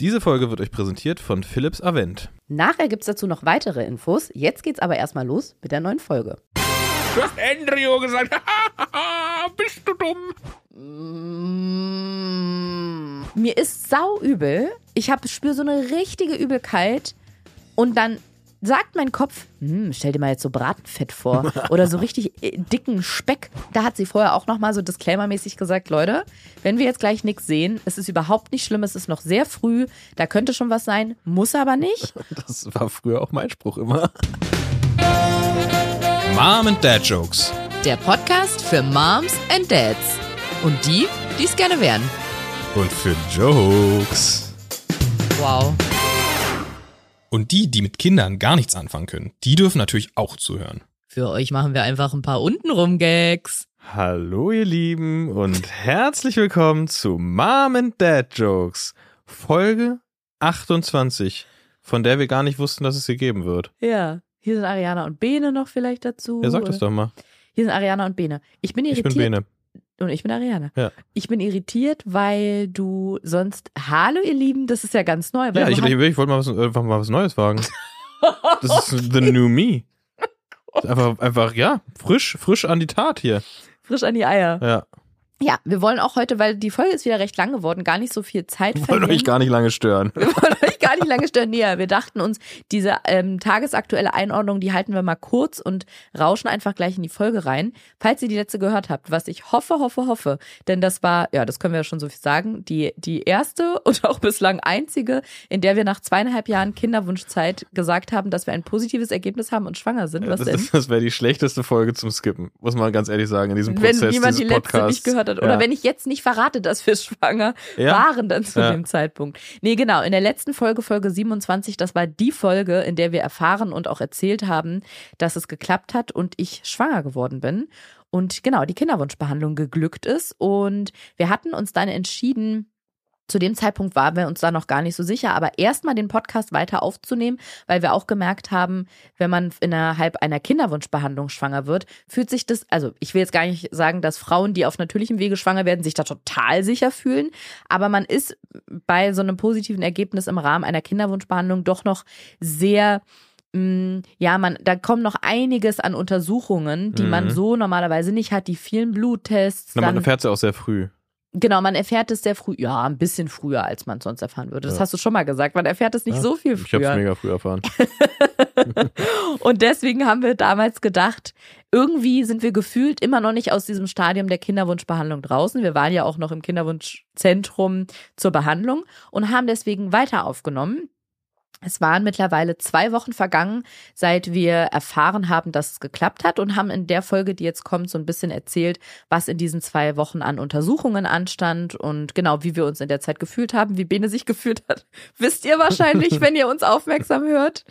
Diese Folge wird euch präsentiert von Philips Avent. Nachher gibt es dazu noch weitere Infos. Jetzt geht's aber erstmal los mit der neuen Folge. Du hast Embryo gesagt. Bist du dumm? Mm, mir ist sau übel. Ich spüre so eine richtige Übelkeit. Und dann sagt mein Kopf, hm, stell dir mal jetzt so Bratenfett vor oder so richtig äh, dicken Speck. Da hat sie vorher auch nochmal so disclaimermäßig gesagt, Leute, wenn wir jetzt gleich nichts sehen, es ist überhaupt nicht schlimm, es ist noch sehr früh, da könnte schon was sein, muss aber nicht. Das war früher auch mein Spruch immer. Mom and Dad Jokes. Der Podcast für Moms and Dads. Und die, die es gerne wären. Und für Jokes. Wow. Und die, die mit Kindern gar nichts anfangen können, die dürfen natürlich auch zuhören. Für euch machen wir einfach ein paar untenrum Gags. Hallo ihr Lieben und herzlich willkommen zu Mom and Dad Jokes, Folge 28, von der wir gar nicht wussten, dass es sie geben wird. Ja, hier sind Ariana und Bene noch vielleicht dazu. Ja, sag das doch mal. Hier sind Ariana und Bene. Ich bin Ich irritiert. bin Bene. Und ich bin Ariana. Ja. Ich bin irritiert, weil du sonst. Hallo, ihr Lieben, das ist ja ganz neu. Ja, ich, ich, ich wollte mal was, einfach mal was Neues wagen. Das ist the new me. Einfach, einfach, ja, frisch, frisch an die Tat hier. frisch an die Eier. Ja, Ja, wir wollen auch heute, weil die Folge ist wieder recht lang geworden, gar nicht so viel Zeit wollen verlieren. euch gar nicht lange stören. Wir wollen euch gar nicht lange stören. Nee, wir dachten uns, diese ähm, tagesaktuelle Einordnung, die halten wir mal kurz und rauschen einfach gleich in die Folge rein. Falls ihr die letzte gehört habt, was ich hoffe, hoffe, hoffe, denn das war, ja, das können wir ja schon so viel sagen, die, die erste und auch bislang einzige, in der wir nach zweieinhalb Jahren Kinderwunschzeit gesagt haben, dass wir ein positives Ergebnis haben und schwanger sind. Was Das, denn? ist- das wäre die schlechteste Folge zum Skippen, muss man ganz ehrlich sagen, in diesem wenn Prozess jemand die dieses letzte Podcasts. nicht gehört hat. Oder Ja. wenn ich jetzt nicht verrate, dass wir schwanger Ja. waren dann zu Ja. dem Zeitpunkt. Nee, genau. In der letzten Folge, Folge 27, das war die Folge, in der wir erfahren und auch erzählt haben, dass es geklappt hat und ich schwanger geworden bin. Und genau, die Kinderwunschbehandlung geglückt ist. Und wir hatten uns dann entschieden, zu dem Zeitpunkt waren wir uns da noch gar nicht so sicher, aber erstmal den Podcast weiter aufzunehmen, weil wir auch gemerkt haben, wenn man innerhalb einer Kinderwunschbehandlung schwanger wird, fühlt sich das, also ich will jetzt gar nicht sagen, dass Frauen, die auf natürlichem Wege schwanger werden, sich da total sicher fühlen, aber man ist bei so einem positiven Ergebnis im Rahmen einer Kinderwunschbehandlung doch noch sehr mh, ja, man, da kommen noch einiges an Untersuchungen, die man Mhm. so normalerweise nicht hat, die vielen Bluttests. Na, man erfährt ja auch sehr früh. Genau, man erfährt es sehr früh, ja, ein bisschen früher, als man sonst erfahren würde. Das Ja. hast du schon mal gesagt. Man erfährt es nicht Ja, so viel Ich habe es früher. mega früh erfahren. Und deswegen haben wir damals gedacht, irgendwie sind wir gefühlt immer noch nicht aus diesem Stadium der Kinderwunschbehandlung draußen. Wir waren ja auch noch im Kinderwunschzentrum zur Behandlung und haben deswegen weiter aufgenommen. Es waren mittlerweile zwei Wochen vergangen, seit wir erfahren haben, dass es geklappt hat und haben in der Folge, die jetzt kommt, so ein bisschen erzählt, was in diesen zwei Wochen an Untersuchungen anstand und genau, wie wir uns in der Zeit gefühlt haben, wie Bene sich gefühlt hat. Wisst ihr wahrscheinlich, wenn ihr uns aufmerksam hört.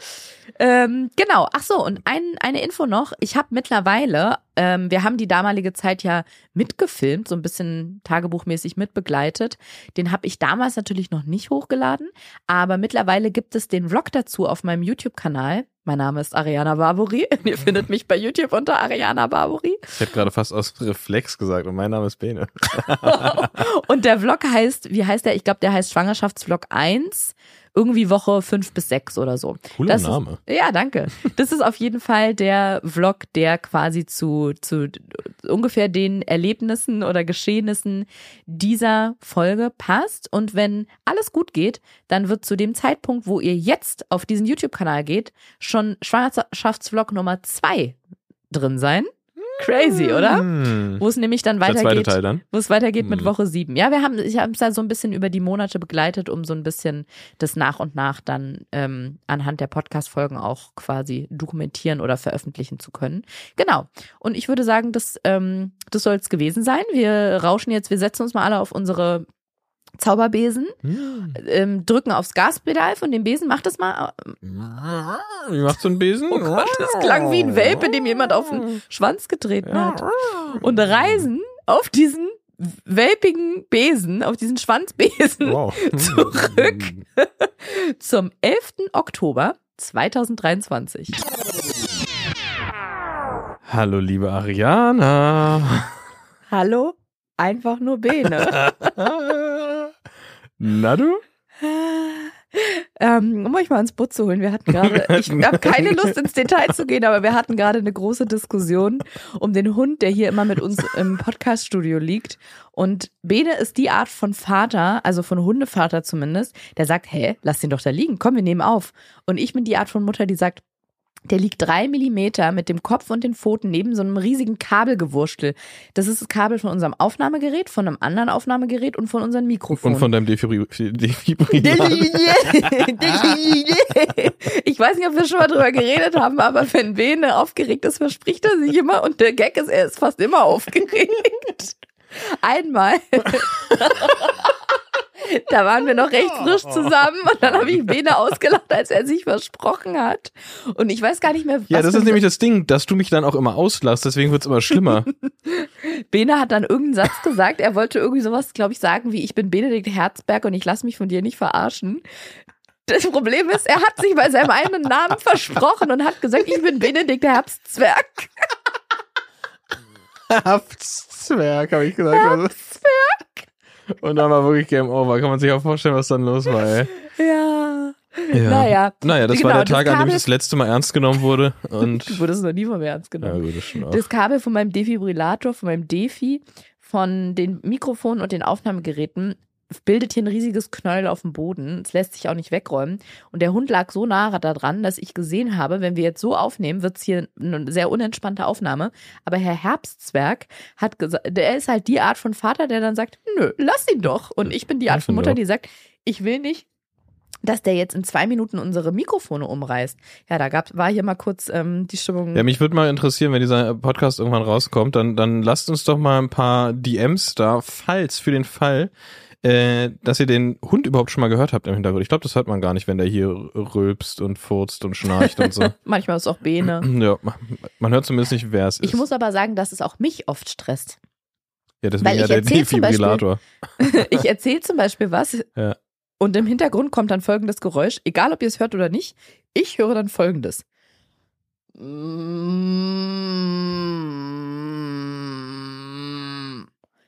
Ähm, genau, ach so, und ein, eine Info noch. Ich habe mittlerweile, ähm, wir haben die damalige Zeit ja mitgefilmt, so ein bisschen tagebuchmäßig mitbegleitet. Den habe ich damals natürlich noch nicht hochgeladen, aber mittlerweile gibt es den Vlog dazu auf meinem YouTube-Kanal. Mein Name ist Ariana Barbori. Ihr findet mich bei YouTube unter Ariana Barbori. Ich hätte gerade fast aus Reflex gesagt und mein Name ist Bene. Und der Vlog heißt, wie heißt der? Ich glaube, der heißt Schwangerschaftsvlog 1. Irgendwie Woche 5 bis 6 oder so. Cooler Das Name. Ist, ja, danke. Das ist auf jeden Fall der Vlog, der quasi zu, zu ungefähr den Erlebnissen oder Geschehnissen dieser Folge passt. Und wenn alles gut geht, dann wird zu dem Zeitpunkt, wo ihr jetzt auf diesen YouTube-Kanal geht, schon Schwangerschaftsvlog Nummer 2 drin sein. Crazy, oder? Hm. Wo es nämlich dann weitergeht dann. wo es weitergeht mit Hm. Woche sieben. Ja, wir haben, ich habe es da so ein bisschen über die Monate begleitet, um so ein bisschen das nach und nach dann ähm, anhand der Podcast-Folgen auch quasi dokumentieren oder veröffentlichen zu können. Genau. Und ich würde sagen, das, ähm, das soll es gewesen sein. Wir rauschen jetzt, wir setzen uns mal alle auf unsere Zauberbesen, Hm. ähm, drücken aufs Gaspedal von dem Besen. Mach das mal. Wie macht so ein Besen? Oh Gott, das klang wie ein Welpe, dem jemand auf den Schwanz getreten hat. Und reisen auf diesen welpigen Besen, auf diesen Schwanzbesen Wow. zurück zum 11. Oktober 2023. Hallo, liebe Ariana. Hallo, einfach nur Bene. Na du? ähm, um euch mal ins Boot zu holen. Wir hatten gerade, ich habe keine Lust ins Detail zu gehen, aber wir hatten gerade eine große Diskussion um den Hund, der hier immer mit uns im Podcaststudio liegt. Und Bene ist die Art von Vater, also von Hundevater zumindest, der sagt, hä, lass den doch da liegen, komm, wir nehmen auf. Und ich bin die Art von Mutter, die sagt, der liegt drei Millimeter mit dem Kopf und den Pfoten neben so einem riesigen Kabelgewurstel. Das ist das Kabel von unserem Aufnahmegerät, von einem anderen Aufnahmegerät und von unserem Mikrofon. Und von deinem Defibri- Defibrillator. ich weiß nicht, ob wir schon mal drüber geredet haben, aber wenn Bene aufgeregt ist, verspricht er sich immer und der Gag ist, er ist fast immer aufgeregt. Einmal. Da waren wir noch recht frisch zusammen und dann habe ich Bene ausgelacht, als er sich versprochen hat. Und ich weiß gar nicht mehr, was Ja, das ist nämlich das Ding, dass du mich dann auch immer auslachst, deswegen wird's immer schlimmer. Bene hat dann irgendeinen Satz gesagt. Er wollte irgendwie sowas, glaube ich, sagen wie, ich bin Benedikt Herzberg und ich lasse mich von dir nicht verarschen. Das Problem ist, er hat sich bei seinem eigenen Namen versprochen und hat gesagt, ich bin Benedikt Herbstzwerg. Herbstzwerg, habe ich gesagt. Herbstzwerg. Und dann war wirklich Game Over. Kann man sich auch vorstellen, was dann los war, ey. Ja. Ja. Naja. Naja, das Genau, war der Tag, an dem ich das letzte Mal ernst genommen wurde. Und Du wurdest noch nie von mir ernst ja, genommen. gut, das schon auch. Das Kabel von meinem Defibrillator, von meinem Defi, von den Mikrofonen und den Aufnahmegeräten bildet hier ein riesiges Knäuel auf dem Boden. Es lässt sich auch nicht wegräumen. Und der Hund lag so nah da dran, dass ich gesehen habe, wenn wir jetzt so aufnehmen, wird es hier eine sehr unentspannte Aufnahme. Aber Herr Herbstzwerg hat gesagt, der ist halt die Art von Vater, der dann sagt, nö, lass ihn doch. Und ich bin die Art von Mutter, die sagt, ich will nicht, dass der jetzt in zwei Minuten unsere Mikrofone umreißt. Ja, da gab, war hier mal kurz ähm, die Stimmung. Ja, mich würde mal interessieren, wenn dieser Podcast irgendwann rauskommt, dann, dann lasst uns doch mal ein paar DMs da, falls, für den Fall, äh, dass ihr den Hund überhaupt schon mal gehört habt im Hintergrund. Ich glaube, das hört man gar nicht, wenn der hier rülpst und furzt und schnarcht und so. Manchmal ist es auch Bene. Ja, man hört zumindest nicht, wer es ist. Ich muss aber sagen, dass es auch mich oft stresst. ja, deswegen weil ja der Defibrillator. Ich erzähle zum Beispiel was Ja. und im Hintergrund kommt dann folgendes Geräusch, egal ob ihr es hört oder nicht. Ich höre dann folgendes.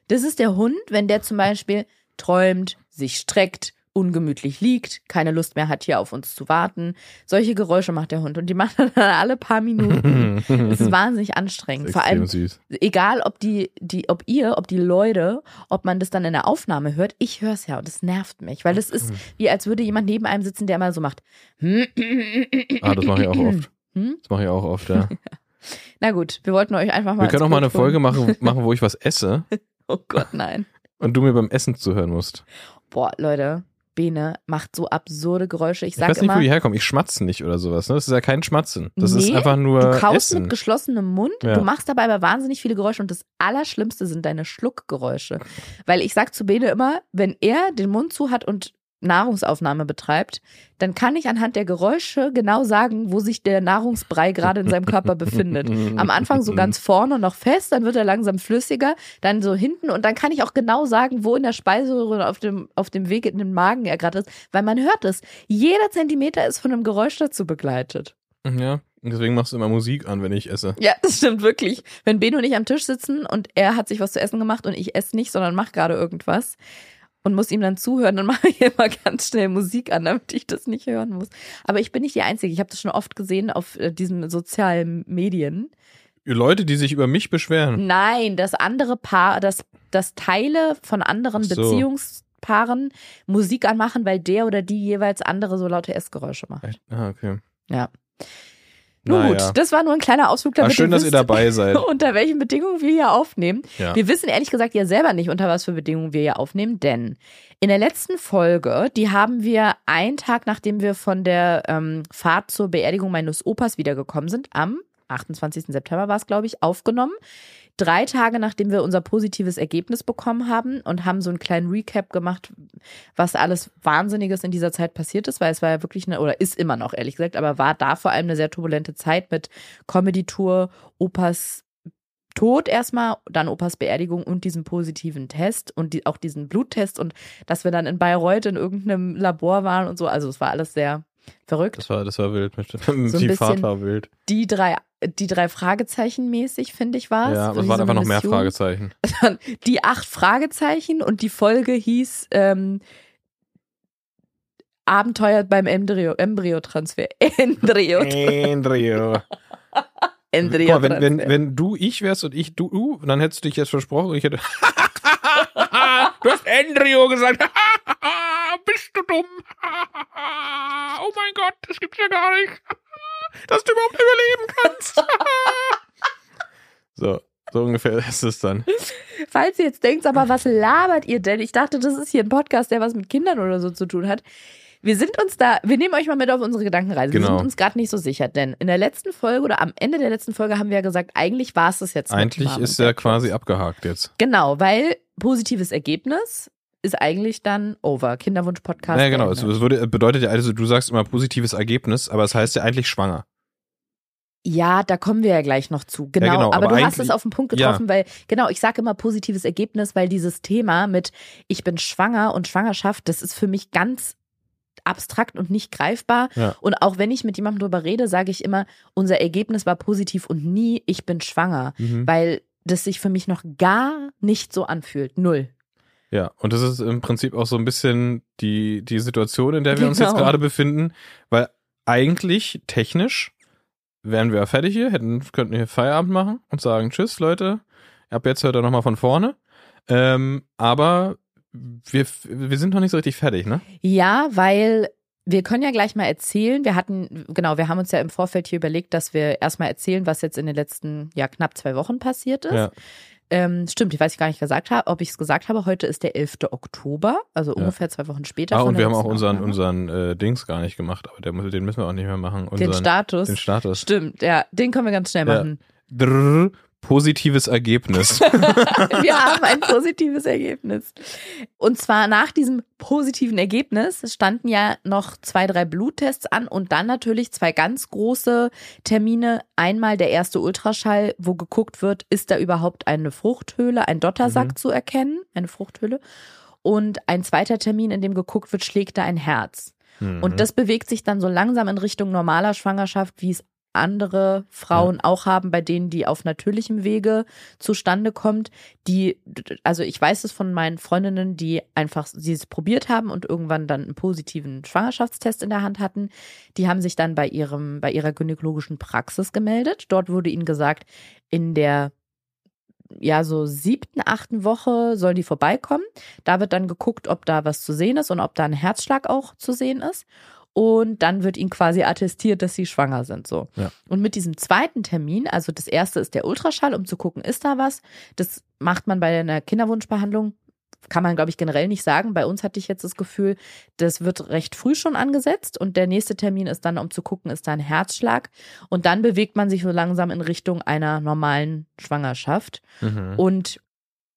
Das ist der Hund, wenn der zum Beispiel träumt, sich streckt, ungemütlich liegt, keine Lust mehr hat, hier auf uns zu warten. Solche Geräusche macht der Hund und die macht er dann alle paar Minuten. Es ist wahnsinnig anstrengend. Vor Extrem allem, süß. egal ob die, die, ob ihr, ob die Leute, ob man das dann in der Aufnahme hört, ich höre es ja und es nervt mich, weil es ist wie als würde jemand neben einem sitzen, der mal so macht. Ah, das mache ich auch oft. Hm? Das mache ich auch oft, ja. Na gut, wir wollten euch einfach mal. Wir können auch mal eine. Folge machen, machen, wo ich was esse Oh Gott, nein. Und du mir beim Essen zuhören musst. Boah, Leute, Bene macht so absurde Geräusche. Ich Ich sag weiß nicht, immer, wo die herkommen. Ich schmatze nicht oder sowas. Ne? Das ist ja kein Schmatzen. Das ist Nee, einfach nur du kaust Essen. mit geschlossenem Mund, Ja. du machst dabei aber wahnsinnig viele Geräusche und das Allerschlimmste sind deine Schluckgeräusche. Weil ich sag zu Bene immer, wenn er den Mund zu hat und Nahrungsaufnahme betreibt, dann kann ich anhand der Geräusche genau sagen, wo sich der Nahrungsbrei gerade in seinem Körper befindet. Am Anfang so ganz vorne noch fest, dann wird er langsam flüssiger, dann so hinten und dann kann ich auch genau sagen, wo in der Speiseröhre auf dem, auf dem Weg in den Magen er gerade ist, weil man hört es. Jeder Zentimeter ist von einem Geräusch dazu begleitet. Ja, und deswegen machst du immer Musik an, wenn ich esse. Ja, das stimmt wirklich. Wenn Beno und ich am Tisch sitzen und er hat sich was zu essen gemacht und ich esse nicht, sondern mache gerade irgendwas und muss ihm dann zuhören, dann mache ich immer ganz schnell Musik an, damit ich das nicht hören muss. Aber ich bin nicht die Einzige. Ich habe das schon oft gesehen auf äh, diesen sozialen Medien. Leute, die sich über mich beschweren. Nein, das andere Paar, das, das Teile von anderen so. Beziehungspaaren Musik anmachen, weil der oder die jeweils andere so laute Essgeräusche macht. Ah, okay. Ja. Nun gut, das war nur ein kleiner Ausflug, damit schön, dass ihr dabei seid. unter welchen Bedingungen wir hier aufnehmen. Ja. Wir wissen ehrlich gesagt ja selber nicht, unter was für Bedingungen wir hier aufnehmen, denn in der letzten Folge, die haben wir einen Tag, nachdem wir von der ähm, Fahrt zur Beerdigung meines Opas wiedergekommen sind, am 28. September war es, glaube ich, aufgenommen. Drei Tage, nachdem wir unser positives Ergebnis bekommen haben und haben so einen kleinen Recap gemacht, was alles Wahnsinniges in dieser Zeit passiert ist, weil es war ja wirklich eine, oder ist immer noch, ehrlich gesagt, aber war da vor allem eine sehr turbulente Zeit mit Comedy-Tour, Opas Tod erstmal, dann Opas Beerdigung und diesem positiven Test und die, auch diesen Bluttest und dass wir dann in Bayreuth in irgendeinem Labor waren und so. Also es war alles sehr verrückt. Das war, das war wild. Ein die Fahrt war wild. Die drei, die drei Fragezeichen mäßig, finde ich, war es. Ja, aber es waren einfach noch mehr Fragezeichen. Die acht Fragezeichen und die Folge hieß ähm, Abenteuer beim Embryo, Embryotransfer. Embryo. Embryo. Embryo Guck mal, wenn, wenn, wenn du ich wärst und ich du, dann hättest du dich jetzt versprochen und ich hätte. du hast Embryo gesagt. Bist du dumm? oh mein Gott, das gibt's ja gar nicht. Dass du überhaupt überleben kannst. so, so ungefähr ist es dann. Falls ihr jetzt denkt, aber was labert ihr denn? Ich dachte, das ist hier ein Podcast, der was mit Kindern oder so zu tun hat. Wir sind uns da, wir nehmen euch mal mit auf unsere Gedankenreise. Wir Genau. sind uns gerade nicht so sicher, denn in der letzten Folge oder am Ende der letzten Folge haben wir ja gesagt, eigentlich war es das jetzt. Eigentlich ist er quasi abgehakt jetzt. Genau, weil positives Ergebnis ist eigentlich dann over. Kinderwunsch-Podcast. Ja, genau. Es, würde, bedeutet ja, also du sagst immer positives Ergebnis, aber es heißt ja eigentlich schwanger. Ja, da kommen wir ja gleich noch zu. Genau, genau, aber, aber du hast es auf den Punkt getroffen, weil, genau, ich sage immer positives Ergebnis, weil dieses Thema mit ich bin schwanger und Schwangerschaft, das ist für mich ganz abstrakt und nicht greifbar. Ja. Und auch wenn ich mit jemandem drüber rede, sage ich immer, unser Ergebnis war positiv und nie ich bin schwanger, Mhm. weil das sich für mich noch gar nicht so anfühlt. Null. Ja, und das ist im Prinzip auch so ein bisschen die, die Situation, in der wir uns jetzt Genau. gerade befinden, weil eigentlich technisch wären wir ja fertig hier, hätten, könnten hier Feierabend machen und sagen, tschüss Leute, ab jetzt hört ihr nochmal von vorne. Ähm, aber wir, wir sind noch nicht so richtig fertig, ne? Ja, weil wir können ja gleich mal erzählen. Wir hatten, genau, wir haben uns ja im Vorfeld hier überlegt, dass wir erstmal erzählen, was jetzt in den letzten, ja, knapp zwei Wochen passiert ist. Ja. Ähm, stimmt, ich weiß gar nicht gesagt habe, ob ich es gesagt habe. Heute ist der 11. Oktober, also ungefähr zwei Wochen später. Ah, und wir haben auch unseren, Aufnahme. unseren äh, Dings gar nicht gemacht, aber der, den müssen wir auch nicht mehr machen. den Unseren, Status. Den Status. Stimmt, ja, den können wir ganz schnell Ja. machen. Drrr, positives Ergebnis. wir haben ein positives Ergebnis. Und zwar nach diesem positiven Ergebnis standen ja noch zwei, drei Bluttests an und dann natürlich zwei ganz große Termine. Einmal der erste Ultraschall, wo geguckt wird, ist da überhaupt eine Fruchthöhle, ein Dottersack Mhm. zu erkennen, eine Fruchthöhle. Und ein zweiter Termin, in dem geguckt wird, schlägt da ein Herz. Mhm. Und das bewegt sich dann so langsam in Richtung normaler Schwangerschaft, wie es andere Frauen auch haben, bei denen die auf natürlichem Wege zustande kommt. Die, also ich weiß es von meinen Freundinnen, die einfach sie es probiert haben und irgendwann dann einen positiven Schwangerschaftstest in der Hand hatten. Die haben sich dann bei ihrem, bei ihrer gynäkologischen Praxis gemeldet. Dort wurde ihnen gesagt, in der ja, so siebten, achten Woche sollen die vorbeikommen. Da wird dann geguckt, ob da was zu sehen ist und ob da ein Herzschlag auch zu sehen ist. Und dann wird ihnen quasi attestiert, dass sie schwanger sind, so. Ja. Und mit diesem zweiten Termin, also das erste ist der Ultraschall, um zu gucken, ist da was. Das macht man bei einer Kinderwunschbehandlung. Kann man, glaube ich, generell nicht sagen. Bei uns hatte ich jetzt das Gefühl, das wird recht früh schon angesetzt und der nächste Termin ist dann, um zu gucken, ist da ein Herzschlag. Und dann bewegt man sich so langsam in Richtung einer normalen Schwangerschaft. Mhm. Und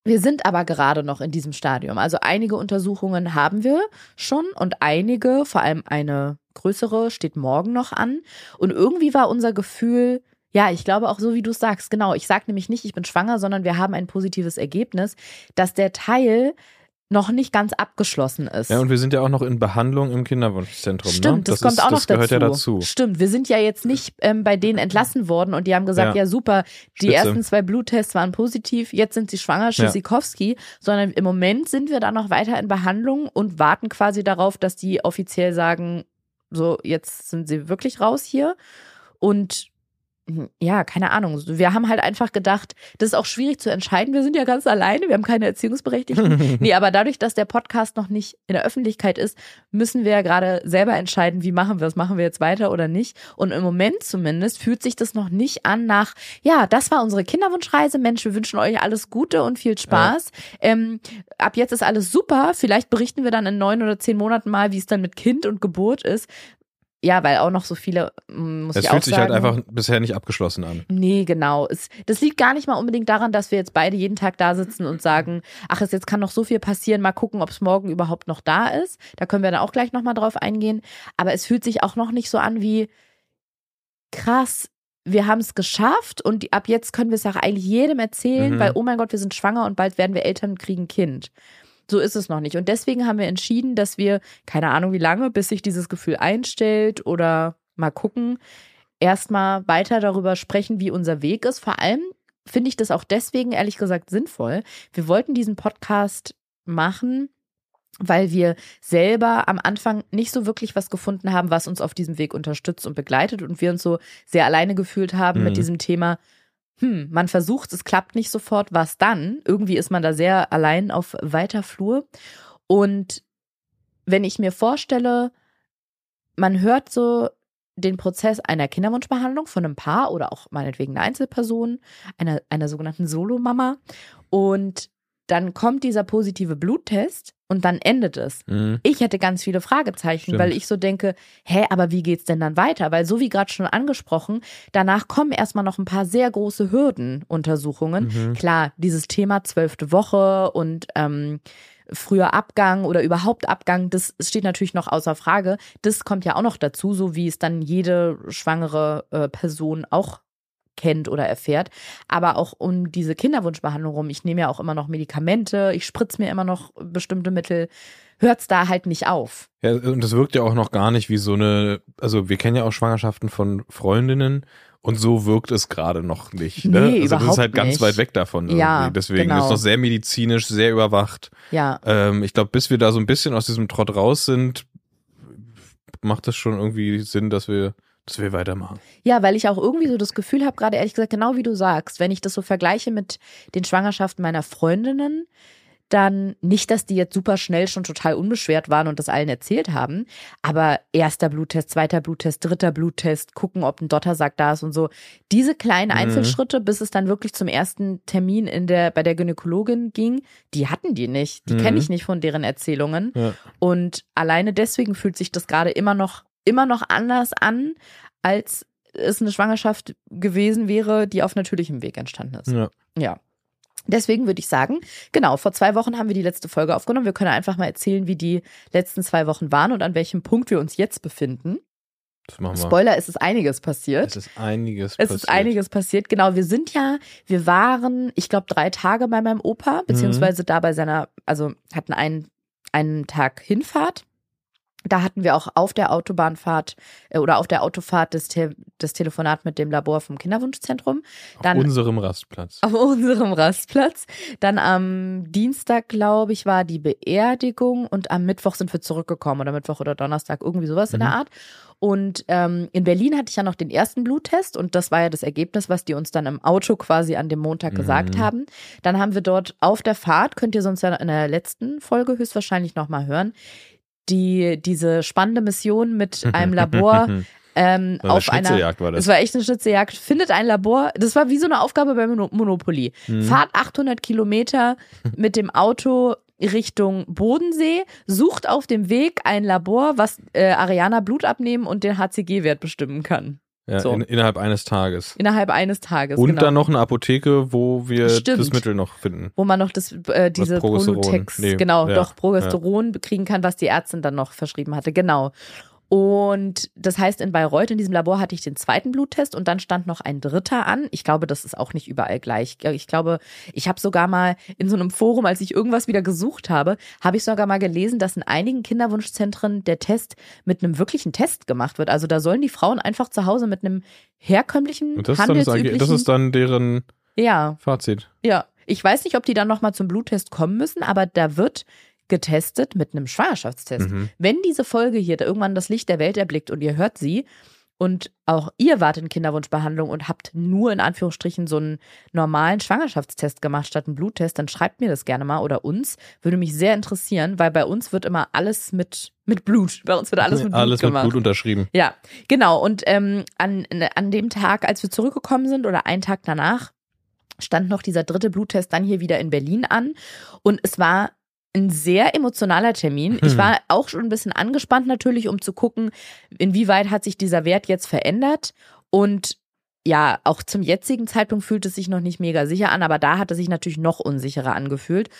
wir sind aber gerade noch in diesem Stadium. Also einige Untersuchungen haben wir schon und einige, vor allem eine größere, steht morgen noch an. Und irgendwie war unser Gefühl, ja, ich glaube auch so, wie du es sagst. Genau, ich sage nämlich nicht, ich bin schwanger, sondern wir haben ein positives Ergebnis, dass der Teil noch nicht ganz abgeschlossen ist. Ja, und wir sind ja auch noch in Behandlung im Kinderwunschzentrum. Stimmt, ne? das, kommt ist, auch noch das gehört dazu. ja dazu. Stimmt, wir sind ja jetzt nicht ähm, bei denen entlassen worden und die haben gesagt, ja, Ja. super, die Spitze. ersten zwei Bluttests waren positiv, jetzt sind sie schwanger, Tschüssikowski, sondern im Moment sind wir da noch weiter in Behandlung und warten quasi darauf, dass die offiziell sagen, so, jetzt sind sie wirklich raus hier und ja, keine Ahnung. Wir haben halt einfach gedacht, das ist auch schwierig zu entscheiden. Wir sind ja ganz alleine, wir haben keine Erziehungsberechtigten. Nee, aber dadurch, dass der Podcast noch nicht in der Öffentlichkeit ist, müssen wir ja gerade selber entscheiden, wie machen wir es, machen wir jetzt weiter oder nicht. Und im Moment zumindest fühlt sich das noch nicht an nach, ja, das war unsere Kinderwunschreise, Mensch, wir wünschen euch alles Gute und viel Spaß. Ähm, ab jetzt ist alles super. Vielleicht berichten wir dann in neun oder zehn Monaten mal, wie es dann mit Kind und Geburt ist. Ja, weil auch noch so viele, mm, muss Es ich fühlt auch sich sagen. halt einfach bisher nicht abgeschlossen an. Nee, genau. Es, das liegt gar nicht mal unbedingt daran, dass wir jetzt beide jeden Tag da sitzen und sagen, ach, es jetzt kann noch so viel passieren, mal gucken, ob es morgen überhaupt noch da ist. Da können wir dann auch gleich nochmal drauf eingehen. Aber es fühlt sich auch noch nicht so an wie krass. Wir haben es geschafft und die, ab jetzt können wir es auch eigentlich jedem erzählen, Mhm. weil, oh mein Gott, wir sind schwanger und bald werden wir Eltern und kriegen ein Kind. So ist es noch nicht. Und deswegen haben wir entschieden, dass wir, keine Ahnung wie lange, bis sich dieses Gefühl einstellt oder mal gucken, erstmal weiter darüber sprechen, wie unser Weg ist. Vor allem finde ich das auch deswegen, ehrlich gesagt, sinnvoll. Wir wollten diesen Podcast machen, weil wir selber am Anfang nicht so wirklich was gefunden haben, was uns auf diesem Weg unterstützt und begleitet und wir uns so sehr alleine gefühlt haben Mhm. mit diesem Thema. Hm, man versucht, es klappt nicht sofort, was dann? Irgendwie ist man da sehr allein auf weiter Flur. Und wenn ich mir vorstelle, man hört so den Prozess einer Kinderwunschbehandlung von einem Paar oder auch meinetwegen einer Einzelperson, einer, einer sogenannten Solomama. Und dann kommt dieser positive Bluttest und dann endet es. Mhm. Ich hätte ganz viele Fragezeichen, Stimmt. weil ich so denke, hä, aber wie geht's denn dann weiter? Weil so wie gerade schon angesprochen, danach kommen erstmal noch ein paar sehr große Hürdenuntersuchungen. Mhm. Klar, dieses Thema zwölfte Woche und ähm, früher Abgang oder überhaupt Abgang, das steht natürlich noch außer Frage. Das kommt ja auch noch dazu, so wie es dann jede schwangere äh, Person auch kennt oder erfährt. Aber auch um diese Kinderwunschbehandlung rum, ich nehme ja auch immer noch Medikamente, ich spritze mir immer noch bestimmte Mittel, hört's da halt nicht auf. Ja, und das wirkt ja auch noch gar nicht wie so eine, also wir kennen ja auch Schwangerschaften von Freundinnen und so wirkt es gerade noch nicht. Ne? Nee, also das ist halt ganz nicht. weit weg davon. Irgendwie. Ja, Deswegen genau. ist es noch sehr medizinisch, sehr überwacht. Ja, Ähm, ich glaube, bis wir da so ein bisschen aus diesem Trott raus sind, macht es schon irgendwie Sinn, dass wir, dass wir weitermachen. Ja, weil ich auch irgendwie so das Gefühl habe, gerade ehrlich gesagt, genau wie du sagst, wenn ich das so vergleiche mit den Schwangerschaften meiner Freundinnen, dann nicht, dass die jetzt super schnell schon total unbeschwert waren und das allen erzählt haben, aber erster Bluttest, zweiter Bluttest, dritter Bluttest, gucken, ob ein Dottersack da ist und so. Diese kleinen Mhm. Einzelschritte, bis es dann wirklich zum ersten Termin in der, bei der Gynäkologin ging, die hatten die nicht. Die Mhm. kenne ich nicht von deren Erzählungen. Ja. Und alleine deswegen fühlt sich das gerade immer noch, immer noch anders an, als es eine Schwangerschaft gewesen wäre, die auf natürlichem Weg entstanden ist. Ja. Ja. Deswegen würde ich sagen, genau, vor zwei Wochen haben wir die letzte Folge aufgenommen. Wir können einfach mal erzählen, wie die letzten zwei Wochen waren und an welchem Punkt wir uns jetzt befinden. Das machen wir. Spoiler, es ist einiges passiert. Es ist einiges Es passiert. ist einiges passiert. Genau, wir sind ja, wir waren, ich glaube, drei Tage bei meinem Opa, beziehungsweise da bei seiner, also hatten einen, einen Tag Hinfahrt. Da hatten wir auch auf der Autobahnfahrt äh, oder auf der Autofahrt das, Te das Telefonat mit dem Labor vom Kinderwunschzentrum. Dann Auf unserem Rastplatz. auf unserem Rastplatz. Dann am Dienstag, glaube ich, war die Beerdigung und am Mittwoch sind wir zurückgekommen oder Mittwoch oder Donnerstag, irgendwie sowas in der Mhm. Art. Und ähm, in Berlin hatte ich ja noch den ersten Bluttest und das war ja das Ergebnis, was die uns dann im Auto quasi an dem Montag gesagt Mhm. haben. Dann haben wir dort auf der Fahrt, könnt ihr sonst ja in der letzten Folge höchstwahrscheinlich nochmal hören, die, diese spannende Mission mit einem Labor ähm, Eine auf einer Schnitzejagd war das. es war echt eine Schnitzejagd. Findet ein Labor. Das war wie so eine Aufgabe bei Mono- Monopoly. Mhm. Fahrt 800 Kilometer mit dem Auto Richtung Bodensee, sucht auf dem Weg ein Labor, was äh, Ariana Blut abnehmen und den HCG-Wert bestimmen kann. Ja, so. in, innerhalb eines Tages. Innerhalb eines Tages. Und genau. dann noch eine Apotheke, wo wir Stimmt. das Mittel noch finden. wo man noch das, äh, diese Progesteron. Prolutex, Nee, genau, ja, doch Progesteron kriegen kann, was die Ärztin dann noch verschrieben hatte. Genau. Und das heißt, in Bayreuth, in diesem Labor, hatte ich den zweiten Bluttest und dann stand noch ein dritter an. Ich glaube, das ist auch nicht überall gleich. Ich glaube, ich habe sogar mal in so einem Forum, als ich irgendwas wieder gesucht habe, habe ich sogar mal gelesen, dass in einigen Kinderwunschzentren der Test mit einem wirklichen Test gemacht wird. Also da sollen die Frauen einfach zu Hause mit einem herkömmlichen, Und das ist, handelsüblichen... das ist dann deren ja, Fazit. ja, ich weiß nicht, ob die dann nochmal zum Bluttest kommen müssen, aber da wird getestet mit einem Schwangerschaftstest. Mhm. Wenn diese Folge hier irgendwann das Licht der Welt erblickt und ihr hört sie und auch ihr wart in Kinderwunschbehandlung und habt nur in Anführungsstrichen so einen normalen Schwangerschaftstest gemacht statt einen Bluttest, dann schreibt mir das gerne mal oder uns. Würde mich sehr interessieren, weil bei uns wird immer alles mit, mit Blut. Bei uns wird alles mit Blut Alles mit gemacht. Blut unterschrieben. Ja, genau. Und ähm, an, an dem Tag, als wir zurückgekommen sind oder einen Tag danach, stand noch dieser dritte Bluttest dann hier wieder in Berlin an. Und es war ein sehr emotionaler Termin. Ich Hm. war auch schon ein bisschen angespannt natürlich, um zu gucken, inwieweit hat sich dieser Wert jetzt verändert. Und ja, auch zum jetzigen Zeitpunkt fühlt es sich noch nicht mega sicher an, aber da hat es sich natürlich noch unsicherer angefühlt.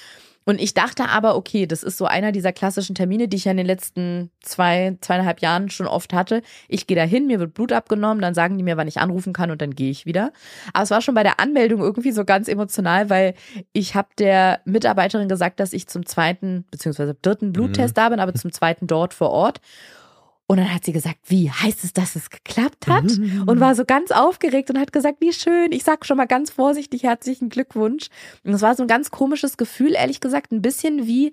Und ich dachte aber, okay, das ist so einer dieser klassischen Termine, die ich ja in den letzten zwei, zweieinhalb Jahren schon oft hatte. Ich gehe da hin, mir wird Blut abgenommen, dann sagen die mir, wann ich anrufen kann und dann gehe ich wieder. Aber es war schon bei der Anmeldung irgendwie so ganz emotional, weil ich habe der Mitarbeiterin gesagt, dass ich zum zweiten beziehungsweise dritten Bluttest da bin, aber zum zweiten dort vor Ort. Und dann hat sie gesagt, wie heißt es, dass es geklappt hat? Und war so ganz aufgeregt und hat gesagt, wie schön. Ich sag schon mal ganz vorsichtig herzlichen Glückwunsch. Und es war so ein ganz komisches Gefühl, ehrlich gesagt, ein bisschen wie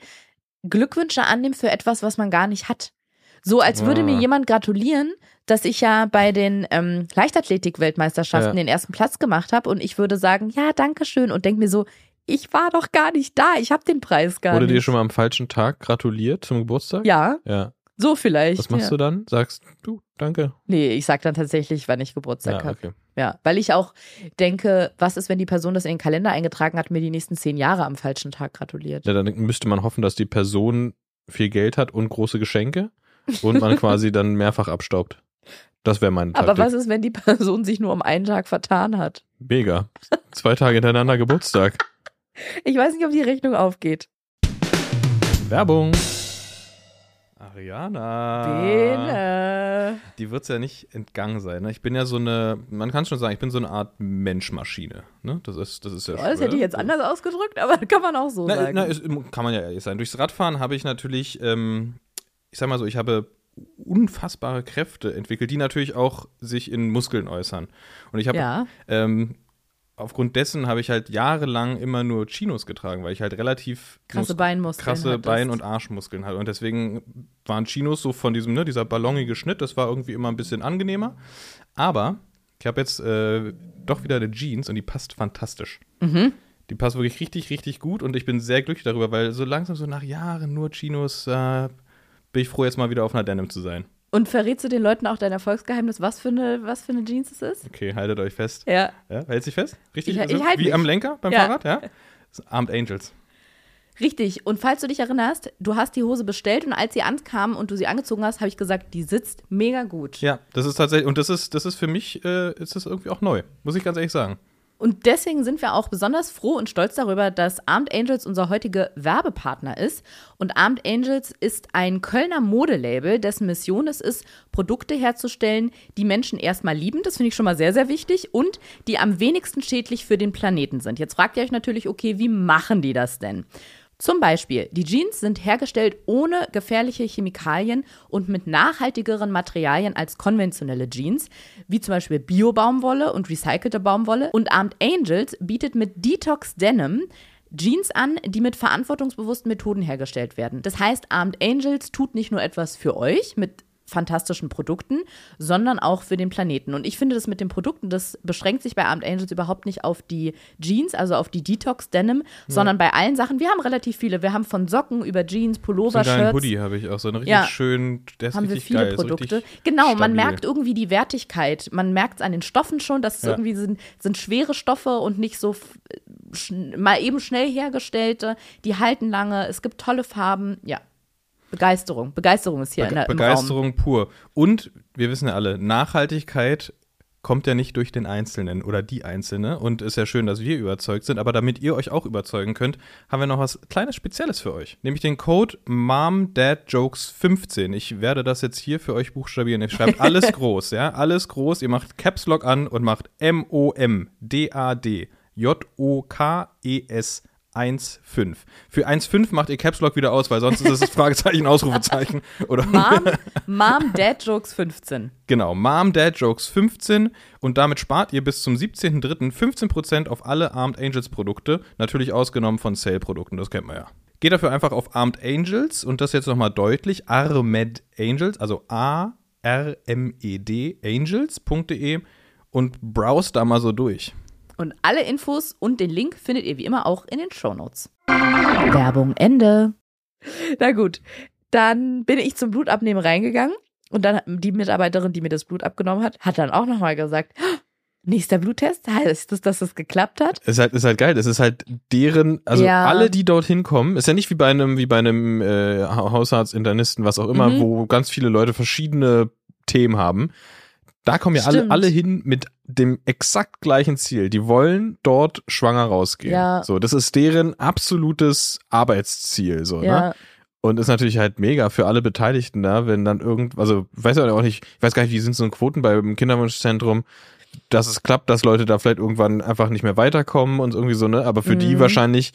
Glückwünsche annimmt für etwas, was man gar nicht hat. So als würde mir Ah. jemand gratulieren, dass ich ja bei den ähm, Leichtathletik-Weltmeisterschaften Ja. den ersten Platz gemacht habe und ich würde sagen, ja, danke schön und denk mir so, ich war doch gar nicht da, ich habe den Preis gar Wurde nicht. dir schon mal am falschen Tag gratuliert zum Geburtstag? ja, Ja. So vielleicht. Was machst ja. du dann? Sagst du, danke. Nee, ich sag dann tatsächlich, wann ich Geburtstag Ja, habe. okay. Ja, weil ich auch denke, was ist, wenn die Person das in den Kalender eingetragen hat, mir die nächsten zehn Jahre am falschen Tag gratuliert? Ja, dann müsste man hoffen, dass die Person viel Geld hat und große Geschenke und man quasi dann mehrfach abstaubt. Das wäre meine Taktik. Aber was ist, wenn die Person sich nur um einen Tag vertan hat? Mega. Zwei Tage hintereinander Geburtstag. Ich weiß nicht, ob die Rechnung aufgeht. Werbung. Ariana. Bene. Die wird es ja nicht entgangen sein. Ne? Ich bin ja so eine, man kann schon sagen, ich bin so eine Art Menschmaschine. Ne? Das ist, das ist ja Oh, das hätte ich jetzt anders ausgedrückt, aber kann man auch so Na, sagen. na, ist, kann man ja ehrlich sein. Durchs Radfahren habe ich natürlich, ähm, ich sag mal so, ich habe unfassbare Kräfte entwickelt, die natürlich auch sich in Muskeln äußern. Und ich habe ja, ähm, aufgrund dessen habe ich halt jahrelang immer nur Chinos getragen, weil ich halt relativ krasse Mus- Beinmuskeln. krasse. Bein- und Arschmuskeln hatte. Und deswegen waren Chinos so von diesem, ne, dieser ballonige Schnitt, das war irgendwie immer ein bisschen angenehmer. Aber ich habe jetzt äh, doch wieder eine Jeans und die passt fantastisch. Mhm. Die passt wirklich richtig, richtig gut und ich bin sehr glücklich darüber, weil so langsam, so nach Jahren nur Chinos, äh, bin ich froh, jetzt mal wieder auf einer Denim zu sein. Und verrätst du den Leuten auch dein Erfolgsgeheimnis, was für eine, was für eine Jeans es ist? Okay, haltet euch fest. Ja. Ja, hält sich fest? Richtig? Ich- Also, ich halt wie mich. am Lenker beim Ja. Fahrrad, ja? Armed Angels. Richtig. Und falls du dich erinnerst, du hast die Hose bestellt und als sie ankam und du sie angezogen hast, habe ich gesagt, die sitzt mega gut. Ja, das ist tatsächlich, und das ist, das ist für mich, äh, ist das irgendwie auch neu, muss ich ganz ehrlich sagen. Und deswegen sind wir auch besonders froh und stolz darüber, dass Armed Angels unser heutiger Werbepartner ist. Und Armed Angels ist ein Kölner Modelabel, dessen Mission es ist, Produkte herzustellen, die Menschen erstmal lieben. Das finde ich schon mal sehr, sehr wichtig. Und die am wenigsten schädlich für den Planeten sind. Jetzt fragt ihr euch natürlich, okay, wie machen die das denn? Zum Beispiel, die Jeans sind hergestellt ohne gefährliche Chemikalien und mit nachhaltigeren Materialien als konventionelle Jeans, wie zum Beispiel Bio-Baumwolle und recycelte Baumwolle. Und Armed Angels bietet mit Detox Denim Jeans an, die mit verantwortungsbewussten Methoden hergestellt werden. Das heißt, Armed Angels tut nicht nur etwas für euch mit fantastischen Produkten, sondern auch für den Planeten. Und ich finde das mit den Produkten, das beschränkt sich bei Armed Angels überhaupt nicht auf die Jeans, also auf die Detox Denim, sondern bei allen Sachen. Wir haben relativ viele. Wir haben von Socken über Jeans, Pullover, Shirts. Hoodie habe ich auch, so einen richtig Ja. schön, der ist haben wir viele geil. Produkte. genau, man stabil. merkt irgendwie die Wertigkeit. Man merkt es an den Stoffen schon, dass es Ja. irgendwie sind, sind schwere Stoffe und nicht so schn mal eben schnell hergestellte. Die halten lange. Es gibt tolle Farben. Ja. Begeisterung. Begeisterung ist hier in Bege der, im Raum. Begeisterung pur. Und wir wissen ja alle, Nachhaltigkeit kommt ja nicht durch den Einzelnen oder die Einzelne. Und ist ja schön, dass wir überzeugt sind. Aber damit ihr euch auch überzeugen könnt, haben wir noch was kleines Spezielles für euch. Nämlich den Code MOMDADJOKES15. Ich werde das jetzt hier für euch buchstabieren. Ihr schreibt alles groß, ja? Alles groß. Ihr macht Caps Lock an und macht M-O-M-D-A-D J-O-K-E-S 1,5. Für 1,5 macht ihr Caps Lock wieder aus, weil sonst ist es das Fragezeichen, Ausrufezeichen. Oder Mom, Mom Dad Jokes 15. Genau, Mom Dad Jokes 15 und damit spart ihr bis zum 17.03. 15% auf alle Armed Angels Produkte, natürlich ausgenommen von Sale-Produkten, das kennt man ja. Geht dafür einfach auf Armed Angels und das jetzt nochmal deutlich, Armed Angels, also A-R-M-E-D, angels.de und browse da mal so durch. Und alle Infos und den Link findet ihr wie immer auch in den Shownotes. Werbung Ende. Na gut, dann bin ich zum Blutabnehmen reingegangen und dann die Mitarbeiterin, die mir das Blut abgenommen hat, hat dann auch nochmal gesagt, "Ah, nächster Bluttest, heißt das, dass es geklappt hat? Ist halt, ist halt geil. Das ist halt deren, also Ja. alle, die dorthin kommen, ist ja nicht wie bei einem, wie bei einem äh, Hausarzt, Internisten, was auch immer, Mhm. wo ganz viele Leute verschiedene Themen haben. Da kommen ja alle, Stimmt. alle hin mit dem exakt gleichen Ziel. Die wollen dort schwanger rausgehen. Ja. So, das ist deren absolutes Arbeitsziel, so, ne? Ja, Und ist natürlich halt mega für alle Beteiligten da, wenn dann irgend, also ich weiß ja auch nicht, ich weiß gar nicht, wie sind so Quoten beim Kinderwunschzentrum, dass es klappt, dass Leute da vielleicht irgendwann einfach nicht mehr weiterkommen und irgendwie so, ne? Aber für die Mhm. wahrscheinlich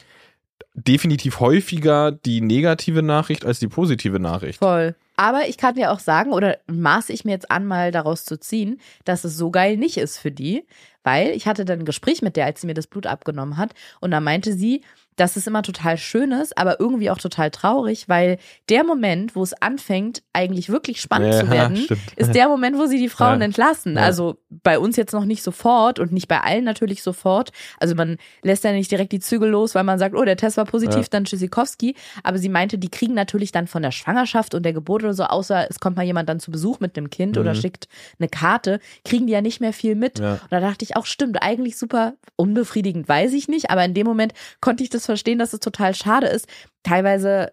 definitiv häufiger die negative Nachricht als die positive Nachricht. voll. Aber ich kann dir auch sagen, oder maße ich mir jetzt an, mal daraus zu ziehen, dass es so geil nicht ist für die, weil ich hatte dann ein Gespräch mit der, als sie mir das Blut abgenommen hat, und da meinte sie, dass es immer total schön ist, aber irgendwie auch total traurig, weil der Moment, wo es anfängt, eigentlich wirklich spannend Ja, zu werden, stimmt. ist der Moment, wo sie die Frauen Ja. entlassen. Ja. Also bei uns jetzt noch nicht sofort und nicht bei allen natürlich sofort. Also man lässt ja nicht direkt die Zügel los, weil man sagt, oh, der Test war positiv, dann Tschüssikowski. Aber sie meinte, die kriegen natürlich dann von der Schwangerschaft und der Geburt oder so, außer es kommt mal jemand dann zu Besuch mit einem Kind oder Mhm. schickt eine Karte, kriegen die ja nicht mehr viel mit. Und da dachte ich auch, stimmt, eigentlich super unbefriedigend, weiß ich nicht, aber in dem Moment konnte ich das verstehen, dass es total schade ist. Teilweise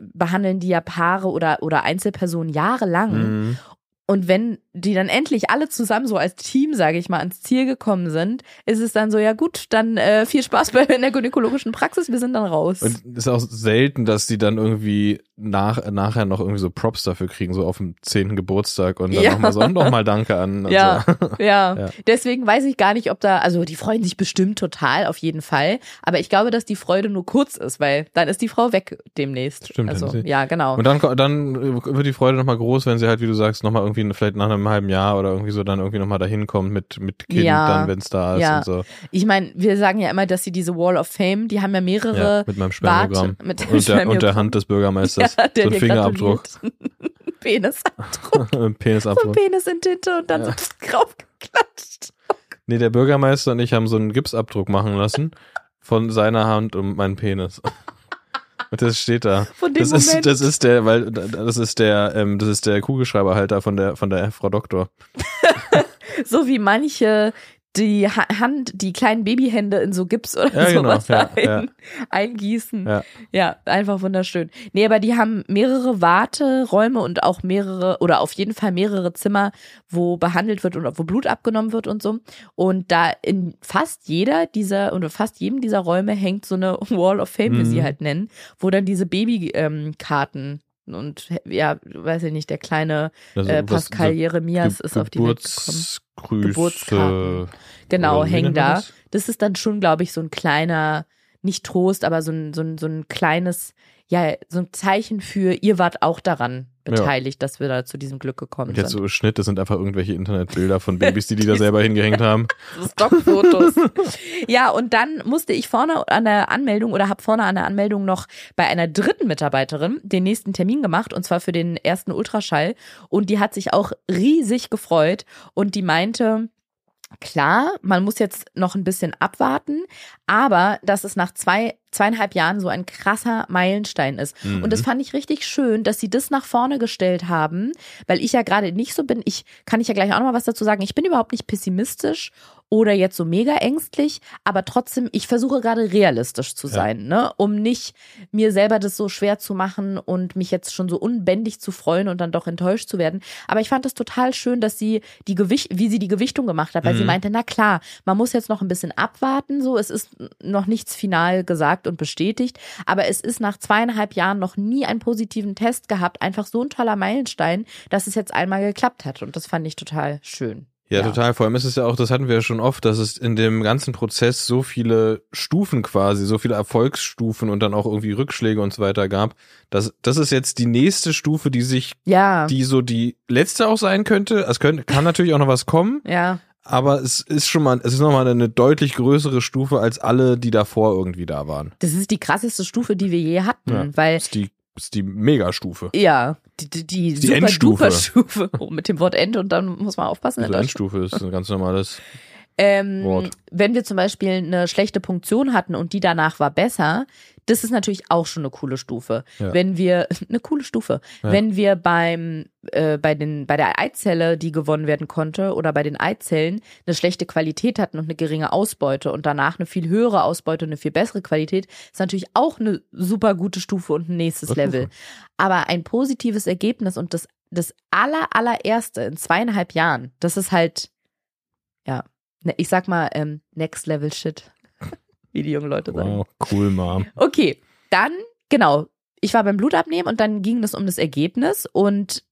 behandeln die ja Paare oder, oder Einzelpersonen jahrelang. Mhm. Und wenn die dann endlich alle zusammen so als Team, sage ich mal, ans Ziel gekommen sind, ist es dann so, ja gut, dann äh, viel Spaß bei in der gynäkologischen Praxis, wir sind dann raus. Und es ist auch selten, dass die dann irgendwie nach, nachher noch irgendwie so Props dafür kriegen, so auf dem zehnten Geburtstag und dann Ja. nochmal so, und nochmal Danke an. Ja, So. ja. Ja. Deswegen weiß ich gar nicht, ob da, also die freuen sich bestimmt total, auf jeden Fall. Aber ich glaube, dass die Freude nur kurz ist, weil dann ist die Frau weg demnächst. Stimmt, Also, ja, genau. Und dann, dann wird die Freude nochmal groß, wenn sie halt, wie du sagst, nochmal irgendwie vielleicht nach einem halben Jahr oder irgendwie so dann irgendwie nochmal dahin kommt mit, mit Kind Ja. dann, wenn es da ist Ja. und so. Ich meine, wir sagen ja immer, dass sie diese Wall of Fame, die haben ja mehrere Ja, mit meinem Spermogramm. Mit und, der, und der. Hand des Bürgermeisters. Ja, der so ein Fingerabdruck. Penisabdruck. Ein So Penisabdruck. Penis in Tinte und dann so draufgeklatscht. Nee, der Bürgermeister und ich haben so einen Gipsabdruck machen lassen von seiner Hand um meinen Penis. Das steht da. Von dem Das ist, Moment. das ist der, weil das ist der, ähm, das ist der Kugelschreiberhalter von der von der Frau Doktor. So wie manche die Ha- Hand, die kleinen Babyhände in so Gips oder Ja, genau, sowas ja, ein, ja. eingießen. Ja. ja, einfach wunderschön. Nee, aber die haben mehrere Warteräume und auch mehrere oder auf jeden Fall mehrere Zimmer, wo behandelt wird und wo Blut abgenommen wird und so. Und da in fast jeder dieser oder fast jedem dieser Räume hängt so eine Wall of Fame, wie sie Mhm. halt nennen, wo dann diese Babykarten und ja, weiß ich nicht, der kleine Also, äh, was- Pascal so Jeremias Ge- ist auf die Welt gekommen. Geburtskarten. Genau, hängen da. das? Das ist dann schon, glaube ich, so ein kleiner, nicht Trost, aber so ein, so ein, so ein kleines, ja, so ein Zeichen für, ihr wart auch daran beteiligt, dass wir da zu diesem Glück gekommen Und jetzt sind. so Schnitt, das sind einfach irgendwelche Internetbilder von Babys, die die da selber hingehängt haben. So Stockfotos. ja, und dann musste ich vorne an der Anmeldung oder habe vorne an der Anmeldung noch bei einer dritten Mitarbeiterin den nächsten Termin gemacht und zwar für den ersten Ultraschall. Und die hat sich auch riesig gefreut und die meinte, Klar, man muss jetzt noch ein bisschen abwarten, aber dass es nach zwei, zweieinhalb Jahren so ein krasser Meilenstein ist. Mhm. Und das fand ich richtig schön, dass sie das nach vorne gestellt haben, weil ich ja gerade nicht so bin. Ich kann ich ja gleich auch noch mal was dazu sagen. Ich bin überhaupt nicht pessimistisch oder jetzt so mega ängstlich, aber trotzdem, ich versuche gerade realistisch zu Ja. sein, ne, um nicht mir selber das so schwer zu machen und mich jetzt schon so unbändig zu freuen und dann doch enttäuscht zu werden. Aber ich fand es total schön, dass sie die Gewicht, wie sie die Gewichtung gemacht hat, weil sie Mhm. meinte, na klar, man muss jetzt noch ein bisschen abwarten, so, es ist noch nichts final gesagt und bestätigt, aber es ist nach zweieinhalb Jahren noch nie einen positiven Test gehabt, einfach so ein toller Meilenstein, dass es jetzt einmal geklappt hat und das fand ich total schön. Ja, Ja. total. Vor allem ist es ja auch, das hatten wir ja schon oft, dass es in dem ganzen Prozess so viele Stufen quasi, so viele Erfolgsstufen und dann auch irgendwie Rückschläge und so weiter gab. Das, das ist jetzt die nächste Stufe, die sich, Ja, die so die letzte auch sein könnte. Es könnte, kann natürlich auch noch was kommen, ja, aber es ist schon mal, es ist nochmal eine deutlich größere Stufe als alle, die davor irgendwie da waren. das ist die krasseste Stufe, die wir je hatten, Ja. weil Das ist die, ist die Megastufe. ja, die, die, die, Die Endstufe. Stufe oh, mit dem Wort End und dann muss man aufpassen. Also. Endstufe ist ein ganz normales. Ähm, Wort. wenn wir zum Beispiel eine schlechte Punktion hatten und die danach war besser, das ist natürlich auch schon eine coole Stufe. Ja. Wenn wir eine coole Stufe, Ja. wenn wir beim äh, bei den bei der Eizelle, die gewonnen werden konnte, oder bei den Eizellen eine schlechte Qualität hatten und eine geringe Ausbeute und danach eine viel höhere Ausbeute und eine viel bessere Qualität, ist natürlich auch eine super gute Stufe und ein nächstes Das Level. Aber ein positives Ergebnis und das das aller allererste in zweieinhalb Jahren, das ist halt ja, ne, ich sag mal ähm, Next Level Shit, wie die jungen Leute sagen. Wow, cool, Mom. Okay, dann, genau. Ich war beim Blutabnehmen und dann ging es um das Ergebnis und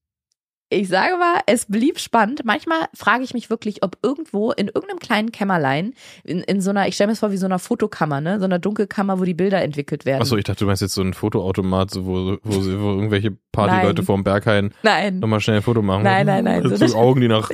ich sage mal, es blieb spannend. Manchmal frage ich mich wirklich, ob irgendwo in irgendeinem kleinen Kämmerlein, in, in so einer, ich stelle mir das vor wie so einer Fotokammer, ne? So einer Dunkelkammer, wo die Bilder entwickelt werden. Achso, ich dachte, du meinst jetzt so ein Fotoautomat, so, wo, wo, wo irgendwelche Partyleute vorm Berghain Nein. nochmal schnell ein Foto machen. Nein, nein, nein, So, so nicht. Augen, die nach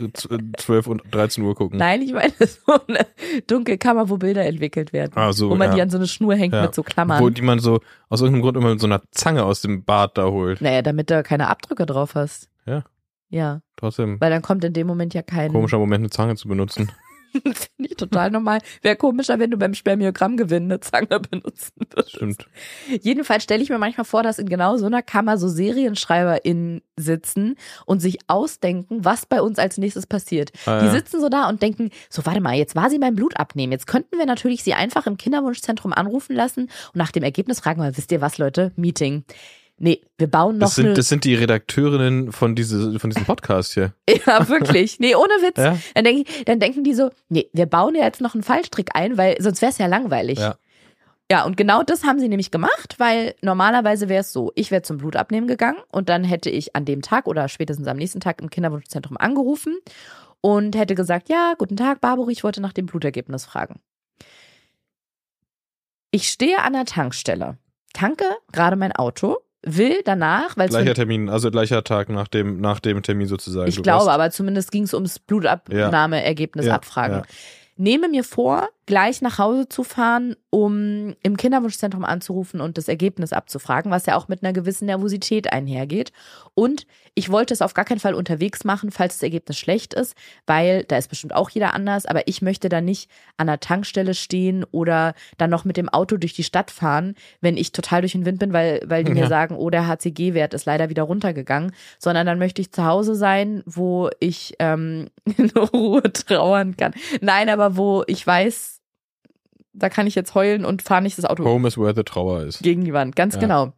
12 und 13 Uhr gucken. Nein, ich meine so eine Dunkelkammer, wo Bilder entwickelt werden. Ah, so, wo man ja. die an so eine Schnur hängt Ja. mit so Klammern. Wo die man so aus irgendeinem Grund immer mit so einer Zange aus dem Bad da holt. naja, damit du keine Abdrücke drauf hast. Ja. Ja, Trotzdem, weil dann kommt in dem Moment ja kein. komischer Moment, eine Zange zu benutzen. Finde ich total normal. Wäre komischer, wenn du beim Spermiogrammgewinn eine Zange benutzen würdest. Stimmt. Jedenfalls stelle ich mir manchmal vor, dass in genau so einer Kammer so SerienschreiberInnen sitzen und sich ausdenken, was bei uns als nächstes passiert. Ah, Die ja. sitzen so da und denken, so warte mal, jetzt war sie beim Blut abnehmen. Jetzt könnten wir natürlich sie einfach im Kinderwunschzentrum anrufen lassen und nach dem Ergebnis fragen, mal, wisst ihr was, Leute? Meeting. Nee, wir bauen noch Das sind, das sind die Redakteurinnen von, diese, von diesem Podcast hier. ja, wirklich. Nee, ohne Witz. Ja? Dann, denk, ich- dann denken die so, nee, wir bauen ja jetzt noch einen Fallstrick ein, weil sonst wäre es ja langweilig. Ja. Ja, und genau das haben sie nämlich gemacht, weil normalerweise wäre es so, ich wäre zum Blutabnehmen gegangen und dann hätte ich an dem Tag oder spätestens am nächsten Tag im Kinderwunschzentrum angerufen und hätte gesagt, ja, guten Tag, Barbara, ich wollte nach dem Blutergebnis fragen. Ich stehe an der Tankstelle, tanke gerade mein Auto, will danach, weil Gleicher Termin, also gleicher Tag nach dem, nach dem Termin sozusagen. ich glaube, aber zumindest ging es ums Blutabnahmeergebnis Ja, abfragen. ja. Nehme mir vor, gleich nach Hause zu fahren, um im Kinderwunschzentrum anzurufen und das Ergebnis abzufragen, was ja auch mit einer gewissen Nervosität einhergeht. Und ich wollte es auf gar keinen Fall unterwegs machen, falls das Ergebnis schlecht ist, weil da ist bestimmt auch jeder anders, aber ich möchte da nicht an der Tankstelle stehen oder dann noch mit dem Auto durch die Stadt fahren, wenn ich total durch den Wind bin, weil, weil die mir Ja. sagen, oh, der HCG-Wert ist leider wieder runtergegangen, sondern dann möchte ich zu Hause sein, wo ich ähm, in Ruhe trauern kann. Nein, aber wo ich weiß, da kann ich jetzt heulen und fahre nicht das Auto Home is where the Trauer ist. gegen die Wand, ganz Ja. genau.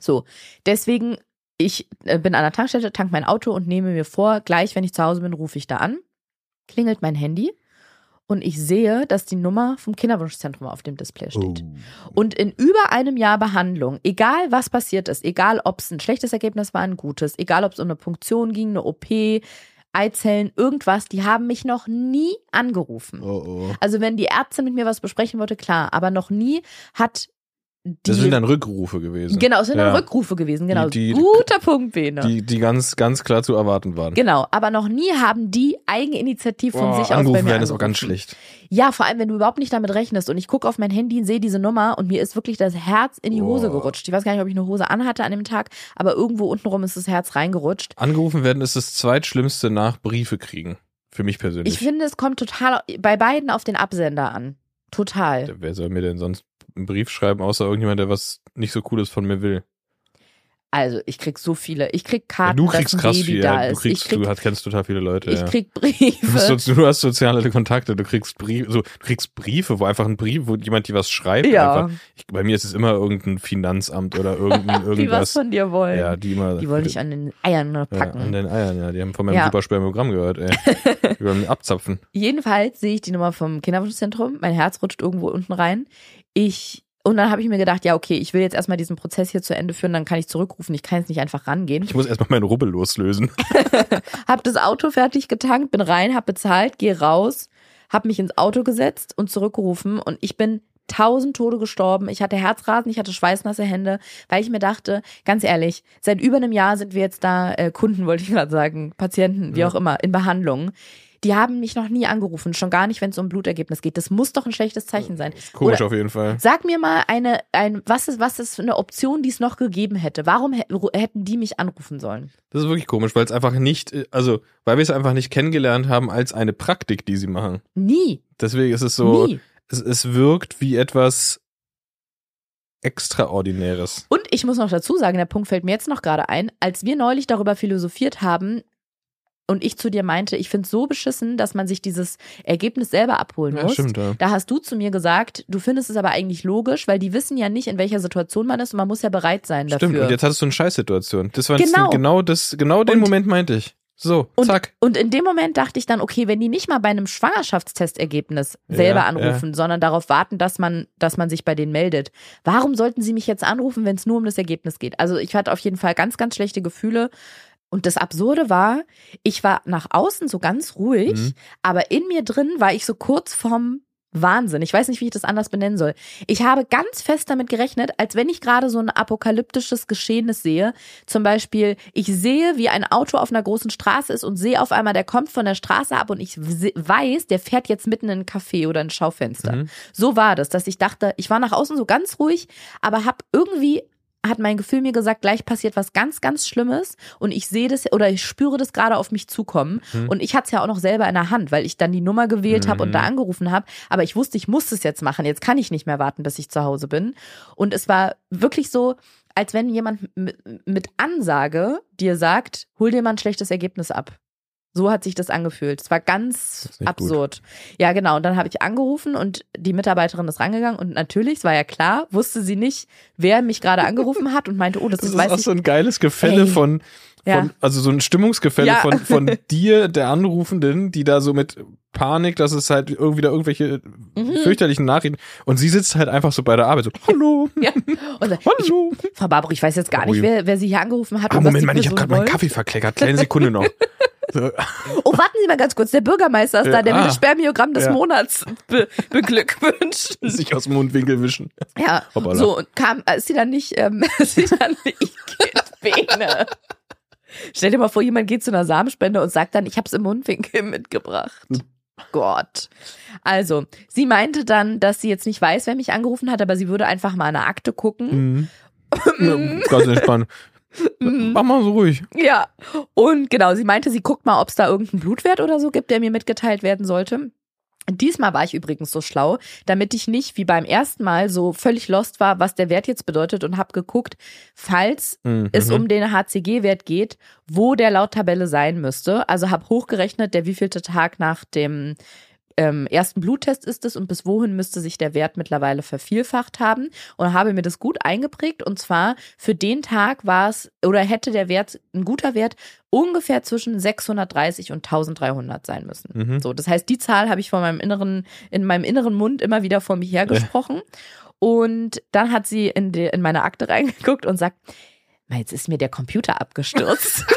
So, deswegen, ich äh, bin an der Tankstelle, tank mein Auto und nehme mir vor, gleich wenn ich zu Hause bin, rufe ich da an, klingelt mein Handy und ich sehe, dass die Nummer vom Kinderwunschzentrum auf dem Display steht. Und in über einem Jahr Behandlung, egal was passiert ist, egal ob es ein schlechtes Ergebnis war, ein gutes, egal ob es um eine Punktion ging, eine OP, Eizellen, irgendwas, die haben mich noch nie angerufen. Oh, oh. Also wenn die Ärztin mit mir was besprechen wollte, klar, aber noch nie hat die Das sind dann Rückrufe gewesen. Genau, es sind Ja. dann Rückrufe gewesen, genau. Die- die- Guter Punkt, Bene. Die, die ganz, ganz klar zu erwarten waren. genau, aber noch nie haben die Eigeninitiativ von Boah, sich aus bei angerufen mir werden ist auch ganz schlecht. Ja, vor allem, wenn du überhaupt nicht damit rechnest und ich gucke auf mein Handy und sehe diese Nummer und mir ist wirklich das Herz in die Hose gerutscht. Ich weiß gar nicht, ob ich eine Hose anhatte an dem Tag, aber irgendwo untenrum ist das Herz reingerutscht. Angerufen werden ist das zweitschlimmste nach Briefe kriegen. Für mich persönlich. Ich finde, es kommt total bei beiden auf den Absender an. Total. Wer soll mir denn sonst einen Brief schreiben, außer irgendjemand, der was nicht so Cooles von mir will? Also, ich krieg so viele. Ich krieg Ja, Karten, du dass kriegst krass Baby viel. Ja, du, kriegst, krieg, du kennst total viele Leute. ich ja. krieg Du, bist Briefe. du hast soziale Kontakte, du kriegst Briefe, so, du kriegst Briefe, wo einfach ein Brief, wo jemand dir was schreibt. Ja. Ich, bei mir ist es immer irgendein Finanzamt oder irgendein, die was irgendwas. von dir wollen. ja, die immer. Die wollen dich an den Eiern ja, packen. an den Eiern, ja. Die haben von meinem Ja. super Spermogramm gehört, ey. Die wollen mich abzapfen. Jedenfalls sehe ich die Nummer vom Kinderwunschzentrum. Mein Herz rutscht irgendwo unten rein. Ich und dann habe ich mir gedacht, ja okay, ich will jetzt erstmal diesen Prozess hier zu Ende führen, dann kann ich zurückrufen. Ich kann jetzt nicht einfach rangehen. Ich muss erstmal meinen Rubbel loslösen. Hab das Auto fertig getankt, bin rein, hab bezahlt, gehe raus, hab mich ins Auto gesetzt und zurückgerufen und ich bin tausend Tode gestorben. Ich hatte Herzrasen, ich hatte schweißnasse Hände, weil ich mir dachte, ganz ehrlich, seit über einem Jahr sind wir jetzt da äh, Kunden, wollte ich gerade sagen, Patienten, wie Ja. auch immer, in Behandlung. Die haben mich noch nie angerufen, schon gar nicht, wenn es um Blutergebnis geht. Das muss doch ein schlechtes Zeichen sein. Komisch Oder- auf jeden Fall. Sag mir mal eine, ein, was ist, was ist eine Option, die es noch gegeben hätte? Warum hä- hätten die mich anrufen sollen? Das ist wirklich komisch, weil es einfach nicht, also, weil wir es einfach nicht kennengelernt haben als eine Praktik, die sie machen. Nie, Deswegen ist es so, nie. es, es wirkt wie etwas Extraordinäres. Und ich muss noch dazu sagen, der Punkt fällt mir jetzt noch gerade ein, als wir neulich darüber philosophiert haben und ich zu dir meinte, ich finde es so beschissen, dass man sich dieses Ergebnis selber abholen Ja, muss. stimmt, ja. Da hast du zu mir gesagt, du findest es aber eigentlich logisch, weil die wissen ja nicht, in welcher Situation man ist und man muss ja bereit sein dafür. Stimmt, und jetzt hattest du eine Scheißsituation. Das war Genau. genau das, genau den Und- Moment meinte ich. So, Und- zack. Und in dem Moment dachte ich dann, okay, wenn die nicht mal bei einem Schwangerschaftstestergebnis selber Ja, anrufen, sondern darauf warten, dass man, dass man sich bei denen meldet, warum sollten sie mich jetzt anrufen, wenn es nur um das Ergebnis geht? Also ich hatte auf jeden Fall ganz, ganz schlechte Gefühle. Und das Absurde war, ich war nach außen so ganz ruhig, Mhm. aber in mir drin war ich so kurz vorm Wahnsinn. Ich weiß nicht, wie ich das anders benennen soll. Ich habe ganz fest damit gerechnet, als wenn ich gerade so ein apokalyptisches Geschehnis sehe. Zum Beispiel, ich sehe, wie ein Auto auf einer großen Straße ist und sehe auf einmal, der kommt von der Straße ab und ich weiß, der fährt jetzt mitten in ein Café oder ein Schaufenster. Mhm. So war das, dass ich dachte, ich war nach außen so ganz ruhig, aber habe irgendwie hat mein Gefühl mir gesagt, gleich passiert was ganz, ganz Schlimmes und ich sehe das oder ich spüre das gerade auf mich zukommen. Mhm. Und ich hatte es ja auch noch selber in der Hand, weil ich dann die Nummer gewählt habe und Mhm. da angerufen habe. Aber ich wusste, ich muss es jetzt machen. Jetzt kann ich nicht mehr warten, bis ich zu Hause bin. Und es war wirklich so, als wenn jemand mit Ansage dir sagt, hol dir mal ein schlechtes Ergebnis ab. So hat sich das angefühlt. Es war ganz nicht absurd. Ja, genau. Und dann habe ich angerufen und die Mitarbeiterin ist rangegangen und natürlich, es war ja klar, wusste sie nicht, wer mich gerade angerufen hat und meinte, oh, das, Das ist, weiß auch ich. so ein geiles Gefälle Ey. von, von Ja. also so ein Stimmungsgefälle Ja. von, von dir, der Anrufenden, die da so mit Panik, dass es halt irgendwie da irgendwelche Mhm. fürchterlichen Nachrichten und sie sitzt halt einfach so bei der Arbeit so, hallo, Ja. Und ich, hallo. Frau Barbuch, ich weiß jetzt gar nicht, Ui. wer, wer sie hier angerufen hat. Ah, Moment mal, ich habe gerade meinen. Kaffee verkleckert, kleine Sekunde noch. Oh, warten Sie mal ganz kurz, der Bürgermeister ist da, der will ah. das Spermiogramm des Ja. Monats be beglückwünschen. sich aus dem Mundwinkel wischen. Ja, Hoppala. so und kam, ist sie dann nicht, ähm, ist sie dann nicht Bene. Stell dir mal vor, jemand geht zu einer Samenspende und sagt dann, ich habe es im Mundwinkel mitgebracht. Gott. Also, sie meinte dann, dass sie jetzt nicht weiß, wer mich angerufen hat, aber sie würde einfach mal in eine Akte gucken. Mhm. Ganz entspannt. Mhm. Mach mal so ruhig. Ja. Und genau, sie meinte, sie guckt mal, ob es da irgendeinen Blutwert oder so gibt, der mir mitgeteilt werden sollte. Diesmal war ich übrigens so schlau, damit ich nicht wie beim ersten Mal so völlig lost war, was der Wert jetzt bedeutet und habe geguckt, falls Mhm. es um den HCG-Wert geht, wo der laut Tabelle sein müsste. Also habe hochgerechnet, der wievielte Tag nach dem ähm, ersten Bluttest ist es und bis wohin müsste sich der Wert mittlerweile vervielfacht haben und habe mir das gut eingeprägt und zwar für den Tag war es oder hätte der Wert ein guter Wert ungefähr zwischen 630 und 1300 sein müssen. Mhm. So, das heißt, die Zahl habe ich vor meinem inneren in meinem inneren Mund immer wieder vor mich hergesprochen und dann hat sie in die, in meine Akte reingeguckt und sagt, "Ma, jetzt ist mir der Computer abgestürzt.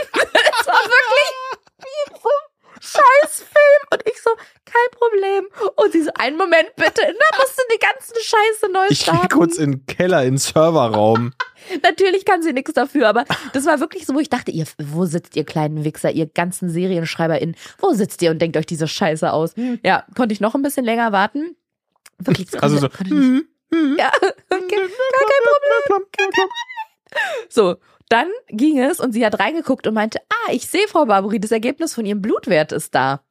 Es war wirklich so ein Scheißfilm. Und ich so, kein Problem. Und sie so, einen Moment bitte. Da musst du die ganze Scheiße neu Ich gehe starten. kurz in den Keller, in den Serverraum. Natürlich kann sie nichts dafür, aber das war wirklich so, wo ich dachte, ihr, wo sitzt ihr kleinen Wichser, ihr ganzen SerienschreiberInnen? Wo sitzt ihr und denkt euch diese Scheiße aus? Ja, konnte ich noch ein bisschen länger warten. Wirklich, das Also so, konnte, konnte nicht. hm, hm, Ja, okay, gar kein Problem. So, dann ging es und sie hat reingeguckt und meinte, ah, ich sehe, Frau Barbary, das Ergebnis von ihrem Blutwert ist da.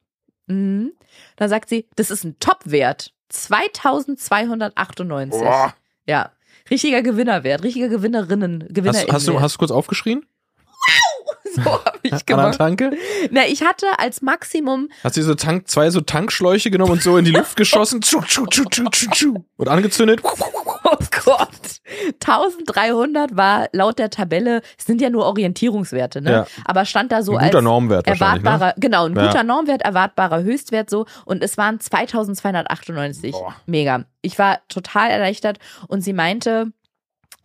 Mhm. Dann sagt sie, das ist ein Topwert. 2298. Boah. Ja. Richtiger Gewinnerwert, richtiger Gewinnerinnen, Hast, Gewinnerinnen. hast, du, hast du kurz aufgeschrien? so habe ich An gemacht. Tanke? Na, ich hatte als Maximum, Hast du so Tank, zwei so Tankschläuche genommen und so in die Luft geschossen? Tschu, tschu, tschu, tschu, tschu, tschu. Und angezündet? Gott, 1300 war laut der Tabelle, es sind ja nur Orientierungswerte, ne? Ja. Aber stand da so Ein als guter Normwert wahrscheinlich, ne? erwartbarer, genau, ein Ja. guter Normwert, erwartbarer Höchstwert so und es waren 2298. Boah. Mega. Ich war total erleichtert und sie meinte,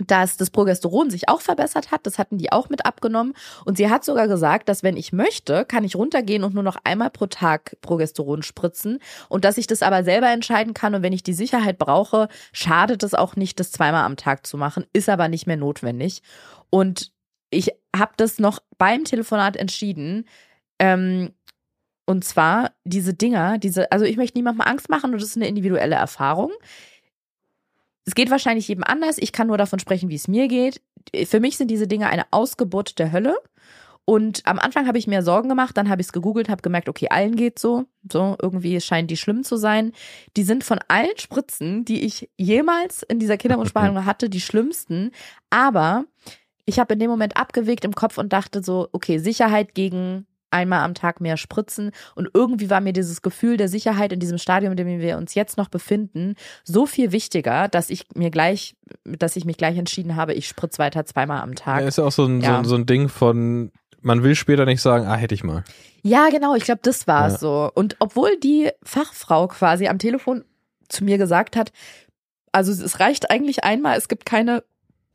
dass das Progesteron sich auch verbessert hat. Das hatten die auch mit abgenommen. Und sie hat sogar gesagt, dass wenn ich möchte, kann ich runtergehen und nur noch einmal pro Tag Progesteron spritzen. Und dass ich das aber selber entscheiden kann. Und wenn ich die Sicherheit brauche, schadet es auch nicht, das zweimal am Tag zu machen. Ist aber nicht mehr notwendig. Und ich habe das noch beim Telefonat entschieden. Ähm, und zwar diese Dinger, diese, also ich möchte niemandem Angst machen und das ist eine individuelle Erfahrung. Es geht wahrscheinlich jedem anders. Ich kann nur davon sprechen, wie es mir geht. Für mich sind diese Dinge eine Ausgeburt der Hölle. Und am Anfang habe ich mir Sorgen gemacht, dann habe ich es gegoogelt, habe gemerkt, okay, allen geht so. So, irgendwie scheinen die schlimm zu sein. Die sind von allen Spritzen, die ich jemals in dieser Kinderwunschbehandlung hatte, die schlimmsten. Aber ich habe in dem Moment abgewegt im Kopf und dachte so, okay, Sicherheit gegen einmal am Tag mehr spritzen. Und irgendwie war mir dieses Gefühl der Sicherheit in diesem Stadium, in dem wir uns jetzt noch befinden, so viel wichtiger, dass ich mir gleich, dass ich mich gleich entschieden habe, ich spritze weiter zweimal am Ja, Tag. ist ja auch so ein, so, Ja. ein- so ein Ding von, man will später nicht sagen, ah, hätte ich mal. Ja, genau, ich glaube, das war es Ja. so. Und obwohl die Fachfrau quasi am Telefon zu mir gesagt hat, also es reicht eigentlich einmal, es gibt keine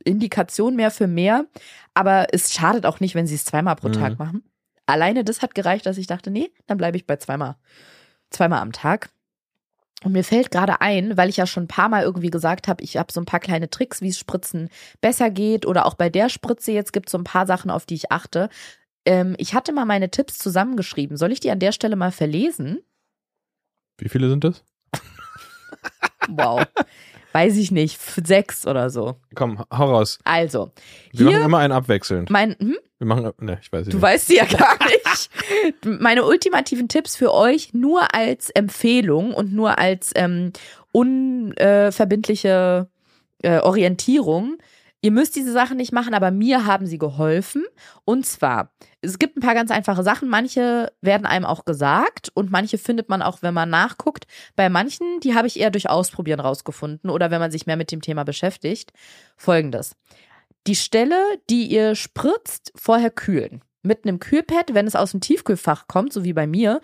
Indikation mehr für mehr, aber es schadet auch nicht, wenn sie es zweimal pro Mhm. Tag machen. Alleine das hat gereicht, dass ich dachte, nee, dann bleibe ich bei zweimal, zweimal am Tag. Und mir fällt gerade ein, weil ich ja schon ein paar Mal irgendwie gesagt habe, ich habe so ein paar kleine Tricks, wie es Spritzen besser geht oder auch bei der Spritze jetzt gibt es so ein paar Sachen, auf die ich achte. Ähm, ich hatte mal meine Tipps zusammengeschrieben. Soll ich die an der Stelle mal verlesen? Wie viele sind das? Wow. Weiß ich nicht, sechs oder so. Komm, hau raus. Also, Wir machen immer einen abwechselnd. mein, hm? Wir machen, ne, ich weiß Du nicht. weißt sie ja gar nicht. Meine ultimativen Tipps für euch nur als Empfehlung und nur als ähm, unverbindliche äh, Orientierung. Ihr müsst diese Sachen nicht machen, aber mir haben sie geholfen. Und zwar, es gibt ein paar ganz einfache Sachen. Manche werden einem auch gesagt und manche findet man auch, wenn man nachguckt. Bei manchen, die habe ich eher durch Ausprobieren rausgefunden oder wenn man sich mehr mit dem Thema beschäftigt. Folgendes. Die Stelle, die ihr spritzt, vorher kühlen. Mit einem Kühlpad, wenn es aus dem Tiefkühlfach kommt, so wie bei mir.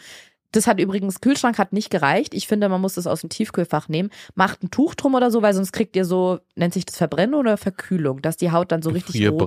Das hat übrigens, Kühlschrank hat nicht gereicht. Ich finde, man muss das aus dem Tiefkühlfach nehmen. Macht ein Tuch drum oder so, weil sonst kriegt ihr so, nennt sich das Verbrennen oder Verkühlung, dass die Haut dann so richtig rot.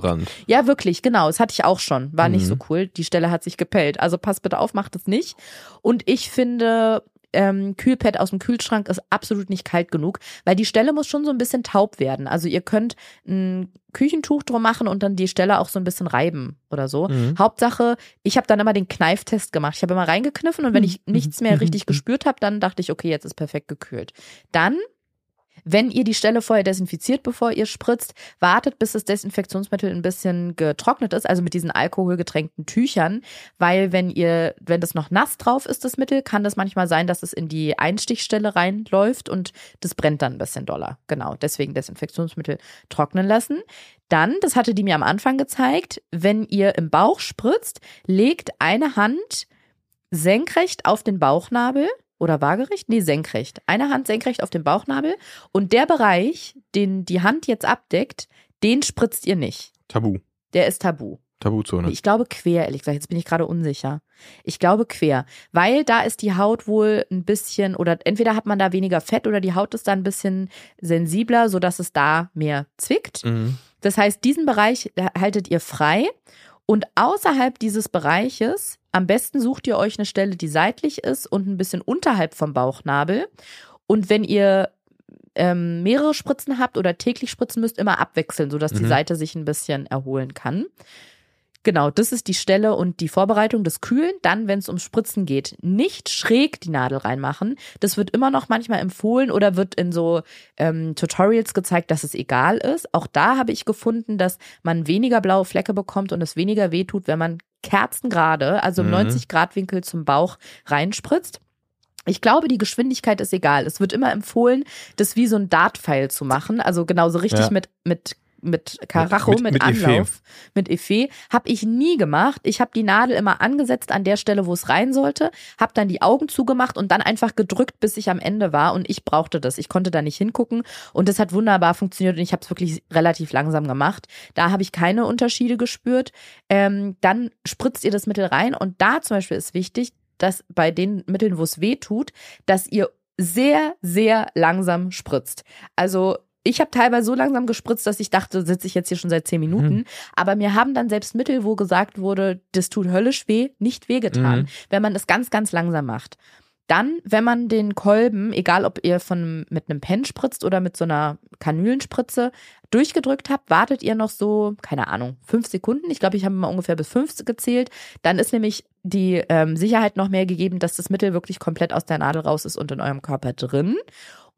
Ja, wirklich, genau. Das hatte ich auch schon. War nicht Mhm. so cool. Die Stelle hat sich gepellt. Also passt bitte auf, macht es nicht. Und ich finde, ähm, Kühlpad aus dem Kühlschrank ist absolut nicht kalt genug, weil die Stelle muss schon so ein bisschen taub werden. Also ihr könnt ein Küchentuch drum machen und dann die Stelle auch so ein bisschen reiben oder so. Mhm. Hauptsache, ich habe dann immer den Kneiftest gemacht. Ich habe immer reingekniffen und wenn ich nichts mehr richtig gespürt habe, dann dachte ich, okay, jetzt ist perfekt gekühlt. Dann wenn ihr die Stelle vorher desinfiziert, bevor ihr spritzt, wartet, bis das Desinfektionsmittel ein bisschen getrocknet ist, also mit diesen alkoholgetränkten Tüchern, weil wenn ihr, wenn das noch nass drauf ist, das Mittel, kann das manchmal sein, dass es in die Einstichstelle reinläuft und das brennt dann ein bisschen doller. Genau, deswegen Desinfektionsmittel trocknen lassen. Dann, das hatte die mir am Anfang gezeigt, wenn ihr im Bauch spritzt, legt eine Hand senkrecht auf den Bauchnabel oder waagerecht? Nee, senkrecht. Eine Hand senkrecht auf den Bauchnabel und der Bereich, den die Hand jetzt abdeckt, den spritzt ihr nicht. Tabu. Der ist tabu. Tabuzone. Ich glaube quer, ehrlich gesagt. Jetzt bin ich gerade unsicher. Ich glaube quer, weil da ist die Haut wohl ein bisschen oder entweder hat man da weniger Fett oder die Haut ist da ein bisschen sensibler, sodass es da mehr zwickt. Mhm. Das heißt, diesen Bereich haltet ihr frei und außerhalb dieses Bereiches, am besten sucht ihr euch eine Stelle, die seitlich ist und ein bisschen unterhalb vom Bauchnabel. Und wenn ihr ähm, mehrere Spritzen habt oder täglich spritzen müsst, immer abwechseln, sodass die Mhm. Seite sich ein bisschen erholen kann. Genau, das ist die Stelle und die Vorbereitung des Kühlen. Dann, wenn es ums Spritzen geht, nicht schräg die Nadel reinmachen. Das wird immer noch manchmal empfohlen oder wird in so ähm, Tutorials gezeigt, dass es egal ist. Auch da habe ich gefunden, dass man weniger blaue Flecke bekommt und es weniger wehtut, wenn man kerzengerade, also im Mhm. 90 Grad Winkel zum Bauch reinspritzt. Ich glaube, die Geschwindigkeit ist egal. Es wird immer empfohlen, das wie so ein Dartpfeil zu machen. Also genauso richtig Ja. mit, mit, mit Karacho, Mit- mit, mit. Anlauf, mit Effet. Habe ich nie gemacht. Ich habe die Nadel immer angesetzt an der Stelle, wo es rein sollte, habe dann die Augen zugemacht und dann einfach gedrückt, bis ich am Ende war. Und ich brauchte das. Ich konnte da nicht hingucken. Und das hat wunderbar funktioniert und ich habe es wirklich relativ langsam gemacht. Da habe ich keine Unterschiede gespürt. Ähm, dann spritzt ihr das Mittel rein und da zum Beispiel ist wichtig, dass bei den Mitteln, wo es weh tut, dass ihr sehr, sehr langsam spritzt. Also ich habe teilweise so langsam gespritzt, dass ich dachte, sitze ich jetzt hier schon seit zehn Minuten. Aber mir haben dann selbst Mittel, wo gesagt wurde, das tut höllisch weh, nicht wehgetan, Mhm. wenn man das ganz, ganz langsam macht. Dann, wenn man den Kolben, egal ob ihr von mit einem Pen spritzt oder mit so einer Kanülenspritze, durchgedrückt habt, wartet ihr noch so, keine Ahnung, fünf Sekunden. Ich glaube, ich habe mal ungefähr bis fünf gezählt. Dann ist nämlich die ähm, Sicherheit noch mehr gegeben, dass das Mittel wirklich komplett aus der Nadel raus ist und in eurem Körper drin.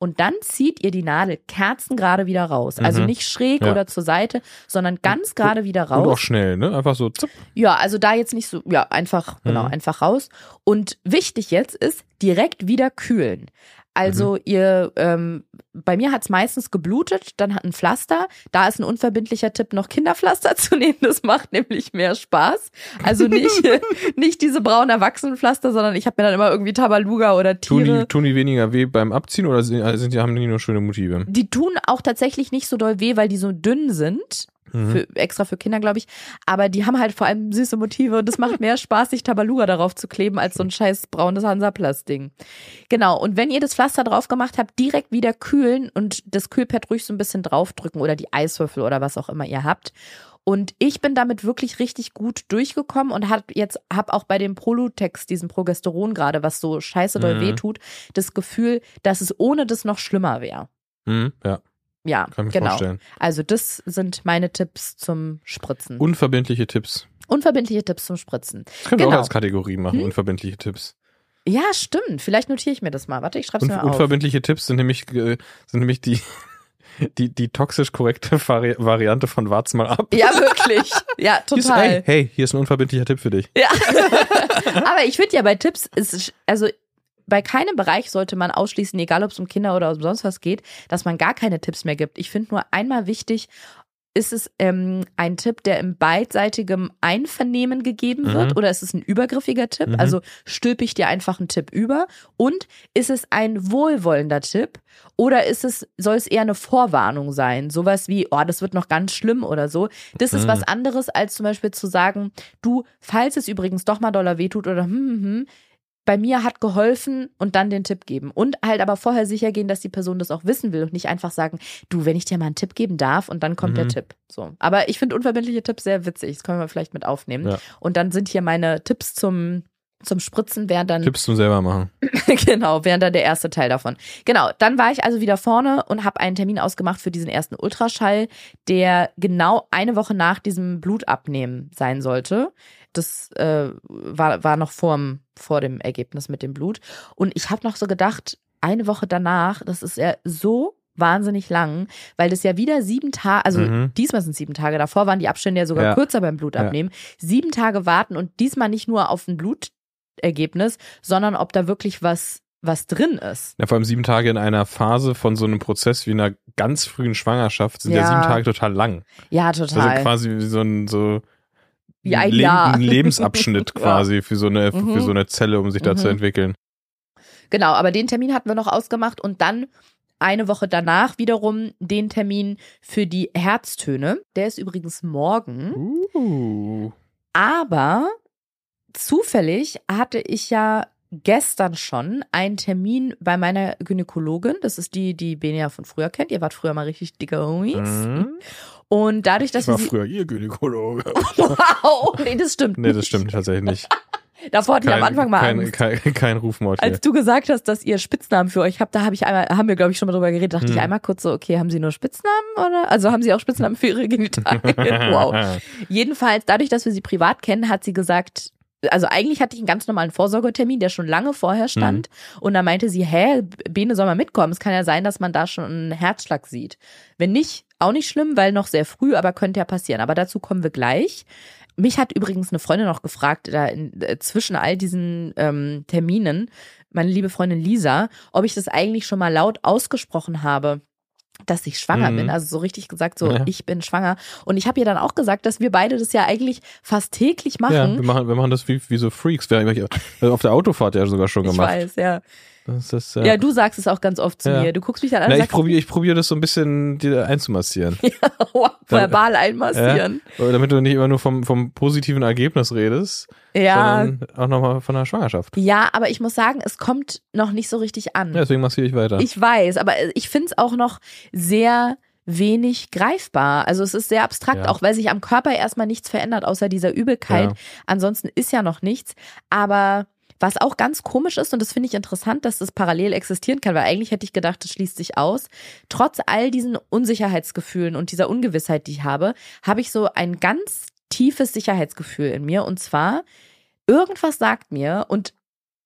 Und dann zieht ihr die Nadel kerzengerade wieder raus. Also Mhm. nicht schräg Ja. oder zur Seite, sondern ganz gerade wieder raus. Und auch schnell, ne? Einfach so, zup. Ja, also da jetzt nicht so, ja, einfach, genau, Mhm. einfach raus. Und wichtig jetzt ist, direkt wieder kühlen. Also Mhm. ihr, ähm, bei mir hat's meistens geblutet, dann hat ein Pflaster. Da ist ein unverbindlicher Tipp, noch Kinderpflaster zu nehmen. Das macht nämlich mehr Spaß. Also nicht, nicht diese braunen Erwachsenenpflaster, sondern ich habe mir dann immer irgendwie Tabaluga oder Tun Tiere. die, tun die weniger weh beim Abziehen oder sind, sind die, haben die nur schöne Motive? Die tun auch tatsächlich nicht so doll weh, weil die so dünn sind. Mhm. Für, extra für Kinder, glaube ich. Aber die haben halt vor allem süße Motive und es macht mehr Spaß, sich Tabaluga darauf zu kleben, als so ein scheiß braunes Hansaplast-Ding. Genau. Und wenn ihr das Pflaster drauf gemacht habt, direkt wieder kühlen und das Kühlpad ruhig so ein bisschen draufdrücken oder die Eiswürfel oder was auch immer ihr habt. Und ich bin damit wirklich richtig gut durchgekommen und hab jetzt hab auch bei dem Prolutex, diesem Progesteron gerade, was so scheiße doll Mhm. wehtut, das Gefühl, dass es ohne das noch schlimmer wäre. Mhm, ja, Ja, kann genau. vorstellen. Also das sind meine Tipps zum Spritzen. Unverbindliche Tipps. Unverbindliche Tipps zum Spritzen. Das können wir Genau. auch als Kategorie machen, Hm? unverbindliche Tipps. Ja, stimmt. Vielleicht notiere ich mir das mal. Warte, ich schreibe es mir auf. unverbindliche Tipps sind nämlich, äh, sind nämlich die, die, die toxisch korrekte Vari Variante von Wart's mal ab. Ja, wirklich. Ja, total. Hey, hey, hier ist ein unverbindlicher Tipp für dich. Ja. Aber ich finde ja bei Tipps, ist, also bei keinem Bereich sollte man ausschließen, egal ob es um Kinder oder um sonst was geht, dass man gar keine Tipps mehr gibt. Ich finde nur einmal wichtig, ist es ähm, ein Tipp, der im beidseitigen Einvernehmen gegeben wird Mhm. oder ist es ein übergriffiger Tipp? Mhm. Also stülpe ich dir einfach einen Tipp über? Und ist es ein wohlwollender Tipp oder ist es, soll es eher eine Vorwarnung sein? Sowas wie, oh, das wird noch ganz schlimm oder so. Das ist Mhm. was anderes, als zum Beispiel zu sagen, du, falls es übrigens doch mal doller wehtut oder hm, hm, hm, bei mir hat geholfen und dann den Tipp geben. Und halt aber vorher sicher gehen, dass die Person das auch wissen will und nicht einfach sagen, du, wenn ich dir mal einen Tipp geben darf und dann kommt der Mhm. Tipp. So. Aber ich finde unverbindliche Tipps sehr witzig. Das können wir vielleicht mit aufnehmen. Ja. Und dann sind hier meine Tipps zum, zum Spritzen, während dann Tipps zum selber machen. genau, wäre dann der erste Teil davon. Genau, dann war ich also wieder vorne und habe einen Termin ausgemacht für diesen ersten Ultraschall, der genau eine Woche nach diesem Blutabnehmen sein sollte. Das äh, war, war noch vorm, vor dem Ergebnis mit dem Blut. Und ich habe noch so gedacht, eine Woche danach, das ist ja so wahnsinnig lang, weil das ja wieder sieben Tage, also Mhm. diesmal sind sieben Tage, davor waren die Abstände ja sogar Ja. kürzer beim Blutabnehmen. Sieben Tage warten und diesmal nicht nur auf ein Blutergebnis, sondern ob da wirklich was, was drin ist. Ja, vor allem sieben Tage in einer Phase von so einem Prozess wie einer ganz frühen Schwangerschaft sind ja, Ja. sieben Tage total lang. Ja, Also total. quasi wie so ein, so Wie ein Jahr. ein Lebensabschnitt Ja. quasi für so eine, für Mhm. so eine Zelle, um sich da Mhm. zu entwickeln. Genau, aber den Termin hatten wir noch ausgemacht und dann eine Woche danach wiederum den Termin für die Herztöne. Der ist übrigens morgen. Uh. Aber zufällig hatte ich ja gestern schon einen Termin bei meiner Gynäkologin. Das ist die, die Benia von früher kennt. Ihr wart früher mal richtig dicke Homies. Mhm. Und dadurch, dass Ich war wir früher ihr Gynäkologe. Wow, nee, das stimmt. nee, das stimmt tatsächlich nicht. Davor hatte ich am Anfang mal kein, Angst. kein, kein Rufmord hier. Als du gesagt hast, dass ihr Spitznamen für euch habt, da habe ich einmal, haben wir glaube ich schon mal drüber geredet, dachte Hm. ich einmal kurz so, okay, haben sie nur Spitznamen oder? Also haben sie auch Spitznamen für ihre Genitalien? wow. Jedenfalls, dadurch, dass wir sie privat kennen, hat sie gesagt, also eigentlich hatte ich einen ganz normalen Vorsorgetermin, der schon lange vorher stand. Und da meinte sie, hä, Bene soll mal mitkommen. Es kann ja sein, dass man da schon einen Herzschlag sieht. Wenn nicht, auch nicht schlimm, weil noch sehr früh, aber könnte ja passieren. Aber dazu kommen wir gleich. Mich hat übrigens eine Freundin noch gefragt, da in, äh, zwischen all diesen ähm, Terminen, meine liebe Freundin Lisa, ob ich das eigentlich schon mal laut ausgesprochen habe, dass ich schwanger Mhm. bin. Also so richtig gesagt, so Ja. ich bin schwanger. Und ich habe ihr dann auch gesagt, dass wir beide das ja eigentlich fast täglich machen. Ja, wir machen, wir machen das wie, wie so Freaks. Wir haben also auf der Autofahrt ja sogar schon ich gemacht. weiß, ja. Das ist, ja. ja. du sagst es auch ganz oft zu Ja. mir. Du guckst mich dann an Na, ich probiere ich probier das so ein bisschen dir einzumassieren. wow, verbal einmassieren. Oder Damit du nicht immer nur vom, vom positiven Ergebnis redest, Ja. sondern auch nochmal von der Schwangerschaft. Ja, aber ich muss sagen, es kommt noch nicht so richtig an. Ja, deswegen massiere ich weiter. Ich weiß, aber ich finde es auch noch sehr wenig greifbar. Also es ist sehr abstrakt, Ja. auch weil sich am Körper erstmal nichts verändert, außer dieser Übelkeit. Ja. Ansonsten ist ja noch nichts. Aber was auch ganz komisch ist, und das finde ich interessant, dass das parallel existieren kann, weil eigentlich hätte ich gedacht, das schließt sich aus. Trotz all diesen Unsicherheitsgefühlen und dieser Ungewissheit, die ich habe, habe ich so ein ganz tiefes Sicherheitsgefühl in mir. Und zwar, irgendwas sagt mir, und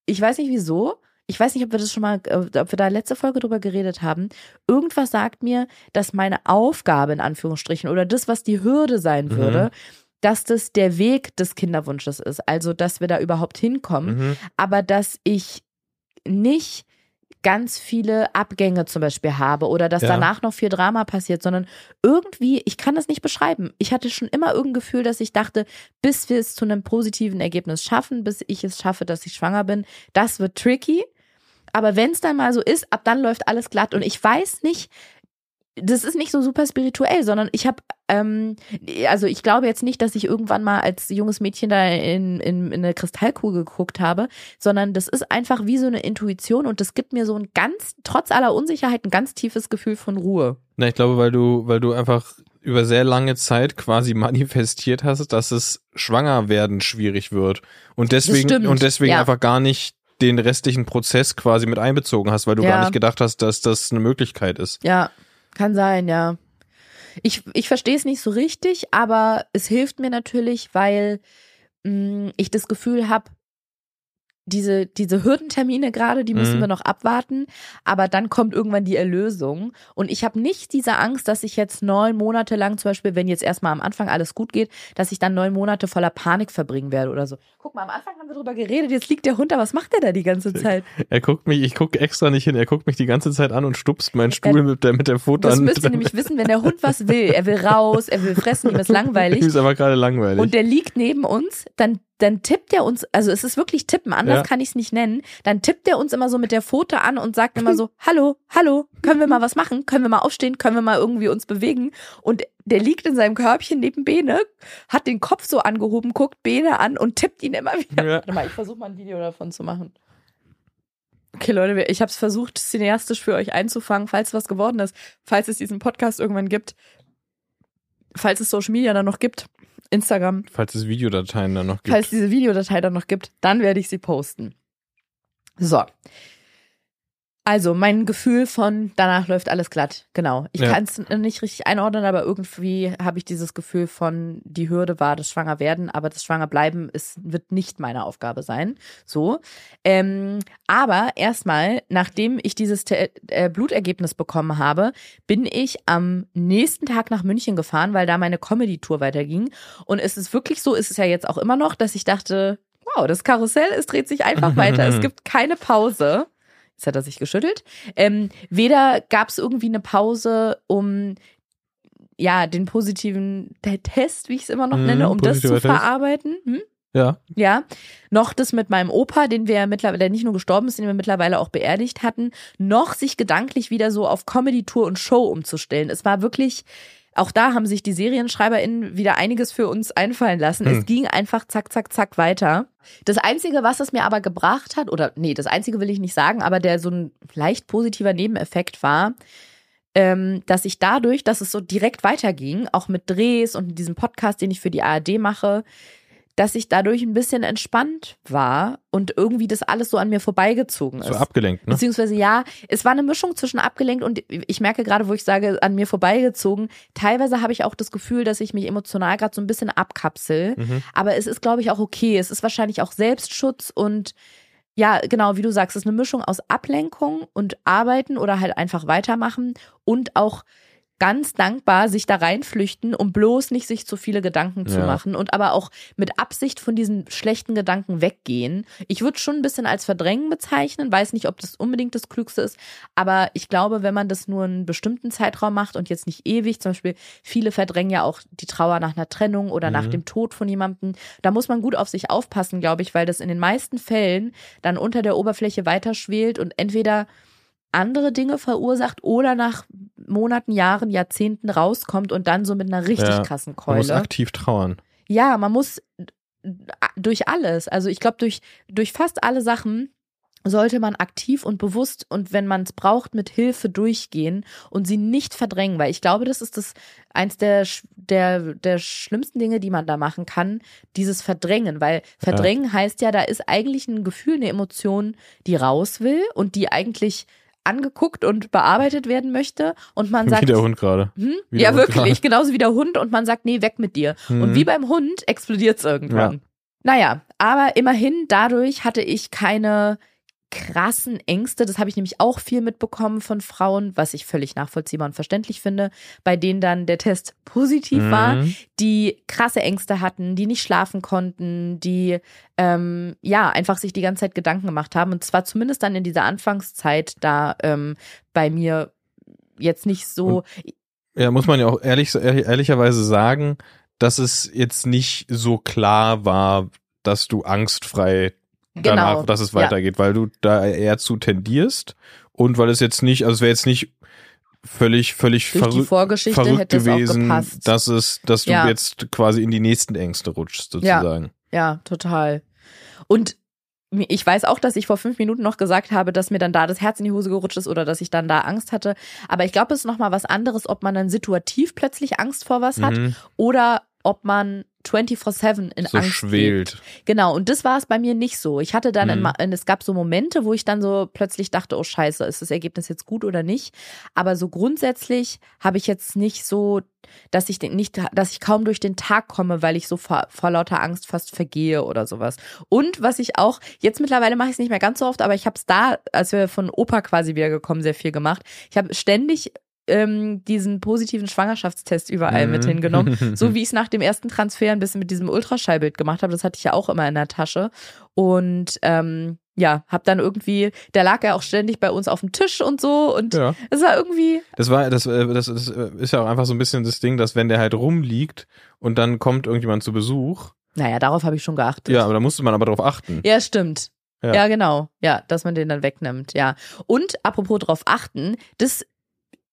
ich weiß nicht wieso, ich weiß nicht, ob wir das schon mal, äh, ob wir da letzte Folge drüber geredet haben. Irgendwas sagt mir, dass meine Aufgabe in Anführungsstrichen oder das, was die Hürde sein Mhm. Dass das der Weg des Kinderwunsches ist. Also, dass wir da überhaupt hinkommen, Mhm. aber dass ich nicht ganz viele Abgänge zum Beispiel habe oder dass Ja. danach noch viel Drama passiert, sondern irgendwie, ich kann das nicht beschreiben. Ich hatte schon immer irgendein Gefühl, dass ich dachte, bis wir es zu einem positiven Ergebnis schaffen, bis ich es schaffe, dass ich schwanger bin, das wird tricky. Aber wenn es dann mal so ist, ab dann läuft alles glatt und ich weiß nicht, das ist nicht so super spirituell, sondern ich habe, ähm, also ich glaube jetzt nicht, dass ich irgendwann mal als junges Mädchen da in, in, in eine Kristallkugel geguckt habe, sondern das ist einfach wie so eine Intuition und das gibt mir so ein ganz, trotz aller Unsicherheit, ein ganz tiefes Gefühl von Ruhe. Na, ich glaube, weil du, weil du einfach über sehr lange Zeit quasi manifestiert hast, dass es schwanger werden schwierig wird und deswegen und deswegen ja. einfach gar nicht den restlichen Prozess quasi mit einbezogen hast, weil du Ja. gar nicht gedacht hast, dass das eine Möglichkeit ist. Ja, kann sein, ja. Ich, ich verstehe es nicht so richtig, aber es hilft mir natürlich, weil mh, ich das Gefühl habe, diese, diese Hürdentermine gerade, die müssen Mhm. wir noch abwarten, aber dann kommt irgendwann die Erlösung. Und ich habe nicht diese Angst, dass ich jetzt neun Monate lang, zum Beispiel, wenn jetzt erstmal am Anfang alles gut geht, dass ich dann neun Monate voller Panik verbringen werde oder so. Guck mal, am Anfang haben wir drüber geredet, jetzt liegt der Hund da, was macht der da die ganze Zeit? Er guckt mich, ich gucke extra nicht hin, er guckt mich die ganze Zeit an und stupst meinen Stuhl mit der mit der Foto Das an. müsst ihr nämlich wissen, wenn der Hund was will, er will raus, er will fressen, ihm ist langweilig. Ihm ist aber gerade langweilig. und der liegt neben uns, dann, dann tippt er uns, also es ist wirklich tippen, anders Ja. kann ich es nicht nennen, dann tippt er uns immer so mit der Pfote an und sagt immer so, hallo, hallo, können wir mal was machen? Können wir mal aufstehen? Können wir mal irgendwie uns bewegen? Und der liegt in seinem Körbchen neben Bene, hat den Kopf so angehoben, guckt Bene an und tippt ihn immer wieder. Ja. Warte mal, ich versuche mal ein Video davon zu machen. Okay, Leute, ich habe es versucht, cineastisch für euch einzufangen, falls was geworden ist, falls es diesen Podcast irgendwann gibt, falls es Social Media dann noch gibt, Instagram, Falls es Videodateien dann noch gibt. falls diese Videodatei dann noch gibt, dann werde ich sie posten. So. Also, mein Gefühl von danach läuft alles glatt. Genau. Ich Ja. kann es nicht richtig einordnen, aber irgendwie habe ich dieses Gefühl von die Hürde war das Schwangerwerden, aber das Schwangerbleiben ist, wird nicht meine Aufgabe sein. So. Ähm, aber erstmal, nachdem ich dieses Te äh, Blutergebnis bekommen habe, bin ich am nächsten Tag nach München gefahren, weil da meine Comedy-Tour weiterging. Und es ist wirklich so, ist es ja jetzt auch immer noch, dass ich dachte, wow, das Karussell, es dreht sich einfach weiter. es gibt keine Pause. Jetzt hat er sich geschüttelt. Ähm, weder gab es irgendwie eine Pause, um ja den positiven Te- Test, wie ich es immer noch Mhm, nenne, um das zu Test. verarbeiten. Hm? Ja. Ja, noch das mit meinem Opa, den wir mittlerweile, der nicht nur gestorben ist, den wir mittlerweile auch beerdigt hatten, noch sich gedanklich wieder so auf Comedy-Tour und Show umzustellen. Es war wirklich, auch da haben sich die SerienschreiberInnen wieder einiges für uns einfallen lassen. Hm. Es ging einfach zack, zack, zack weiter. Das Einzige, was es mir aber gebracht hat, oder nee, das Einzige will ich nicht sagen, aber der so ein leicht positiver Nebeneffekt war, ähm, dass ich dadurch, dass es so direkt weiterging, auch mit Drehs und diesem Podcast, den ich für die ARD mache, dass ich dadurch ein bisschen entspannt war und irgendwie das alles so an mir vorbeigezogen ist. So abgelenkt, ne? Beziehungsweise ja, es war eine Mischung zwischen abgelenkt und ich merke gerade, wo ich sage, an mir vorbeigezogen. Teilweise habe ich auch das Gefühl, dass ich mich emotional gerade so ein bisschen abkapsel. Mhm. Aber es ist, glaube ich, auch okay. Es ist wahrscheinlich auch Selbstschutz und ja, genau, wie du sagst, es ist eine Mischung aus Ablenkung und Arbeiten oder halt einfach weitermachen und auch ganz dankbar sich da reinflüchten, um bloß nicht sich zu viele Gedanken zu Ja. machen und aber auch mit Absicht von diesen schlechten Gedanken weggehen. Ich würde schon ein bisschen als Verdrängen bezeichnen, weiß nicht, ob das unbedingt das Klügste ist, aber ich glaube, wenn man das nur einen bestimmten Zeitraum macht und jetzt nicht ewig, zum Beispiel viele verdrängen ja auch die Trauer nach einer Trennung oder nach Mhm. dem Tod von jemandem, da muss man gut auf sich aufpassen, glaube ich, weil das in den meisten Fällen dann unter der Oberfläche weiterschwelt und entweder andere Dinge verursacht oder nach Monaten, Jahren, Jahrzehnten rauskommt und dann so mit einer richtig Ja, krassen Man muss Keule. aktiv trauern. Ja, man muss durch alles, also ich glaube durch durch fast alle Sachen sollte man aktiv und bewusst und wenn man es braucht mit Hilfe durchgehen und sie nicht verdrängen, weil ich glaube, das ist das eins der der der schlimmsten Dinge, die man da machen kann, dieses Verdrängen, weil Verdrängen heißt ja, da ist eigentlich ein Gefühl, eine Emotion, die raus will und die eigentlich angeguckt und bearbeitet werden möchte und man sagt Wie der Hund gerade. hm? Ja, Hund wirklich. gerade. Genauso wie der Hund und man sagt, nee, weg mit dir. Und Mhm. wie beim Hund explodiert es irgendwann. Ja. Naja, aber immerhin dadurch hatte ich keine krassen Ängste. Das habe ich nämlich auch viel mitbekommen von Frauen, was ich völlig nachvollziehbar und verständlich finde, bei denen dann der Test positiv war, Mhm. die krasse Ängste hatten, die nicht schlafen konnten, die ähm, ja einfach sich die ganze Zeit Gedanken gemacht haben. Und zwar zumindest dann in dieser Anfangszeit da ähm, bei mir jetzt nicht so. Ja, muss man ja auch ehrlich, ehrlich, ehrlicherweise sagen, dass es jetzt nicht so klar war, dass du angstfrei danach, Genau, dass es ja. weitergeht, weil du da eher zu tendierst und weil es jetzt nicht, also es wäre jetzt nicht völlig, völlig die verrückt, Vorgeschichte verrückt hätte es auch gewesen, gepasst. dass es, dass du Ja. jetzt quasi in die nächsten Ängste rutschst, sozusagen. Ja, total. Und ich weiß auch, dass ich vor fünf Minuten noch gesagt habe, dass mir dann da das Herz in die Hose gerutscht ist oder dass ich dann da Angst hatte. Aber ich glaube, es ist nochmal was anderes, ob man dann situativ plötzlich Angst vor was hat Mhm. oder ob man 24-7 in So Angst schwelt. Genau, und das war es bei mir nicht so. Ich hatte dann, in, Mhm. ma- es gab so Momente, wo ich dann so plötzlich dachte, oh scheiße, ist das Ergebnis jetzt gut oder nicht? Aber so grundsätzlich habe ich jetzt nicht so, dass ich den nicht, dass ich kaum durch den Tag komme, weil ich so vor, vor lauter Angst fast vergehe oder sowas. Und was ich auch, jetzt mittlerweile mache ich es nicht mehr ganz so oft, aber ich habe es da, als wir von Opa quasi wieder gekommen, sehr viel gemacht. Ich habe ständig ähm, diesen positiven Schwangerschaftstest überall mit Mhm. hingenommen. So wie ich es nach dem ersten Transfer ein bisschen mit diesem Ultraschallbild gemacht habe. Das hatte ich ja auch immer in der Tasche. Und ähm, ja, hab dann irgendwie, der lag ja auch ständig bei uns auf dem Tisch und so. Und Ja. es war irgendwie, Das war, das, äh, das, das äh, ist ja auch einfach so ein bisschen das Ding, dass wenn der halt rumliegt und dann kommt irgendjemand zu Besuch, naja, darauf habe ich schon geachtet. ja, aber da musste man aber drauf achten. Ja, stimmt. Ja. Ja. genau. Ja, dass man den dann wegnimmt. Ja. Und apropos drauf achten, das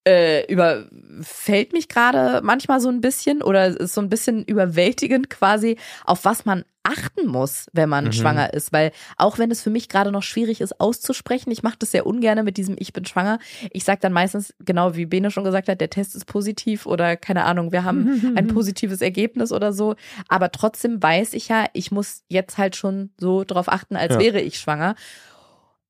äh, überfällt mich gerade manchmal so ein bisschen oder ist so ein bisschen überwältigend quasi, auf was man achten muss, wenn man Mhm. schwanger ist. Weil auch wenn es für mich gerade noch schwierig ist auszusprechen, ich mache das sehr ungern mit diesem Ich bin schwanger. Ich sage dann meistens, genau wie Bene schon gesagt hat, der Test ist positiv oder keine Ahnung, wir haben ein positives Ergebnis oder so. Aber trotzdem weiß ich ja, ich muss jetzt halt schon so drauf achten, als Ja. wäre ich schwanger.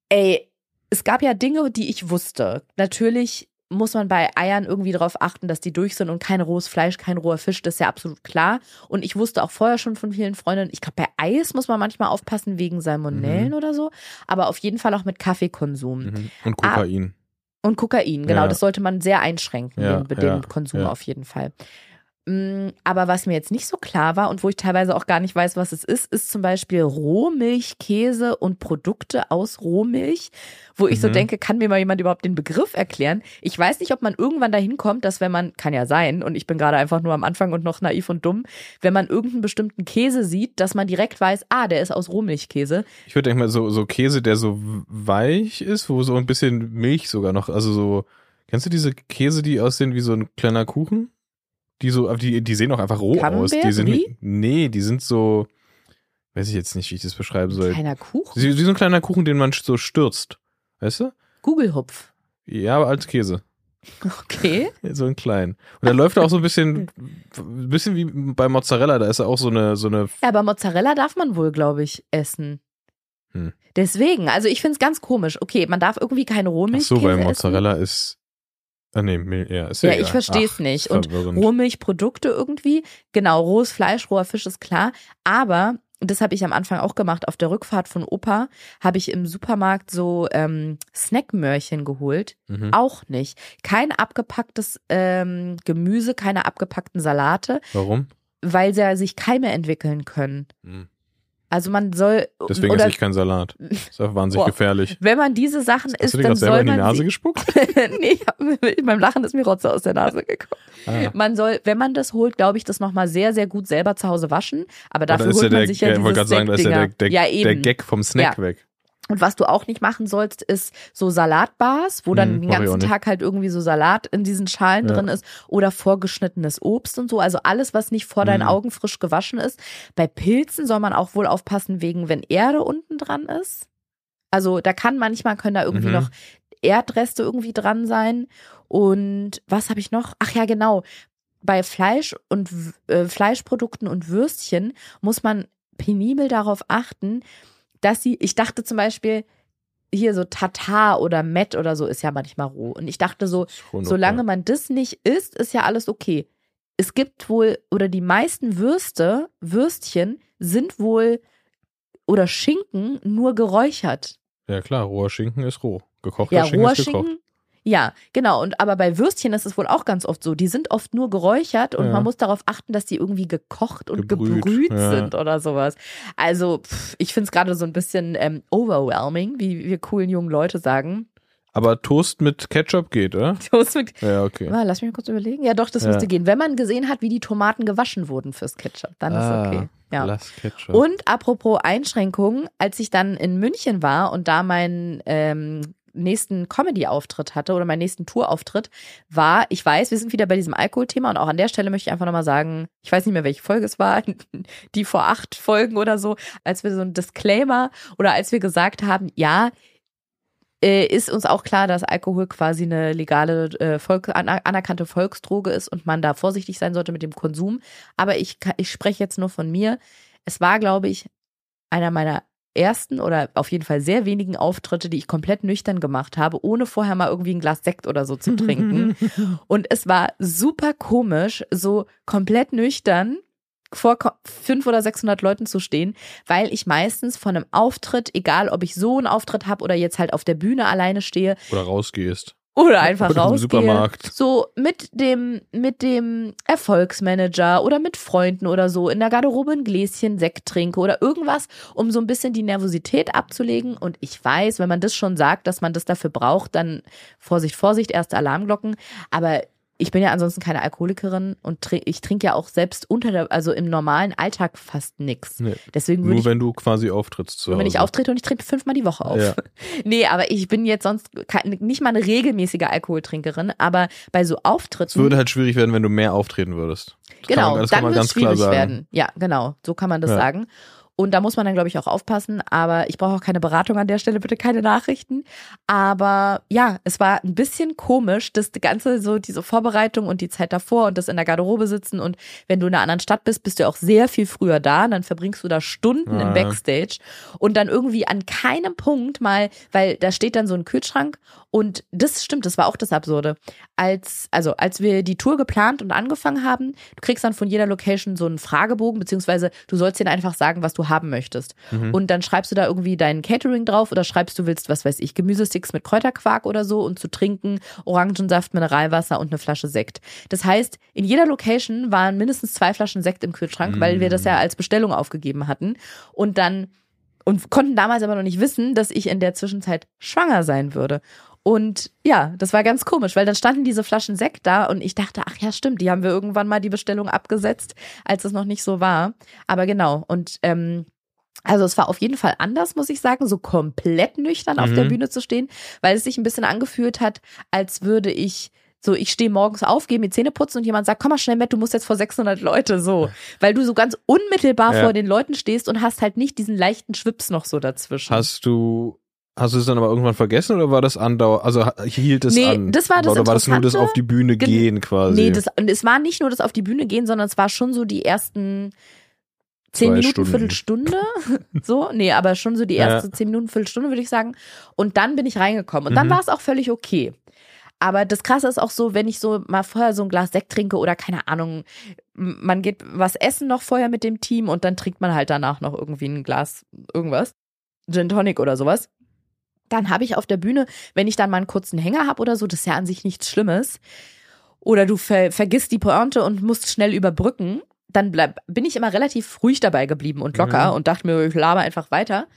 Ey, es gab ja Dinge, die ich wusste. Natürlich muss man bei Eiern irgendwie darauf achten, dass die durch sind und kein rohes Fleisch, kein roher Fisch, das ist ja absolut klar. Und ich wusste auch vorher schon von vielen Freundinnen, ich glaube, bei Eis muss man manchmal aufpassen wegen Salmonellen oder so, aber auf jeden Fall auch mit Kaffeekonsum. Mhm. Und Kokain. Und Kokain, genau, Ja. das sollte man sehr einschränken, Ja, den, den ja, Konsum auf jeden Fall. Mm, Aber was mir jetzt nicht so klar war und wo ich teilweise auch gar nicht weiß, was es ist, ist zum Beispiel Rohmilch, Käse und Produkte aus Rohmilch, wo ich so Mhm. denke, kann mir mal jemand überhaupt den Begriff erklären? Ich weiß nicht, ob man irgendwann dahin kommt, dass wenn man, kann ja sein, und ich bin gerade einfach nur am Anfang und noch naiv und dumm, wenn man irgendeinen bestimmten Käse sieht, dass man direkt weiß, ah, der ist aus Rohmilchkäse. Ich würde denken mal, so, so Käse, der so weich ist, wo so ein bisschen Milch sogar noch, also so, kennst du diese Käse, die aussehen wie so ein kleiner Kuchen? Die so, die, die sehen auch einfach roh aus. Die Camembert, sind, Brie? nee, die sind so, weiß ich jetzt nicht, wie ich das beschreiben soll. Kleiner Kuchen. Wie, wie so ein kleiner Kuchen, den man so stürzt. Weißt du? Google-Hupf. Ja, aber als Käse. Okay. So ein klein. Und da läuft er auch so ein bisschen, ein bisschen wie bei Mozzarella, da ist er auch so eine, so eine, Ja, aber Mozzarella darf man wohl, glaube ich, essen. Hm. Deswegen, also ich finde es ganz komisch. Okay, man darf irgendwie keine ach Rohmilchkäse so, essen. Mozzarella ist, ah nee, ja, ist ja Ja, ich verstehe es nicht. Und. Rohmilchprodukte irgendwie, genau, rohes Fleisch, roher Fisch ist klar. Aber, das habe ich am Anfang auch gemacht, auf der Rückfahrt von Opa habe ich im Supermarkt so ähm, Snackmörchen geholt. Mhm. Auch nicht. Kein abgepacktes ähm, Gemüse, keine abgepackten Salate, Warum? weil sie sich Keime entwickeln können. Hm. Also man soll Deswegen oder esse ich keinen Salat. Ist auch wahnsinnig Boah. gefährlich. wenn man diese Sachen Hast isst, du dir dann gerade selber soll in die man Nase gespuckt? nee, ich hab, beim Lachen ist mir Rotze aus der Nase gekommen. Ah. Man soll, wenn man das holt, glaube ich, das nochmal sehr, sehr gut selber zu Hause waschen. Aber dafür ist ja holt man der, sich ja ja, ich wollte diese gerade sagen, da ist ja der, der, ja, der eben. Gag vom Snack Ja. weg. Und was du auch nicht machen sollst, ist so Salatbars, wo dann Hm, den ganzen. Tag halt irgendwie so Salat in diesen Schalen Ja. drin ist oder vorgeschnittenes Obst und so. Also alles, was nicht vor deinen Hm. Augen frisch gewaschen ist. Bei Pilzen soll man auch wohl aufpassen, wegen wenn Erde unten dran ist. Also da kann manchmal, können da irgendwie Mhm. noch Erdreste irgendwie dran sein. Und was habe ich noch? Ach ja, genau. Bei Fleisch und äh, Fleischprodukten und Würstchen muss man penibel darauf achten, dass sie, ich dachte zum Beispiel, hier so Tatar oder Met oder so ist ja manchmal roh. Und ich dachte so, solange man das nicht isst, ist ja alles okay. Es gibt wohl, oder die meisten Würste, Würstchen sind wohl, oder Schinken nur geräuchert. Ja klar, roher Schinken ist roh. Gekochter Ja, Schinken roher ist gekocht. Schinken. Ja, genau. Und aber bei Würstchen ist es wohl auch ganz oft so. Die sind oft nur geräuchert und Ja. man muss darauf achten, dass die irgendwie gekocht und Gebrüht, gebrüht, ja. sind oder sowas. Also pff, ich finde es gerade so ein bisschen ähm, overwhelming, wie wir coolen jungen Leute sagen. Aber Toast mit Ketchup geht, oder? Toast mit Ja, okay. Warte, lass mich mal kurz überlegen. Ja, doch, das Ja. müsste gehen. Wenn man gesehen hat, wie die Tomaten gewaschen wurden fürs Ketchup, dann Ah, ist okay. Ja. Lass Ketchup. Und apropos Einschränkungen, als ich dann in München war und da mein ähm, nächsten Comedy-Auftritt hatte oder meinen nächsten Tour-Auftritt, war, ich weiß, wir sind wieder bei diesem Alkoholthema und auch an der Stelle möchte ich einfach nochmal sagen, ich weiß nicht mehr, welche Folge es war, die vor acht Folgen oder so, als wir so ein Disclaimer oder als wir gesagt haben, ja, äh, ist uns auch klar, dass Alkohol quasi eine legale, äh, Volk, anerkannte Volksdroge ist und man da vorsichtig sein sollte mit dem Konsum. Aber ich, ich spreche jetzt nur von mir. Es war, glaube ich, einer meiner ersten oder auf jeden Fall sehr wenigen Auftritte, die ich komplett nüchtern gemacht habe, ohne vorher mal irgendwie ein Glas Sekt oder so zu trinken. Und es war super komisch, so komplett nüchtern vor fünf oder 600 Leuten zu stehen, weil ich meistens von einem Auftritt, egal ob ich so einen Auftritt habe oder jetzt halt auf der Bühne alleine stehe. Oder rausgehst. Oder einfach oder rausgehe. Supermarkt. So mit dem, mit dem Erfolgsmanager oder mit Freunden oder so in der Garderobe ein Gläschen Sekt trinke oder irgendwas, um so ein bisschen die Nervosität abzulegen. Und ich weiß, wenn man das schon sagt, dass man das dafür braucht, dann Vorsicht, Vorsicht, erste Alarmglocken. Aber ich bin ja ansonsten keine Alkoholikerin und trink, ich trinke ja auch selbst unter der, also im normalen Alltag fast nichts. Nee, Deswegen nur ich, wenn du quasi auftrittst. Zu Hause. Wenn ich auftrete und ich trinke fünfmal die Woche auf. Ja. nee, aber ich bin jetzt sonst nicht mal eine regelmäßige Alkoholtrinkerin, aber bei so Auftritten. Es würde halt schwierig werden, wenn du mehr auftreten würdest. Das genau, man, dann wird es schwierig werden. Ja, genau, so kann man das ja. sagen. Und da muss man dann, glaube ich, auch aufpassen. Aber ich brauche auch keine Beratung an der Stelle, bitte keine Nachrichten. Aber ja, es war ein bisschen komisch, dass die ganze so diese Vorbereitung und die Zeit davor und das in der Garderobe sitzen. Und wenn du in einer anderen Stadt bist, bist du auch sehr viel früher da. Und dann verbringst du da Stunden ja. im Backstage. Und dann irgendwie an keinem Punkt mal, weil da steht dann so ein Kühlschrank. Und das stimmt, das war auch das Absurde. Als, also als wir die Tour geplant und angefangen haben, du kriegst dann von jeder Location so einen Fragebogen, beziehungsweise du sollst denen einfach sagen, was du haben möchtest. Mhm. Und dann schreibst du da irgendwie dein Catering drauf oder schreibst du willst, was weiß ich, Gemüsesticks mit Kräuterquark oder so und zu trinken Orangensaft, Mineralwasser und eine Flasche Sekt. Das heißt, in jeder Location waren mindestens zwei Flaschen Sekt im Kühlschrank, mhm. weil wir das ja als Bestellung aufgegeben hatten. Und dann und konnten damals aber noch nicht wissen, dass ich in der Zwischenzeit schwanger sein würde. Und ja, das war ganz komisch, weil dann standen diese Flaschen Sekt da und ich dachte, ach ja, stimmt, die haben wir irgendwann mal die Bestellung abgesetzt, als es noch nicht so war. Aber genau, und ähm, also es war auf jeden Fall anders, muss ich sagen, so komplett nüchtern mhm. auf der mhm. Bühne zu stehen, weil es sich ein bisschen angefühlt hat, als würde ich so, ich stehe morgens auf, gehe mir Zähne putzen und jemand sagt, komm mal schnell mit, du musst jetzt vor 600 Leute, so. Weil du so ganz unmittelbar ja. vor den Leuten stehst und hast halt nicht diesen leichten Schwips noch so dazwischen. Hast du Hast du es dann aber irgendwann vergessen oder war das andauer, also hielt es nee, an? das war das Oder war das nur das auf die Bühne gehen quasi? Nee, das, und es war nicht nur das auf die Bühne gehen, sondern es war schon so die ersten zehn Minuten, Stunden. Viertelstunde. so, nee, aber schon so die erste ja. zehn Minuten, Viertelstunde, würde ich sagen. Und dann bin ich reingekommen. Und dann mhm. war es auch völlig okay. Aber das Krasse ist auch so, wenn ich so mal vorher so ein Glas Sekt trinke oder keine Ahnung, man geht was essen noch vorher mit dem Team und dann trinkt man halt danach noch irgendwie ein Glas irgendwas. Gin Tonic oder sowas dann habe ich auf der Bühne, wenn ich dann mal einen kurzen Hänger habe oder so, das ist ja an sich nichts Schlimmes. Oder du ver vergisst die Pointe und musst schnell überbrücken, dann bleib, bin ich immer relativ ruhig dabei geblieben und locker mhm. und dachte mir, ich laber einfach weiter.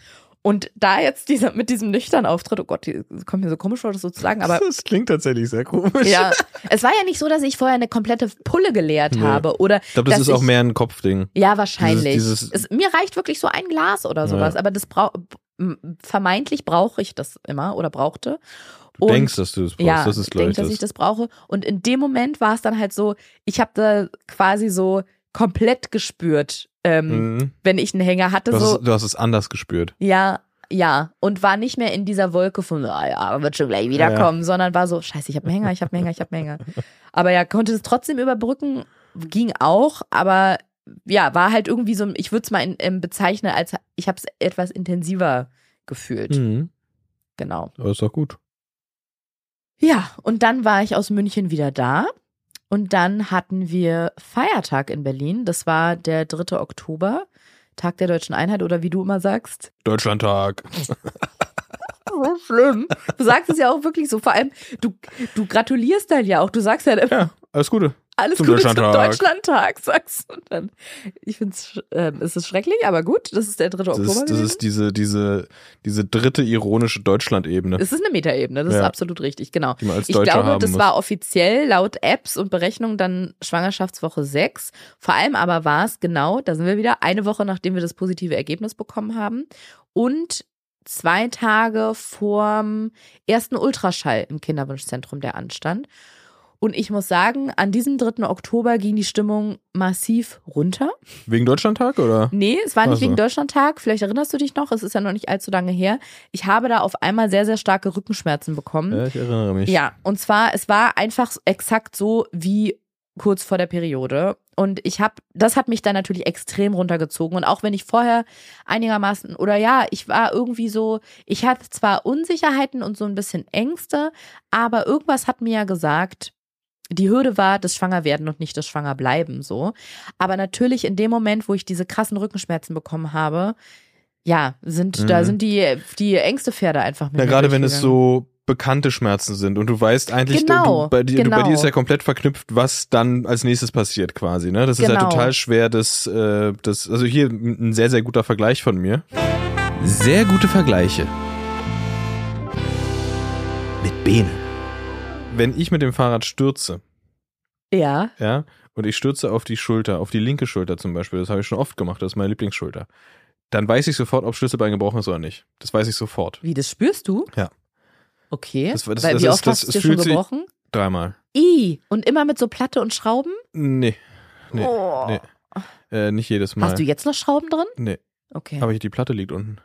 Und da jetzt dieser, mit diesem nüchternen Auftritt, oh Gott, die, kommt mir so komisch vor, das so zu sagen, aber. Das klingt tatsächlich sehr komisch. Ja. Es war ja nicht so, dass ich vorher eine komplette Pulle geleert nee. habe oder. Ich glaube, das ist ich, auch mehr ein Kopfding. Ja, wahrscheinlich. Dieses, dieses es, mir reicht wirklich so ein Glas oder sowas, ja. aber das braucht, vermeintlich brauche ich das immer oder brauchte. Du und, denkst, dass du das brauchst. Ja, das ist, ich denke, dass ich das brauche. Und in dem Moment war es dann halt so, ich habe da quasi so komplett gespürt, ähm, mhm. wenn ich einen Hänger hatte. Du hast, so, es, du hast es anders gespürt. Ja, ja. Und war nicht mehr in dieser Wolke von, ah ja, wird schon gleich wiederkommen, ja. sondern war so, scheiße, ich habe einen Hänger, ich habe einen Hänger, ich habe einen Hänger. Aber ja, konnte es trotzdem überbrücken, ging auch, aber ja, war halt irgendwie so, ich würde es mal in, in bezeichnen, als ich habe es etwas intensiver gefühlt. Mhm. Genau. Aber ist doch gut. Ja, und dann war ich aus München wieder da. Und dann hatten wir Feiertag in Berlin. Das war der 3. Oktober, Tag der Deutschen Einheit oder wie du immer sagst. Deutschlandtag. so schlimm. Du sagst es ja auch wirklich so. Vor allem, du, du gratulierst dann ja auch. Du sagst ja, ja alles Gute alles zum Gute Deutschlandtag. zum Deutschlandtag, sagst du dann. Ich finde äh, es ist schrecklich, aber gut, das ist der dritte das Oktober. Ist, das ist diese, diese, diese dritte ironische Deutschland-Ebene. Es ist eine Metaebene, das ja. ist absolut richtig, genau. Die man als ich glaube, das muss. war offiziell laut Apps und Berechnungen dann Schwangerschaftswoche 6. Vor allem aber war es genau, da sind wir wieder, eine Woche nachdem wir das positive Ergebnis bekommen haben. Und zwei Tage vorm ersten Ultraschall im Kinderwunschzentrum, der anstand. Und ich muss sagen, an diesem 3. Oktober ging die Stimmung massiv runter. Wegen Deutschlandtag oder? Nee, es war nicht Also. wegen Deutschlandtag. Vielleicht erinnerst du dich noch, es ist ja noch nicht allzu lange her. Ich habe da auf einmal sehr, sehr starke Rückenschmerzen bekommen. Ja, ich erinnere mich. Ja, und zwar, es war einfach exakt so wie kurz vor der Periode. Und ich habe, das hat mich dann natürlich extrem runtergezogen. Und auch wenn ich vorher einigermaßen, oder ja, ich war irgendwie so, ich hatte zwar Unsicherheiten und so ein bisschen Ängste, aber irgendwas hat mir ja gesagt, die Hürde war das Schwangerwerden und nicht das Schwangerbleiben so. Aber natürlich in dem Moment, wo ich diese krassen Rückenschmerzen bekommen habe, ja, sind, da Mhm. sind die, die Ängste Pferde einfach mit Ja, mir gerade wenn es so bekannte Schmerzen sind und du weißt eigentlich, Genau, du, bei, dir, du, bei genau. dir ist ja komplett verknüpft, was dann als nächstes passiert quasi. Ne? Das ist ja Genau. total schwer, das, äh, das, also hier ein sehr, sehr guter Vergleich von mir. Sehr gute Vergleiche. Mit Bene. Wenn ich mit dem Fahrrad stürze, Ja. ja, und ich stürze auf die Schulter, auf die linke Schulter zum Beispiel, das habe ich schon oft gemacht, das ist meine Lieblingsschulter, dann weiß ich sofort, ob Schlüsselbein gebrochen ist oder nicht. Das weiß ich sofort. Wie, das spürst du? Ja. Okay. Das- das- Weil, das wie ist- oft hast du dir schon gebrochen? Dreimal. I. Und immer mit so Platte und Schrauben? Nee. Nee. Oh. nee. Äh, nicht jedes Mal. Hast du jetzt noch Schrauben drin? Nee, Okay. aber die Platte liegt unten.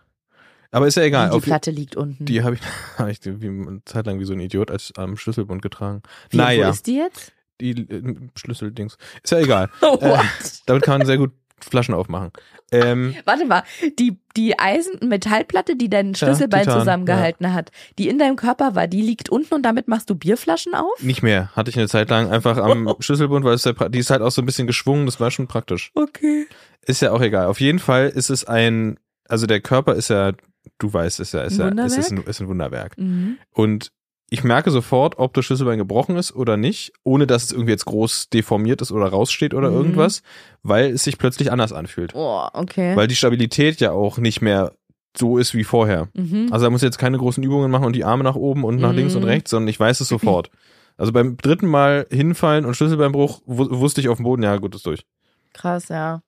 Aber ist ja egal. die Platte liegt unten. die habe ich, hab ich wie, eine Zeit lang wie so ein Idiot als am Schlüsselbund getragen. wie, naja. Wo ist die jetzt? Die äh, Schlüsseldings. Ist ja egal. Äh, damit kann man sehr gut Flaschen aufmachen. Ähm, Warte mal, die, die Eisen- Metallplatte, die dein Schlüsselbein Titan, zusammengehalten hat, die in deinem Körper war, die liegt unten und damit machst du Bierflaschen auf? nicht mehr. Hatte ich eine Zeit lang einfach am Schlüsselbund, weil es ja, pra- die ist halt auch so ein bisschen geschwungen, das war schon praktisch. Okay. Ist ja auch egal. Auf jeden Fall ist es ein, also der Körper ist ja, du weißt, ist ja, ist ja, es ist ein, ist ein Wunderwerk. Mhm. Und ich merke sofort, ob das Schlüsselbein gebrochen ist oder nicht, ohne dass es irgendwie jetzt groß deformiert ist oder raussteht oder Mhm. irgendwas, weil es sich plötzlich anders anfühlt. Oh, okay. Weil die Stabilität ja auch nicht mehr so ist wie vorher. mhm. Also da muss ich jetzt keine großen Übungen machen und die Arme nach oben und nach Mhm. links und rechts, sondern ich weiß es sofort. Also beim dritten Mal hinfallen und Schlüsselbeinbruch wu- wusste ich auf dem Boden, ja gut, ist durch. Krass, ja.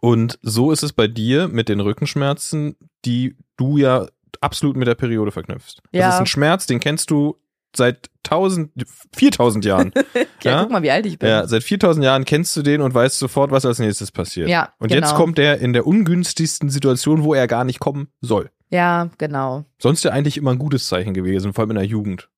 Und so ist es bei dir mit den Rückenschmerzen, die du ja absolut mit der Periode verknüpfst. Das Ja. ist ein Schmerz, den kennst du seit tausend, 4000 Jahren. Ja, Ja? guck mal, wie alt ich bin. ja, seit 4000 Jahren kennst du den und weißt sofort, was als nächstes passiert. Ja, Und genau. jetzt kommt er in der ungünstigsten Situation, wo er gar nicht kommen soll. Ja, genau. Sonst ja eigentlich immer ein gutes Zeichen gewesen, vor allem in der Jugend.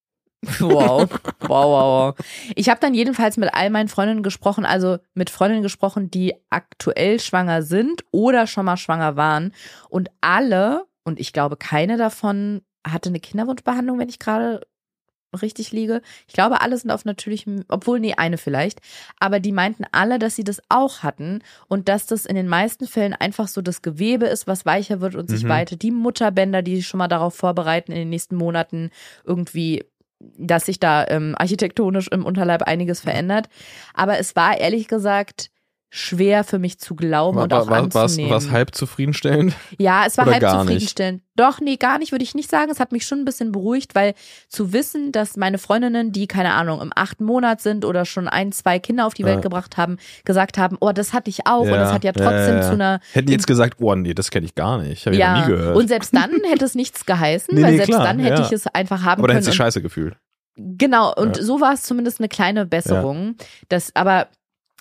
Wow. wow, wow, wow. Ich habe dann jedenfalls mit all meinen Freundinnen gesprochen, also mit Freundinnen gesprochen, die aktuell schwanger sind oder schon mal schwanger waren. Und alle, und ich glaube, keine davon hatte eine Kinderwunschbehandlung, wenn ich gerade richtig liege. Ich glaube, alle sind auf natürlichem, obwohl, nee, eine vielleicht. Aber die meinten alle, dass sie das auch hatten und dass das in den meisten Fällen einfach so das Gewebe ist, was weicher wird und sich Mhm. weitet. Die Mutterbänder, die sich schon mal darauf vorbereiten, in den nächsten Monaten irgendwie dass sich da ähm, architektonisch im Unterleib einiges verändert. Aber es war ehrlich gesagt schwer für mich zu glauben und auch war, anzunehmen. war's halb zufriedenstellend? ja, es war oder halb gar nicht? zufriedenstellend. Doch, nee, gar nicht, würde ich nicht sagen. Es hat mich schon ein bisschen beruhigt, weil zu wissen, dass meine Freundinnen, die, keine Ahnung, im achten Monat sind oder schon ein, zwei Kinder auf die Welt Ja. gebracht haben, gesagt haben, oh, das hatte ich auch und das hat ja trotzdem zu einer Hätten die jetzt gesagt, oh nee, das kenne ich gar nicht. Habe ich ja, noch nie gehört. und selbst dann hätte es nichts geheißen, Nee, weil nee, selbst klar, dann hätte ja. ich es einfach haben dann können. hätte sich scheiße gefühlt. Genau, und Ja. so war es zumindest eine kleine Besserung. Das, aber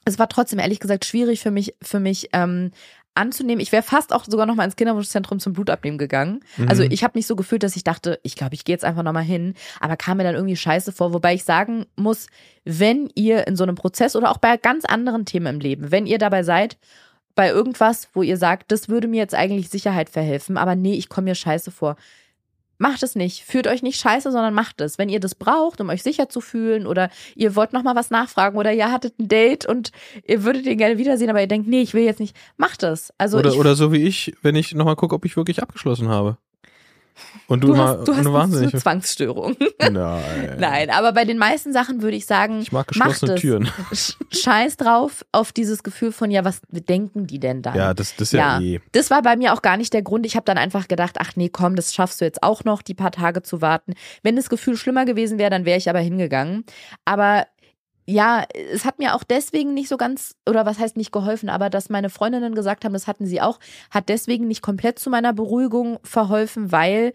es war trotzdem ehrlich gesagt schwierig für mich, für mich ähm, anzunehmen. Ich wäre fast auch sogar noch mal ins Kinderwunschzentrum zum Blutabnehmen gegangen. Mhm. Also ich habe mich so gefühlt, dass ich dachte, ich glaube, ich gehe jetzt einfach noch mal hin, aber kam mir dann irgendwie scheiße vor. Wobei ich sagen muss, wenn ihr in so einem Prozess oder auch bei ganz anderen Themen im Leben, wenn ihr dabei seid, bei irgendwas, wo ihr sagt, das würde mir jetzt eigentlich Sicherheit verhelfen, aber nee, ich komme mir scheiße vor. Macht es nicht. Fühlt euch nicht scheiße, sondern macht es. Wenn ihr das braucht, um euch sicher zu fühlen oder ihr wollt noch mal was nachfragen oder ihr hattet ein Date und ihr würdet ihn gerne wiedersehen, aber ihr denkt, nee, ich will jetzt nicht, macht es. Also oder, oder so wie ich, wenn ich nochmal gucke, ob ich wirklich abgeschlossen habe. Und du, du hast, du hast eine wahnsinnig. eine Zwangsstörung. Nein. Nein, aber bei den meisten Sachen würde ich sagen, Ich mag geschlossene es. Türen. Sch- Scheiß drauf auf dieses Gefühl von, ja, was denken die denn dann? Ja, das, das ist ja, Ja. eh. Das war bei mir auch gar nicht der Grund. Ich habe dann einfach gedacht, ach nee, komm, das schaffst du jetzt auch noch, die paar Tage zu warten. Wenn das Gefühl schlimmer gewesen wäre, dann wäre ich aber hingegangen. Aber ja, es hat mir auch deswegen nicht so ganz, oder was heißt nicht geholfen, aber dass meine Freundinnen gesagt haben, das hatten sie auch, hat deswegen nicht komplett zu meiner Beruhigung verholfen, weil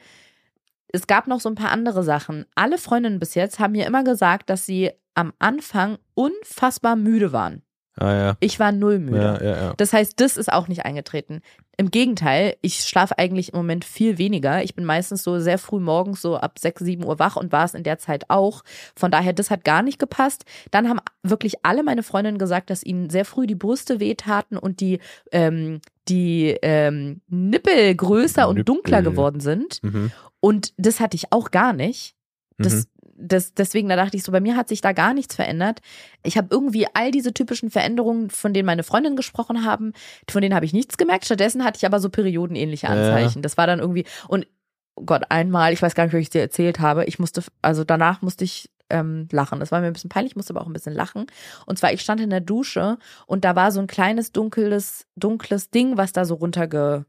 es gab noch so ein paar andere Sachen. Alle Freundinnen bis jetzt haben mir immer gesagt, dass sie am Anfang unfassbar müde waren. Ah ja. Ich war null müde. Ja, ja. Das heißt, das ist auch nicht eingetreten. Im Gegenteil, ich schlafe eigentlich im Moment viel weniger. Ich bin meistens so sehr früh morgens, so ab 6, 7 Uhr wach und war es in der Zeit auch. Von daher, das hat gar nicht gepasst. Dann haben wirklich alle meine Freundinnen gesagt, dass ihnen sehr früh die Brüste wehtaten und die, ähm, die ähm, Nippel größer und Nippel. dunkler geworden sind. Mhm. Und das hatte ich auch gar nicht. Das, Mhm. Das, deswegen, da dachte ich so, bei mir hat sich da gar nichts verändert. Ich habe irgendwie all diese typischen Veränderungen, von denen meine Freundinnen gesprochen haben, von denen habe ich nichts gemerkt. Stattdessen hatte ich aber so periodenähnliche Ja. Anzeichen. Das war dann irgendwie, und oh Gott, einmal, ich weiß gar nicht, ob ich es dir erzählt habe, ich musste, also danach musste ich ähm, lachen. Das war mir ein bisschen peinlich, ich musste aber auch ein bisschen lachen. Und zwar, ich stand in der Dusche und da war so ein kleines, dunkles, dunkles Ding, was da so runtergespült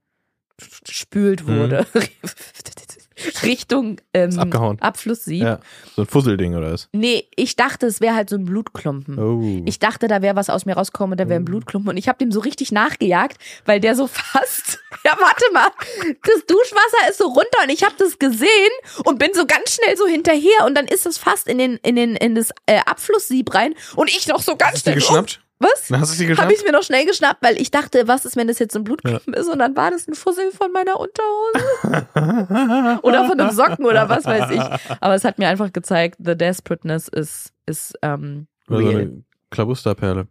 Mhm. Richtung ähm, abgehauen. Abflusssieb. Ja. So ein Fusselding oder was? Nee, ich dachte, es wäre halt so ein Blutklumpen. Oh. Ich dachte, da wäre was aus mir rausgekommen und da wäre ein Blutklumpen. Und ich habe dem so richtig nachgejagt, weil der so fast. Ja, warte mal. Das Duschwasser ist so runter und ich habe das gesehen und bin so ganz schnell so hinterher und dann ist es fast in den in den in das äh, Abflusssieb rein und ich noch so ganz Hast du schnell. geschnappt? Was? Na, Hast du sie Habe geschnappt? ich mir noch schnell geschnappt, weil ich dachte, was ist, wenn das jetzt ein Blutklumpen ist und dann war das ein Fussel von meiner Unterhose oder von einem Socken oder was weiß ich. Aber es hat mir einfach gezeigt, the desperateness ist ist ähm, real. eine Klabusterperle.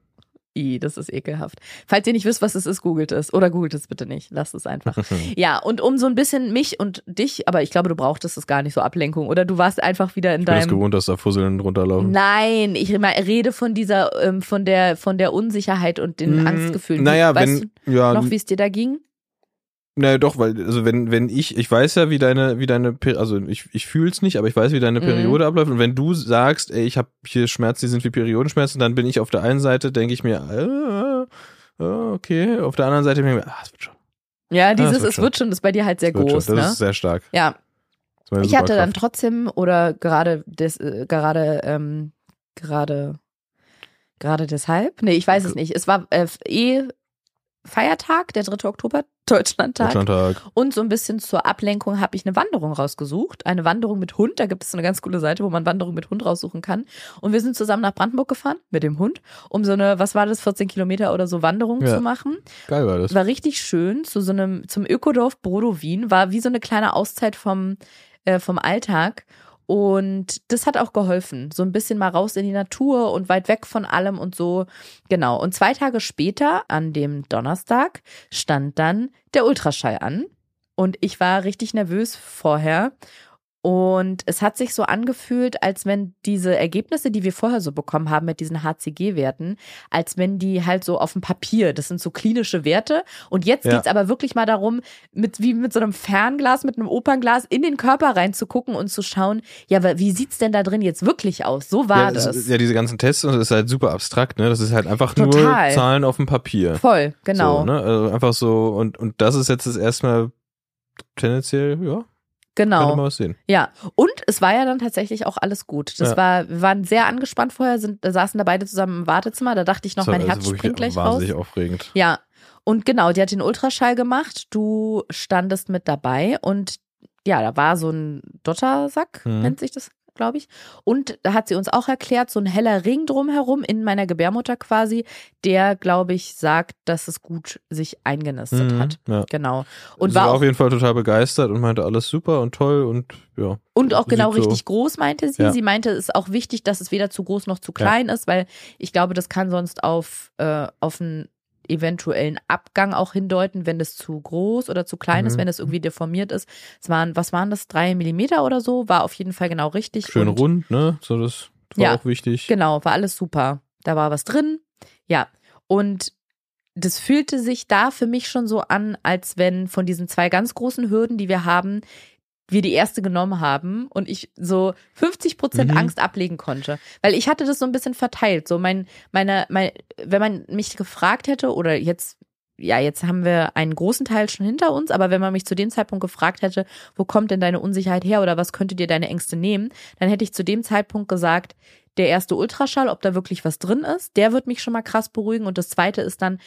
I, das ist ekelhaft. Falls ihr nicht wisst, was es ist, googelt es. Oder googelt es bitte nicht. Lasst es einfach. ja, und um so ein bisschen mich und dich, aber ich glaube, du brauchtest es gar nicht so Ablenkung. Oder du warst einfach wieder in Ich bin es deinem. gewohnt, dass da Fusseln runterlaufen. Nein, ich rede von dieser, ähm, von der, von der Unsicherheit und den Mm, Angstgefühlen. Naja, weißt wenn, ja, du noch, wie es dir da ging? Naja, doch, weil, also wenn, wenn ich, ich weiß ja, wie deine, wie deine, also ich, ich fühl's nicht, aber ich weiß, wie deine Mhm. Periode abläuft. Und wenn du sagst, ey, ich habe hier Schmerzen, die sind wie Periodenschmerzen, dann bin ich auf der einen Seite, denke ich mir, äh, okay, auf der anderen Seite denke ich mir, ah, es wird schon. Ja, dieses, das wird es schon. wird schon, ist bei dir halt sehr groß, schon. Das ne? ist sehr stark. Ja, Ich hatte dann trotzdem oder gerade des, äh, gerade ähm, gerade gerade deshalb, nee, ich weiß es nicht. Es war äh, eh Feiertag, der 3. Oktober, Deutschlandtag. Deutschlandtag. Und so ein bisschen zur Ablenkung habe ich eine Wanderung rausgesucht. Eine Wanderung mit Hund. Da gibt es so eine ganz coole Seite, wo man Wanderung mit Hund raussuchen kann. Und wir sind zusammen nach Brandenburg gefahren mit dem Hund, um so eine, was war das, 14 Kilometer oder so Wanderung Ja. zu machen. Geil war das. War richtig schön zu so einem zum Ökodorf Brodowin, war wie so eine kleine Auszeit vom äh, vom Alltag und das hat auch geholfen, so ein bisschen mal raus in die Natur und weit weg von allem und so. Genau. Und zwei Tage später, an dem Donnerstag, stand dann der Ultraschall an und ich war richtig nervös vorher. Und es hat sich so angefühlt, als wenn diese Ergebnisse, die wir vorher so bekommen haben mit diesen HCG-Werten, als wenn die halt so auf dem Papier, das sind so klinische Werte. Und jetzt Ja. geht's aber wirklich mal darum, mit, wie mit so einem Fernglas, mit einem Opernglas in den Körper reinzugucken und zu schauen, ja, aber wie sieht's denn da drin jetzt wirklich aus? So war ja, das. es- ja, diese ganzen Tests, das ist halt super abstrakt, ne? Das ist halt einfach Total. nur Zahlen auf dem Papier. Voll, genau. So, ne? also einfach so, und, und das ist jetzt das erstmal tendenziell, ja, könnte Genau. man was sehen. Ja, und es war ja dann tatsächlich auch alles gut. Das Ja. war, wir waren sehr angespannt vorher, sind, saßen da beide zusammen im Wartezimmer. Da dachte ich noch, Das mein Herz also wirklich springt gleich raus. wahnsinnig aufregend. Ja, und genau, die hat den Ultraschall gemacht. Du standest mit dabei und ja, da war so ein Dottersack, Mhm. nennt sich das, glaube ich. Und da hat sie uns auch erklärt, so ein heller Ring drumherum in meiner Gebärmutter quasi, der, glaube ich, sagt, dass es gut sich eingenistet Mhm, hat. Ja. Genau. Und sie war war auf jeden Fall total begeistert und meinte alles super und toll und ja. Und auch genau Sieht so- richtig groß, meinte sie. Ja. Sie meinte, es ist auch wichtig, dass es weder zu groß noch zu klein ist, weil ich glaube, das kann sonst auf, äh, auf einen eventuellen Abgang auch hindeuten, wenn es zu groß oder zu klein ist, Mhm. wenn es irgendwie deformiert ist. Es waren, was waren das, drei Millimeter oder so? War auf jeden Fall genau richtig. Schön Und rund, ne? So, das war Ja, auch wichtig. Genau, war alles super. Da war was drin. Ja. Und das fühlte sich da für mich schon so an, als wenn von diesen zwei ganz großen Hürden, die wir haben, wir die erste genommen haben und ich so 50 Prozent Mhm. Angst ablegen konnte. Weil ich hatte das so ein bisschen verteilt. So mein, meine, mein, wenn man mich gefragt hätte oder jetzt, ja, jetzt haben wir einen großen Teil schon hinter uns, aber wenn man mich zu dem Zeitpunkt gefragt hätte, wo kommt denn deine Unsicherheit her oder was könnte dir deine Ängste nehmen, dann hätte ich zu dem Zeitpunkt gesagt, der erste Ultraschall, ob da wirklich was drin ist. Der wird mich schon mal krass beruhigen. Und das zweite ist dann,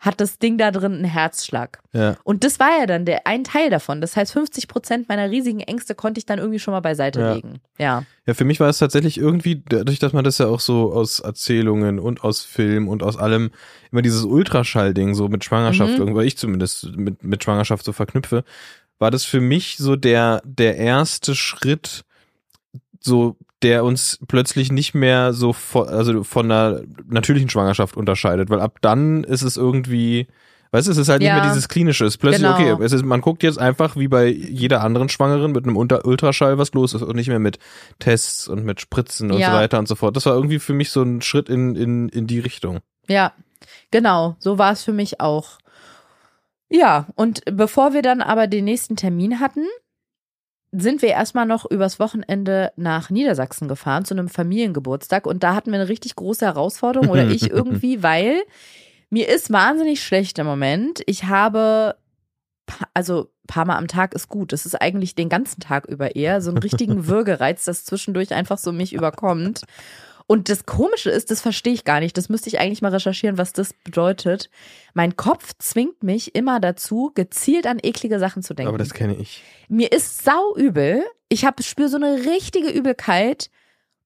hat das Ding da drin einen Herzschlag. Ja. Und das war ja dann der ein Teil davon. Das heißt, 50 Prozent meiner riesigen Ängste konnte ich dann irgendwie schon mal beiseite Ja. legen. Ja. Ja, für mich war es tatsächlich irgendwie, dadurch, dass man das ja auch so aus Erzählungen und aus Film und aus allem immer dieses Ultraschall-Ding so mit Schwangerschaft, Mhm. irgendwo ich zumindest mit, mit Schwangerschaft so verknüpfe, war das für mich so der, der erste Schritt, so, der uns plötzlich nicht mehr so von, also von einer natürlichen Schwangerschaft unterscheidet, weil ab dann ist es irgendwie, weißt du, es ist halt Ja. nicht mehr dieses klinische, es ist plötzlich, Genau. okay, es ist, man guckt jetzt einfach wie bei jeder anderen Schwangeren mit einem Unter Ultraschall, was los ist und nicht mehr mit Tests und mit Spritzen und Ja. so weiter und so fort. Das war irgendwie für mich so ein Schritt in, in, in die Richtung. Ja, genau, so war es für mich auch. Ja, und bevor wir dann aber den nächsten Termin hatten, sind wir erstmal noch übers Wochenende nach Niedersachsen gefahren zu einem Familiengeburtstag und da hatten wir eine richtig große Herausforderung oder ich irgendwie, weil mir ist wahnsinnig schlecht im Moment. Ich habe also paar Mal am Tag ist gut. Das ist eigentlich den ganzen Tag über eher so einen richtigen Würgereiz, das zwischendurch einfach so mich überkommt. Und das Komische ist, das verstehe ich gar nicht. Das müsste ich eigentlich mal recherchieren, was das bedeutet. Mein Kopf zwingt mich immer dazu, gezielt an eklige Sachen zu denken. Aber das kenne ich. Mir ist sau übel. Ich habe spüre so eine richtige Übelkeit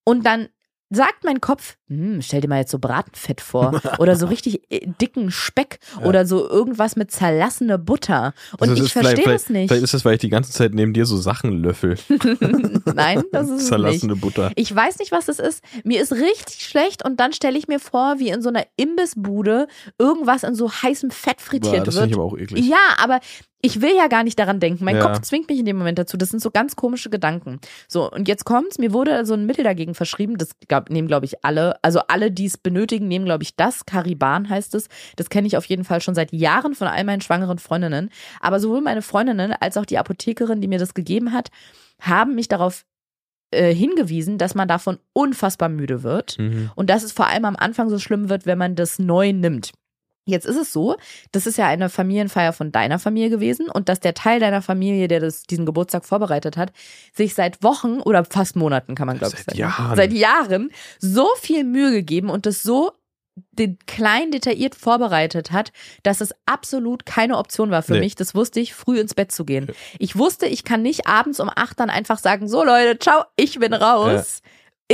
und dann sagt mein Kopf, hm, stell dir mal jetzt so Bratenfett vor oder so richtig äh, dicken Speck Ja. oder so irgendwas mit zerlassene Butter und Also ich verstehe das nicht. Vielleicht ist das, weil ich die ganze Zeit neben dir so Sachen löffel. Nein, das ist es nicht. Zerlassene Butter. Ich weiß nicht, was das ist. Mir ist richtig schlecht und dann stelle ich mir vor, wie in so einer Imbissbude irgendwas in so heißem Fett Boah, frittiert das finde ich wird. aber auch eklig. Ja, aber ich will ja gar nicht daran denken. Mein Ja. Kopf zwingt mich in dem Moment dazu. Das sind so ganz komische Gedanken. So, und jetzt kommt's. Mir wurde so ein Mittel dagegen verschrieben. Das glaub, nehmen, glaube ich, alle. Also alle, die es benötigen, nehmen, glaube ich, das. Cariban heißt es. Das kenne ich auf jeden Fall schon seit Jahren von all meinen schwangeren Freundinnen. Aber sowohl meine Freundinnen als auch die Apothekerin, die mir das gegeben hat, haben mich darauf äh, hingewiesen, dass man davon unfassbar müde wird. Mhm. Und dass es vor allem am Anfang so schlimm wird, wenn man das neu nimmt. Jetzt ist es so, das ist ja eine Familienfeier von deiner Familie gewesen und dass der Teil deiner Familie, der das, diesen Geburtstag vorbereitet hat, sich seit Wochen oder fast Monaten, kann man glaube ich Seit sagen, Jahren. seit Jahren so viel Mühe gegeben und das so den klein detailliert vorbereitet hat, dass es absolut keine Option war für Nee. mich. Das wusste ich, früh ins Bett zu gehen. Ich wusste, ich kann nicht abends um acht dann einfach sagen, so Leute, ciao, ich bin raus.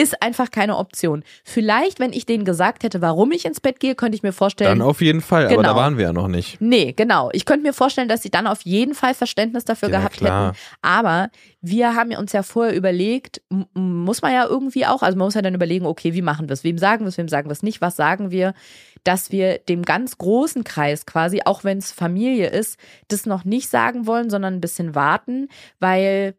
Ist einfach keine Option. Vielleicht, wenn ich denen gesagt hätte, warum ich ins Bett gehe, könnte ich mir vorstellen. Dann auf jeden Fall, aber Genau. da waren wir ja noch nicht. Nee, genau. Ich könnte mir vorstellen, dass sie dann auf jeden Fall Verständnis dafür Ja, gehabt klar. hätten. Aber wir haben uns ja vorher überlegt, muss man ja irgendwie auch, also man muss ja dann überlegen, okay, wie machen wir es? Wem sagen wir es, wem sagen wir es nicht? Was sagen wir, dass wir dem ganz großen Kreis quasi, auch wenn es Familie ist, das noch nicht sagen wollen, sondern ein bisschen warten, weil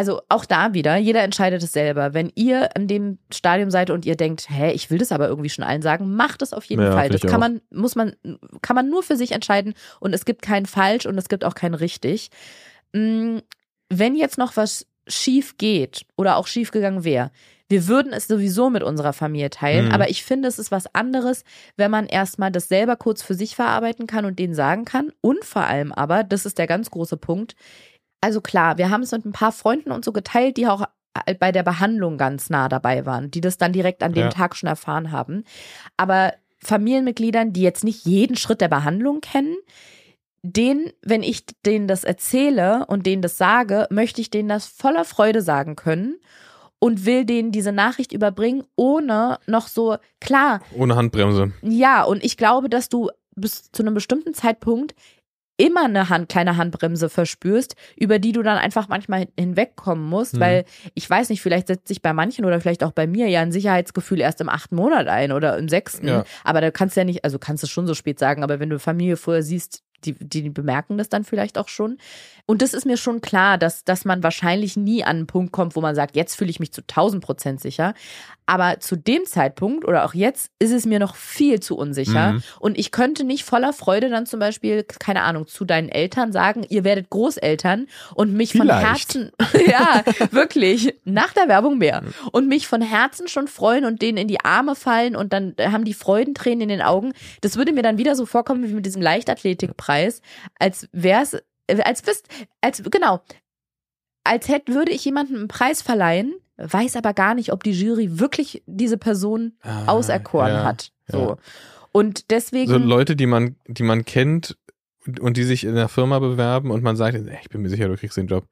also auch da wieder, jeder entscheidet es selber. Wenn ihr an dem Stadium seid und ihr denkt, hä, ich will das aber irgendwie schon allen sagen, macht es auf jeden Ja, Fall. Das kann auch. man, muss man, kann man nur für sich entscheiden und es gibt kein falsch und es gibt auch kein richtig. Mm, Wenn jetzt noch was schief geht oder auch schief gegangen wäre, wir würden es sowieso mit unserer Familie teilen, Mhm. aber ich finde, es ist was anderes, wenn man erstmal das selber kurz für sich verarbeiten kann und denen sagen kann. Und vor allem aber, das ist der ganz große Punkt, also klar, wir haben es mit ein paar Freunden und so geteilt, die auch bei der Behandlung ganz nah dabei waren, die das dann direkt an dem Ja. Tag schon erfahren haben. Aber Familienmitgliedern, die jetzt nicht jeden Schritt der Behandlung kennen, denen, wenn ich denen das erzähle und denen das sage, möchte ich denen das voller Freude sagen können und will denen diese Nachricht überbringen, ohne noch so, klar, Ohne Handbremse. ja, und ich glaube, dass du bis zu einem bestimmten Zeitpunkt immer eine Hand, kleine Handbremse verspürst, über die du dann einfach manchmal hin- hinwegkommen musst, Mhm. weil ich weiß nicht, vielleicht setzt sich bei manchen oder vielleicht auch bei mir ja ein Sicherheitsgefühl erst im achten Monat ein oder im sechsten. Ja. Aber da kannst du ja nicht, also kannst du schon so spät sagen, aber wenn du Familie vorher siehst, die, die bemerken das dann vielleicht auch schon. Und das ist mir schon klar, dass, dass man wahrscheinlich nie an einen Punkt kommt, wo man sagt, jetzt fühle ich mich zu 1000 Prozent sicher. Aber zu dem Zeitpunkt oder auch jetzt ist es mir noch viel zu unsicher. Mhm. Und ich könnte nicht voller Freude dann zum Beispiel, keine Ahnung, zu deinen Eltern sagen, ihr werdet Großeltern und mich von Vielleicht. Herzen, ja, wirklich, nach der Werbung mehr. Und mich von Herzen schon freuen und denen in die Arme fallen und dann haben die Freudentränen in den Augen. Das würde mir dann wieder so vorkommen wie mit diesem Leichtathletikpreis, als wär's, äh, als wisst, als, genau, als hätte, würde ich jemandem einen Preis verleihen, weiß aber gar nicht, ob die Jury wirklich diese Person Ah, auserkoren ja, hat. So. ja. Und deswegen. So Leute, die man, die man kennt und, die sich in der Firma bewerben und man sagt, ich bin mir sicher, du kriegst den Job.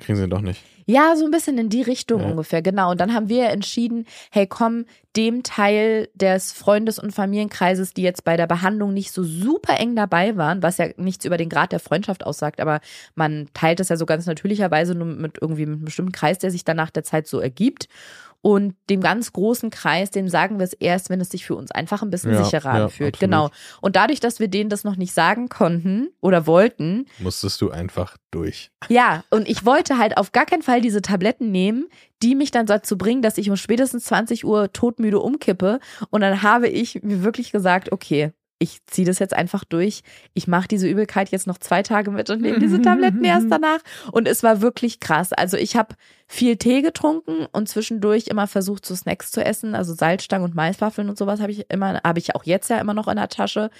Kriegen sie ihn doch nicht. Ja, so ein bisschen in die Richtung Ja. ungefähr, genau. Und dann haben wir entschieden, hey komm, dem Teil des Freundes- und Familienkreises, die jetzt bei der Behandlung nicht so super eng dabei waren, was ja nichts über den Grad der Freundschaft aussagt, aber man teilt das ja so ganz natürlicherweise nur mit irgendwie mit einem bestimmten Kreis, der sich dann nach der Zeit so ergibt. Und dem ganz großen Kreis, dem sagen wir es erst, wenn es sich für uns einfach ein bisschen Ja, sicherer ja, anfühlt. absolut. Genau. Und dadurch, dass wir denen das noch nicht sagen konnten oder wollten, Musstest du einfach durch. ja, und ich wollte halt auf gar keinen Fall diese Tabletten nehmen, die mich dann dazu bringen, dass ich um spätestens 20 Uhr todmüde umkippe. Und dann habe ich mir wirklich gesagt, okay, ich ziehe das jetzt einfach durch. Ich mache diese Übelkeit jetzt noch zwei Tage mit und nehme diese Tabletten erst danach. Und es war wirklich krass. Also ich habe viel Tee getrunken und zwischendurch immer versucht, so Snacks zu essen. Also Salzstangen und Maiswaffeln und sowas habe ich immer, habe ich auch jetzt ja immer noch in der Tasche.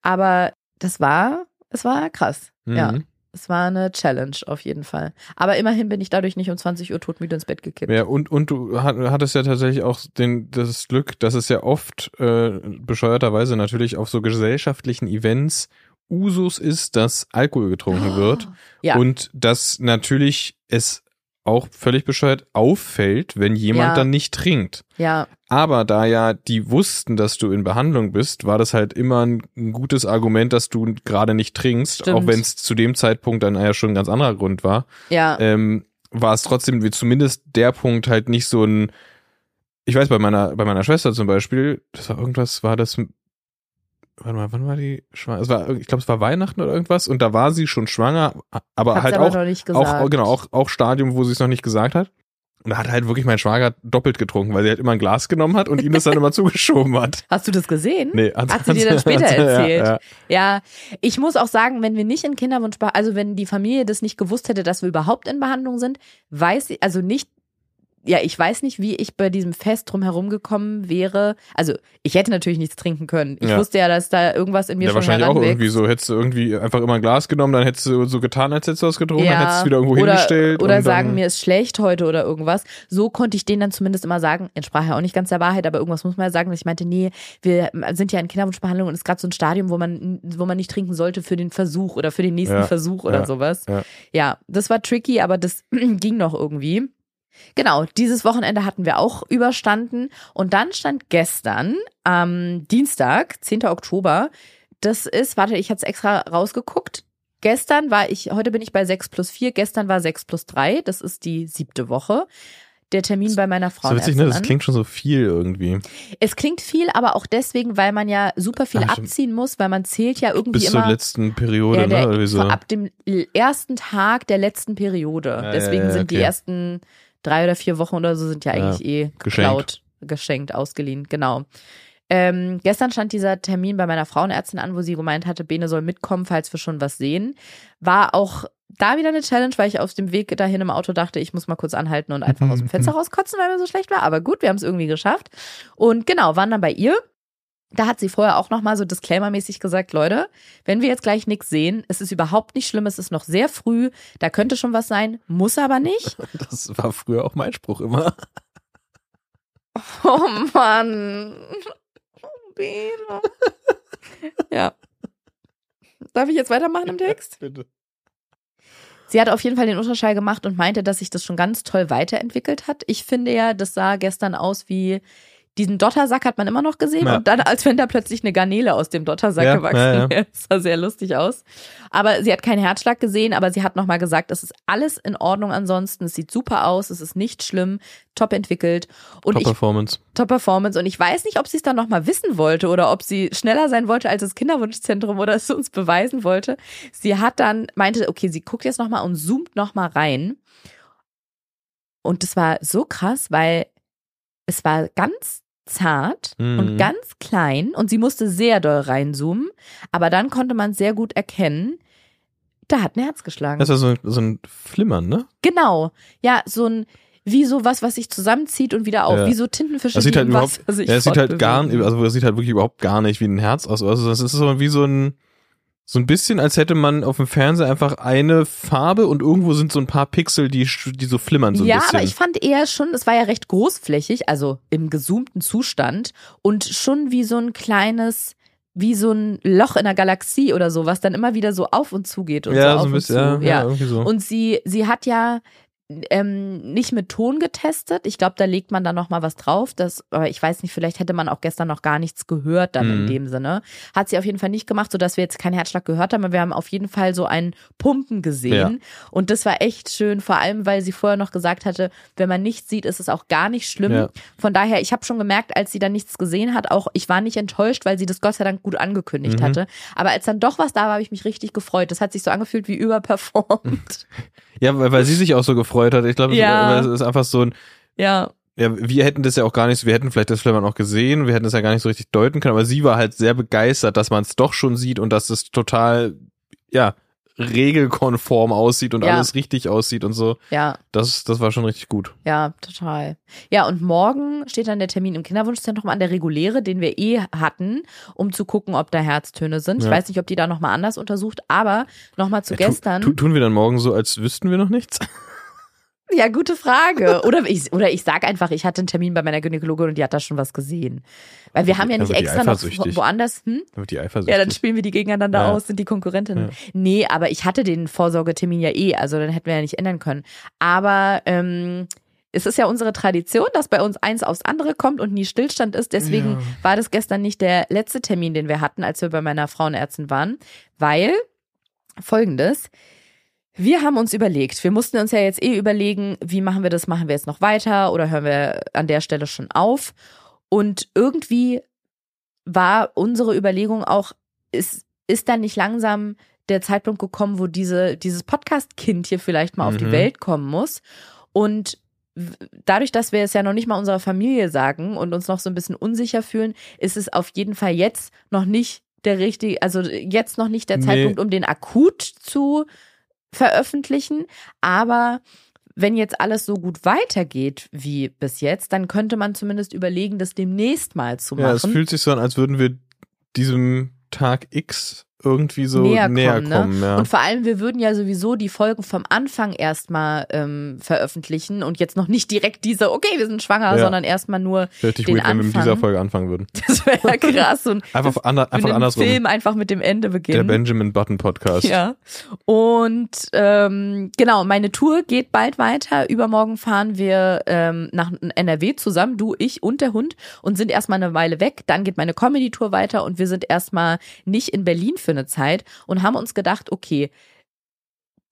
Aber das war, es war krass. Ja. Es war eine Challenge auf jeden Fall. Aber immerhin bin ich dadurch nicht um 20 Uhr totmüde ins Bett gekippt. Ja, und, und du hat- hattest ja tatsächlich auch den, das Glück, dass es ja oft äh, bescheuerterweise natürlich auf so gesellschaftlichen Events Usus ist, dass Alkohol getrunken wird. Ja. Und dass natürlich es auch völlig bescheuert auffällt, wenn jemand Ja. dann nicht trinkt. Ja, Aber da ja die wussten, dass du in Behandlung bist, war das halt immer ein, ein gutes Argument, dass du gerade nicht trinkst, Stimmt. auch wenn es zu dem Zeitpunkt dann ja schon ein ganz anderer Grund war. ja, Ähm, war es trotzdem wie zumindest der Punkt halt nicht so ein. Ich weiß bei meiner bei meiner Schwester zum Beispiel, das war irgendwas, war das. Warte mal, wann war die schwanger? Es war, ich glaube, es war Weihnachten oder irgendwas und da war sie schon schwanger, aber hab's halt aber auch noch nicht gesagt. auch genau auch auch Stadium, wo sie es noch nicht gesagt hat. Und da hat halt wirklich mein Schwager doppelt getrunken, weil sie halt immer ein Glas genommen hat und ihm das dann immer zugeschoben hat. Hast du das gesehen? Nee, Hat sie dir dann später hat sie- erzählt? Ja, ja. Ja, ich muss auch sagen, wenn wir nicht in Kinderwunsch, also wenn die Familie das nicht gewusst hätte, dass wir überhaupt in Behandlung sind, weiß ich, also nicht, ja, ich weiß nicht, wie ich bei diesem Fest drum herum gekommen wäre. Also ich hätte natürlich nichts trinken können. Ich Ja. wusste ja, dass da irgendwas in mir Ja, schon wahrscheinlich auch irgendwie so. Hättest du irgendwie einfach immer ein Glas genommen, dann hättest du so getan, als hättest du was getrunken, dann hättest du es wieder irgendwo oder, hingestellt. Oder sagen, mir ist schlecht heute oder irgendwas. So konnte ich denen dann zumindest immer sagen, entsprach ja auch nicht ganz der Wahrheit, aber irgendwas muss man ja sagen, ich meinte, nee, wir sind ja in Kinderwunschbehandlung und es ist gerade so ein Stadium, wo man, wo man nicht trinken sollte für den Versuch oder für den nächsten Ja, Versuch oder ja, sowas. ja. ja, das war tricky, aber das ging noch irgendwie. Genau, dieses Wochenende hatten wir auch überstanden. Und dann stand gestern, am Dienstag, 10. Oktober, das ist, warte, ich hatte es extra rausgeguckt. Gestern war ich, heute bin ich bei 6 plus 4, gestern war 6 plus 3, das ist die siebte Woche. Der Termin bei meiner Frau. So witzig, ne? Das klingt schon so viel irgendwie. Es klingt viel, aber auch deswegen, weil man ja super viel stimmt. abziehen muss, weil man zählt ja irgendwie Bis zur immer letzten Periode, ja, der, ne? Oder wie so. ab dem ersten Tag der letzten Periode. Ja, Deswegen ja, sind die okay. ersten drei oder vier Wochen oder so sind ja eigentlich eh geschenkt. geklaut, geschenkt, ausgeliehen, genau. Ähm, gestern stand dieser Termin bei meiner Frauenärztin an, wo sie gemeint hatte, Bene soll mitkommen, falls wir schon was sehen. War auch da wieder eine Challenge, weil ich auf dem Weg dahin im Auto dachte, ich muss mal kurz anhalten und einfach aus dem Fenster rauskotzen, weil mir so schlecht war. Aber gut, wir haben es irgendwie geschafft. Und genau, waren dann bei ihr. Da hat sie vorher auch nochmal so disclaimermäßig gesagt, Leute, wenn wir jetzt gleich nichts sehen, es ist überhaupt nicht schlimm, es ist noch sehr früh, da könnte schon was sein, muss aber nicht. Das war früher auch mein Spruch immer. Oh Mann. Oh, Bene. Ja. Darf ich jetzt weitermachen im Text? Bitte. Sie hat auf jeden Fall den Ultraschall gemacht und meinte, dass sich das schon ganz toll weiterentwickelt hat. Ich finde ja, das sah gestern aus wie diesen Dottersack hat man immer noch gesehen Ja. und dann, als wenn da plötzlich eine Garnele aus dem Dottersack Ja, gewachsen ja, ja. wäre. Das sah sehr lustig aus. Aber sie hat keinen Herzschlag gesehen, aber sie hat nochmal gesagt, es ist alles in Ordnung ansonsten. Es sieht super aus, es ist nicht schlimm, top entwickelt. Und Top ich Performance. Top Performance. Und ich weiß nicht, ob sie es dann nochmal wissen wollte oder ob sie schneller sein wollte als das Kinderwunschzentrum oder es uns beweisen wollte. Sie hat dann, meinte, okay, sie guckt jetzt nochmal und zoomt nochmal rein. Und das war so krass, weil es war ganz zart Mhm. und ganz klein und sie musste sehr doll reinzoomen. Aber dann konnte man sehr gut erkennen, da hat ein Herz geschlagen. Das war so, so ein Flimmern, ne? genau. Ja, so ein, wie so was, was sich zusammenzieht und wieder auf, Ja. wie so Tintenfische, Das sieht halt überhaupt, ja, es sieht halt gar, also das sieht halt wirklich überhaupt gar nicht wie ein Herz aus. Also das ist so wie so ein, So ein bisschen, als hätte man auf dem Fernseher einfach eine Farbe und irgendwo sind so ein paar Pixel, die, die so flimmern so ein ja, bisschen. aber ich fand eher schon, es war ja recht großflächig, also im gezoomten Zustand und schon wie so ein kleines, wie so ein Loch in der Galaxie oder so, was dann immer wieder so auf und zu geht und ja, so auf so ein bisschen, und ja, zu. ja, irgendwie so. Und sie, sie hat ja ähm, nicht mit Ton getestet. Ich glaube, da legt man dann noch mal was drauf. Das, aber ich weiß nicht, vielleicht hätte man auch gestern noch gar nichts gehört dann in Mhm. dem Sinne. Hat sie auf jeden Fall nicht gemacht, sodass wir jetzt keinen Herzschlag gehört haben. Aber wir haben auf jeden Fall so ein Pumpen gesehen. Und das war echt schön, vor allem, weil sie vorher noch gesagt hatte, wenn man nichts sieht, ist es auch gar nicht schlimm. Ja. Von daher, ich habe schon gemerkt, als sie dann nichts gesehen hat, auch ich war nicht enttäuscht, weil sie das Gott sei Dank gut angekündigt Mhm. hatte. Aber als dann doch was da war, habe ich mich richtig gefreut. Das hat sich so angefühlt wie überperformt. Ja, weil, weil sie sich auch so gefreut hat. Ich glaube, Ja. es ist einfach so ein, ja. ja, wir hätten das ja auch gar nicht, wir hätten vielleicht das Flimmern auch gesehen, wir hätten das ja gar nicht so richtig deuten können, aber sie war halt sehr begeistert, dass man es doch schon sieht und dass es total, ja, regelkonform aussieht und Ja. alles richtig aussieht und so. Ja, Das, das war schon richtig gut. ja, total. Ja, und morgen steht dann der Termin im Kinderwunschzentrum an, der reguläre, den wir eh hatten, um zu gucken, ob da Herztöne sind. Ich Ja. weiß nicht, ob die da nochmal anders untersucht, aber nochmal zu Ja, tu- gestern. Tu, tun wir dann morgen so, als wüssten wir noch nichts? Ja, gute Frage. Oder ich, oder ich sag einfach, ich hatte einen Termin bei meiner Gynäkologin und die hat da schon was gesehen. Weil wir haben ja nicht extra noch woanders, hm? Dann die eifersüchtig. Ja, dann spielen wir die gegeneinander Ja. aus, sind die Konkurrentinnen. Ja. Nee, aber ich hatte den Vorsorgetermin ja eh, also dann hätten wir ja nicht ändern können. Aber ähm, es ist ja unsere Tradition, dass bei uns eins aufs andere kommt und nie Stillstand ist. Deswegen Ja. war das gestern nicht der letzte Termin, den wir hatten, als wir bei meiner Frauenärztin waren, weil folgendes. Wir haben uns überlegt, wir mussten uns ja jetzt eh überlegen, wie machen wir das, machen wir jetzt noch weiter oder hören wir an der Stelle schon auf? Und irgendwie war unsere Überlegung auch, ist, ist dann nicht langsam der Zeitpunkt gekommen, wo diese, dieses Podcast-Kind hier vielleicht mal auf die Mhm. Welt kommen muss? Und dadurch, dass wir es ja noch nicht mal unserer Familie sagen und uns noch so ein bisschen unsicher fühlen, ist es auf jeden Fall jetzt noch nicht der richtige, also jetzt noch nicht der Nee. Zeitpunkt, um den akut zu veröffentlichen. Aber wenn jetzt alles so gut weitergeht wie bis jetzt, dann könnte man zumindest überlegen, das demnächst mal zu ja, es machen. fühlt sich so an, als würden wir diesem Tag X irgendwie so Näher näher, kommen, kommen. ne? ja. Und vor allem, wir würden ja sowieso die Folgen vom Anfang erstmal ähm, veröffentlichen und jetzt noch nicht direkt diese, okay, wir sind schwanger, Ja. sondern erstmal nur, Richtig den weird, wenn wir mit dieser Anfang. Folge anfangen würden. das wäre ja krass und Einfach, ander, für einfach andersrum. Film einfach mit dem Ende Der beginnen. Benjamin Button Podcast. Ja. Und ähm, genau, meine Tour geht bald weiter. Übermorgen fahren wir ähm, nach NRW zusammen, du, ich und der Hund, und sind erstmal eine Weile weg. Dann geht meine Comedy-Tour weiter und wir sind erstmal nicht in Berlin für eine Zeit und haben uns gedacht, okay,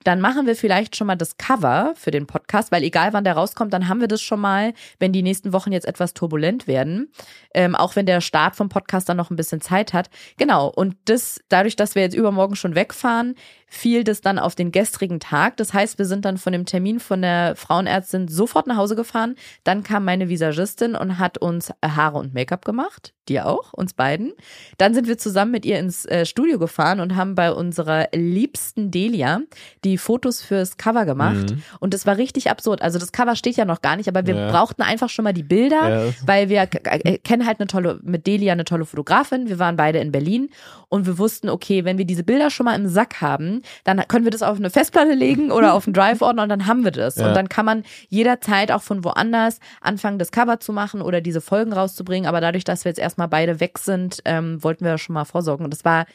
dann machen wir vielleicht schon mal das Cover für den Podcast, weil egal wann der rauskommt, dann haben wir das schon mal, wenn die nächsten Wochen jetzt etwas turbulent werden. Ähm, auch wenn der Start vom Podcast dann noch ein bisschen Zeit hat. Genau. Und das, dadurch, dass wir jetzt übermorgen schon wegfahren, fiel das dann auf den gestrigen Tag. Das heißt, wir sind dann von dem Termin von der Frauenärztin sofort nach Hause gefahren. Dann kam meine Visagistin und hat uns Haare und Make-up gemacht. Dir auch, uns beiden. Dann sind wir zusammen mit ihr ins äh, Studio gefahren und haben bei unserer liebsten Delia die Fotos fürs Cover gemacht. Mhm. Und das war richtig absurd. Also das Cover steht ja noch gar nicht, aber wir Ja. brauchten einfach schon mal die Bilder, Ja. weil wir äh, kennen halt eine tolle, mit Delia eine tolle Fotografin. Wir waren beide in Berlin und wir wussten, okay, wenn wir diese Bilder schon mal im Sack haben, dann können wir das auf eine Festplatte legen oder auf einen Drive-Ordner und dann haben wir das. Ja. Und dann kann man jederzeit auch von woanders anfangen, das Cover zu machen oder diese Folgen rauszubringen. Aber dadurch, dass wir jetzt erstmal beide weg sind, ähm, wollten wir schon mal vorsorgen. Und das war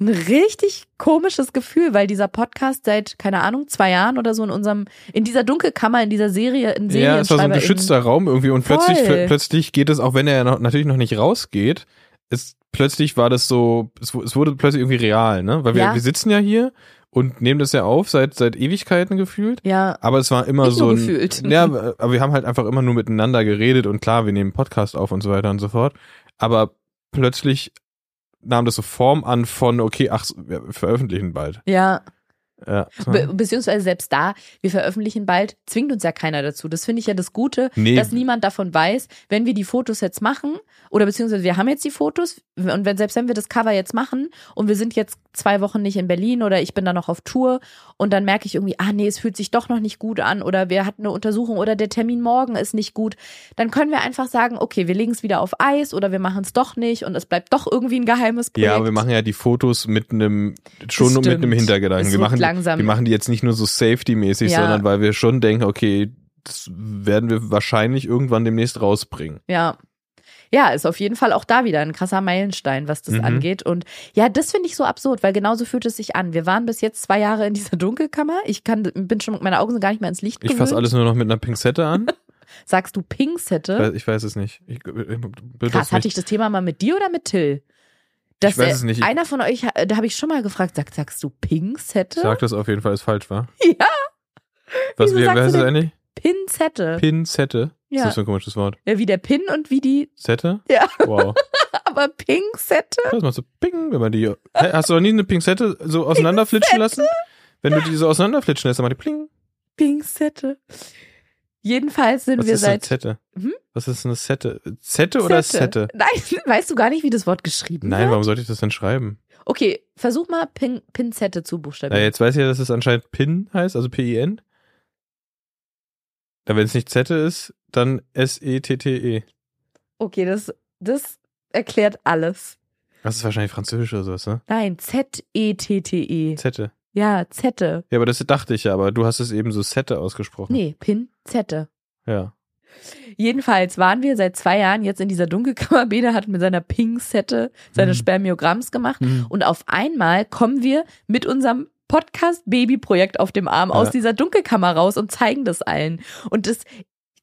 ein richtig komisches Gefühl, weil dieser Podcast seit, keine Ahnung, zwei Jahren oder so in unserem, in dieser Dunkelkammer, in dieser Serie, in Serien. Ja, es war so ein geschützter Raum irgendwie und plötzlich, Voll. plötzlich geht es, auch wenn er noch, natürlich noch nicht rausgeht, ist, plötzlich war das so, es, es wurde plötzlich irgendwie real, ne? Weil wir, Ja. wir sitzen ja hier und nehmen das ja auf seit, seit Ewigkeiten gefühlt. Ja, Aber es war immer so ein, gefühlt. Ja, aber wir haben halt einfach immer nur miteinander geredet und klar, wir nehmen Podcast auf und so weiter und so fort. Aber plötzlich nahm das so Form an von, okay, ach, wir veröffentlichen bald. ja. Ja. Be beziehungsweise selbst da, wir veröffentlichen bald, zwingt uns ja keiner dazu. Das finde ich ja das Gute, Nee. dass niemand davon weiß, wenn wir die Fotos jetzt machen, oder beziehungsweise wir haben jetzt die Fotos, und wenn, selbst wenn wir das Cover jetzt machen und wir sind jetzt zwei Wochen nicht in Berlin oder ich bin da noch auf Tour und dann merke ich irgendwie, ah nee, es fühlt sich doch noch nicht gut an oder wir hatten eine Untersuchung oder der Termin morgen ist nicht gut, dann können wir einfach sagen, okay, wir legen es wieder auf Eis oder wir machen es doch nicht und es bleibt doch irgendwie ein geheimes Projekt. Ja, wir machen ja die Fotos mit einem schon mit einem stimmt. Hintergedanken. Wir machen, langsam. wir machen die jetzt nicht nur so safety-mäßig, Ja. sondern weil wir schon denken, okay, das werden wir wahrscheinlich irgendwann demnächst rausbringen. Ja. Ja, ist auf jeden Fall auch da wieder ein krasser Meilenstein, was das Mhm. angeht. Und ja, das finde ich so absurd, weil genauso fühlt es sich an. Wir waren bis jetzt zwei Jahre in dieser Dunkelkammer. Ich kann, bin schon, meine Augen sind gar nicht mehr ins Licht Ich fasse alles nur noch mit einer Pinzette an. Sagst du Pinzette? ich weiß es nicht. Ich, ich, Krass, hatte ich das Thema mal mit dir oder mit Till? Dass Ich weiß es nicht. Ich- Einer von euch, da habe ich schon mal gefragt, sag, sagst du Pinzette? sag das auf jeden Fall, ist falsch, war. Ja, Was, Wieso wie, heißt das eigentlich? Pinzette. Pinzette. Ja. Ist das für ein komisches Wort? ja, wie der Pin und wie die, Zette? Ja. Wow. aber Pinzette? Das macht so ping, wenn man die. Hast du noch nie eine Pinzette so auseinanderflitschen lassen? Wenn du die so auseinanderflitschen lässt, dann macht die pling. Pinzette. Jedenfalls sind Was wir ist eine seit Zette? Hm? Was ist eine Zette? Zette oder Sette? Nein, weißt du gar nicht, wie das Wort geschrieben Nein, wird? warum sollte ich das denn schreiben? Okay, versuch mal Pin, Pinzette zu Na, buchstabieren. jetzt weiß ich ja, dass es anscheinend Pin heißt, also P-I-N. Da wenn es nicht Zette ist, dann S-E-T-T-E. Okay, das, das erklärt alles. Das ist wahrscheinlich Französisch oder sowas, ne? Nein, Z-E-T-T-E. Zette. Ja, Zette. Ja, aber das dachte ich ja, aber du hast es eben so Sette ausgesprochen. Nee, Pinzette. Ja. Jedenfalls waren wir seit zwei Jahren jetzt in dieser Dunkelkammer. Bede hat mit seiner Pinzette seine Mhm. Spermiogramms gemacht. Hm. Und auf einmal kommen wir mit unserem Podcast-Baby-Projekt auf dem Arm aus Ja. dieser Dunkelkammer raus und zeigen das allen. Und das,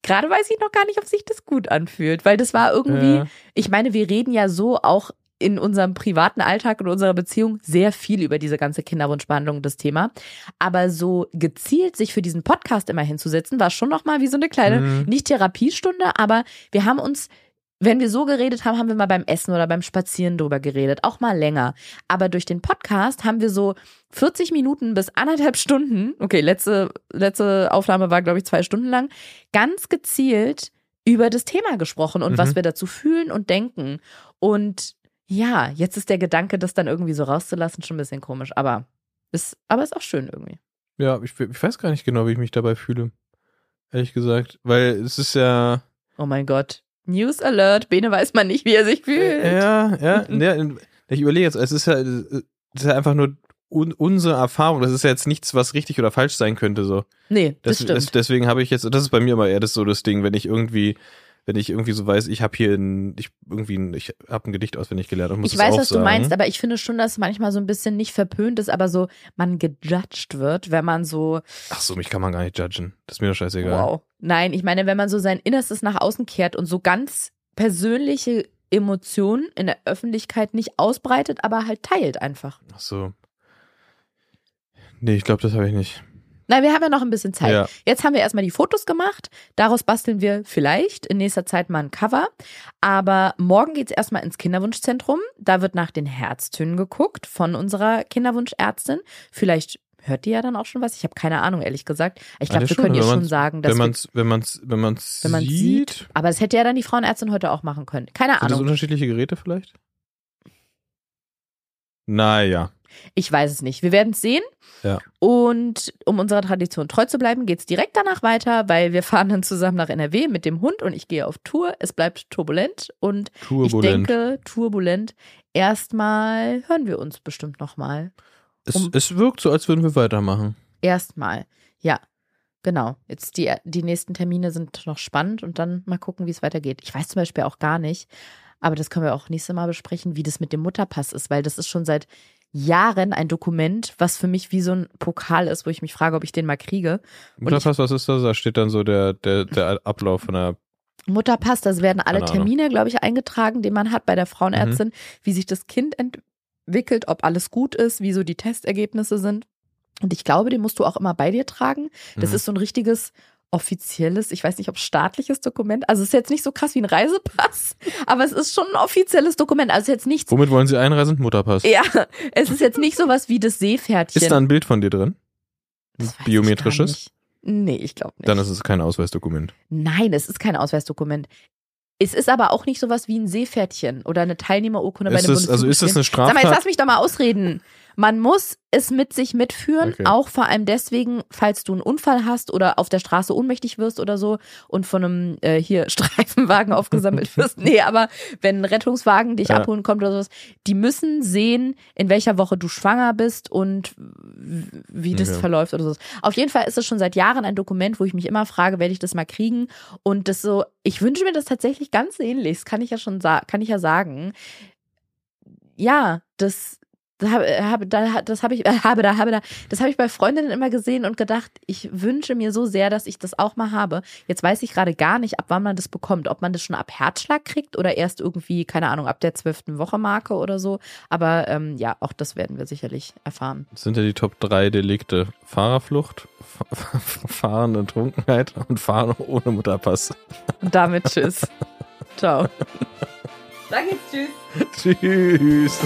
gerade weiß ich noch gar nicht, ob sich das gut anfühlt, weil das war irgendwie, Ja. ich meine, wir reden ja so auch in unserem privaten Alltag und unserer Beziehung sehr viel über diese ganze Kinderwunschbehandlung, das Thema. Aber so gezielt sich für diesen Podcast immer hinzusetzen, war schon nochmal wie so eine kleine, Mhm. nicht Therapiestunde, aber wir haben uns, wenn wir so geredet haben, haben wir mal beim Essen oder beim Spazieren drüber geredet, auch mal länger. Aber durch den Podcast haben wir so 40 Minuten bis anderthalb Stunden, okay, letzte, letzte Aufnahme war, glaube ich, zwei Stunden lang, ganz gezielt über das Thema gesprochen und Mhm. was wir dazu fühlen und denken. Und ja, jetzt ist der Gedanke, das dann irgendwie so rauszulassen, schon ein bisschen komisch, aber ist, aber ist auch schön irgendwie. Ja, ich, ich weiß gar nicht genau, wie ich mich dabei fühle. Ehrlich gesagt. Weil es ist ja. Oh mein Gott. News Alert. Bene weiß man nicht, wie er sich fühlt. Ja, ja. ja ich überlege jetzt, es ist ja, es ist ja einfach nur un, unsere Erfahrung. Das ist ja jetzt nichts, was richtig oder falsch sein könnte. So. Nee, das, Das, stimmt. das, deswegen habe ich jetzt, das ist bei mir immer eher das so das Ding, wenn ich irgendwie, wenn ich irgendwie so weiß, ich habe hier ein, ich irgendwie, ein, ich habe ein Gedicht auswendig gelernt und muss ich weiß, was du sagen. meinst, aber ich finde schon, dass es manchmal so ein bisschen nicht verpönt ist, aber so man gejudged wird, wenn man so, Ach so, mich kann man gar nicht judgen. Das ist mir doch scheißegal. wow. Nein, ich meine, wenn man so sein Innerstes nach außen kehrt und so ganz persönliche Emotionen in der Öffentlichkeit nicht ausbreitet, aber halt teilt einfach. Ach so. Nee, ich glaube, das habe ich nicht. Nein, wir haben ja noch ein bisschen Zeit. Ja. Jetzt haben wir erstmal die Fotos gemacht. Daraus basteln wir vielleicht in nächster Zeit mal ein Cover. Aber morgen geht's erstmal ins Kinderwunschzentrum. Da wird nach den Herztönen geguckt von unserer Kinderwunschärztin. Vielleicht hört die ja dann auch schon was. Ich habe keine Ahnung, ehrlich gesagt. Ich glaube, wir schon, können ihr schon sagen, dass Wenn wir, man's, wenn man's, wenn man's wenn man sieht, sieht. Aber es hätte ja dann die Frauenärztin heute auch machen können. Keine sind das Ahnung. unterschiedliche Geräte vielleicht? Naja. Ich weiß es nicht. Wir werden es sehen. Ja. Und um unserer Tradition treu zu bleiben, geht's direkt danach weiter, weil wir fahren dann zusammen nach NRW mit dem Hund und ich gehe auf Tour. Es bleibt turbulent und Turbulent. ich denke, turbulent. Erstmal hören wir uns bestimmt nochmal. es, um- es wirkt so, als würden wir weitermachen. Erstmal. Ja. Genau. Jetzt die, die nächsten Termine sind noch spannend und dann mal gucken, wie es weitergeht. Ich weiß zum Beispiel auch gar nicht, aber das können wir auch nächstes Mal besprechen, wie das mit dem Mutterpass ist, weil das ist schon seit Jahren ein Dokument, was für mich wie so ein Pokal ist, wo ich mich frage, ob ich den mal kriege. Und Mutterpass, was ist das? Da steht dann so der, der, der Ablauf von der. Mutterpass, das werden alle. Mhm. Termine, glaube ich, eingetragen, die man hat bei der Frauenärztin, wie sich das Kind entwickelt, ob alles gut ist, wie so die Testergebnisse sind. Und ich glaube, den musst du auch immer bei dir tragen. Das Mhm. ist so ein richtiges offizielles, ich weiß nicht, ob staatliches Dokument. Also es ist jetzt nicht so krass wie ein Reisepass, aber es ist schon ein offizielles Dokument. Also jetzt nichts. Womit wollen Sie einreisen? Mutterpass. Ja, es ist jetzt nicht sowas wie das Seepferdchen. Ist da ein Bild von dir drin? Das ich Biometrisches? Nee, ich glaube nicht. Dann ist es kein Ausweisdokument. Nein, es ist kein Ausweisdokument. Es ist aber auch nicht sowas wie ein Seepferdchen oder eine Teilnehmerurkunde bei einem es, also ist es eine Sag mal, jetzt Straftat? lass mich doch mal ausreden. Man muss es mit sich mitführen, Okay. auch vor allem deswegen, falls du einen Unfall hast oder auf der Straße ohnmächtig wirst oder so und von einem äh, hier Streifenwagen aufgesammelt wirst. Nee, aber wenn ein Rettungswagen dich Ja. abholen kommt oder sowas, die müssen sehen, in welcher Woche du schwanger bist und wie das Okay. verläuft oder so. Auf jeden Fall ist es schon seit Jahren ein Dokument, wo ich mich immer frage, werde ich das mal kriegen? Und das so, ich wünsche mir das tatsächlich ganz ähnlich. Das kann ich ja schon sa kann ich ja sagen. Ja, das da habe, habe, da, das habe ich, äh, habe da, habe da, das habe ich bei Freundinnen immer gesehen und gedacht, ich wünsche mir so sehr, dass ich das auch mal habe. Jetzt weiß ich gerade gar nicht, ab wann man das bekommt. Ob man das schon ab Herzschlag kriegt oder erst irgendwie, keine Ahnung, ab der zwölften Woche Marke oder so. Aber ähm, ja, auch das werden wir sicherlich erfahren. Das sind ja die Top 3 Delikte. Fahrerflucht, Fa- Fahren in Trunkenheit und Fahren ohne Mutterpass. Und damit tschüss. Ciao. Sag jetzt tschüss. Tschüss.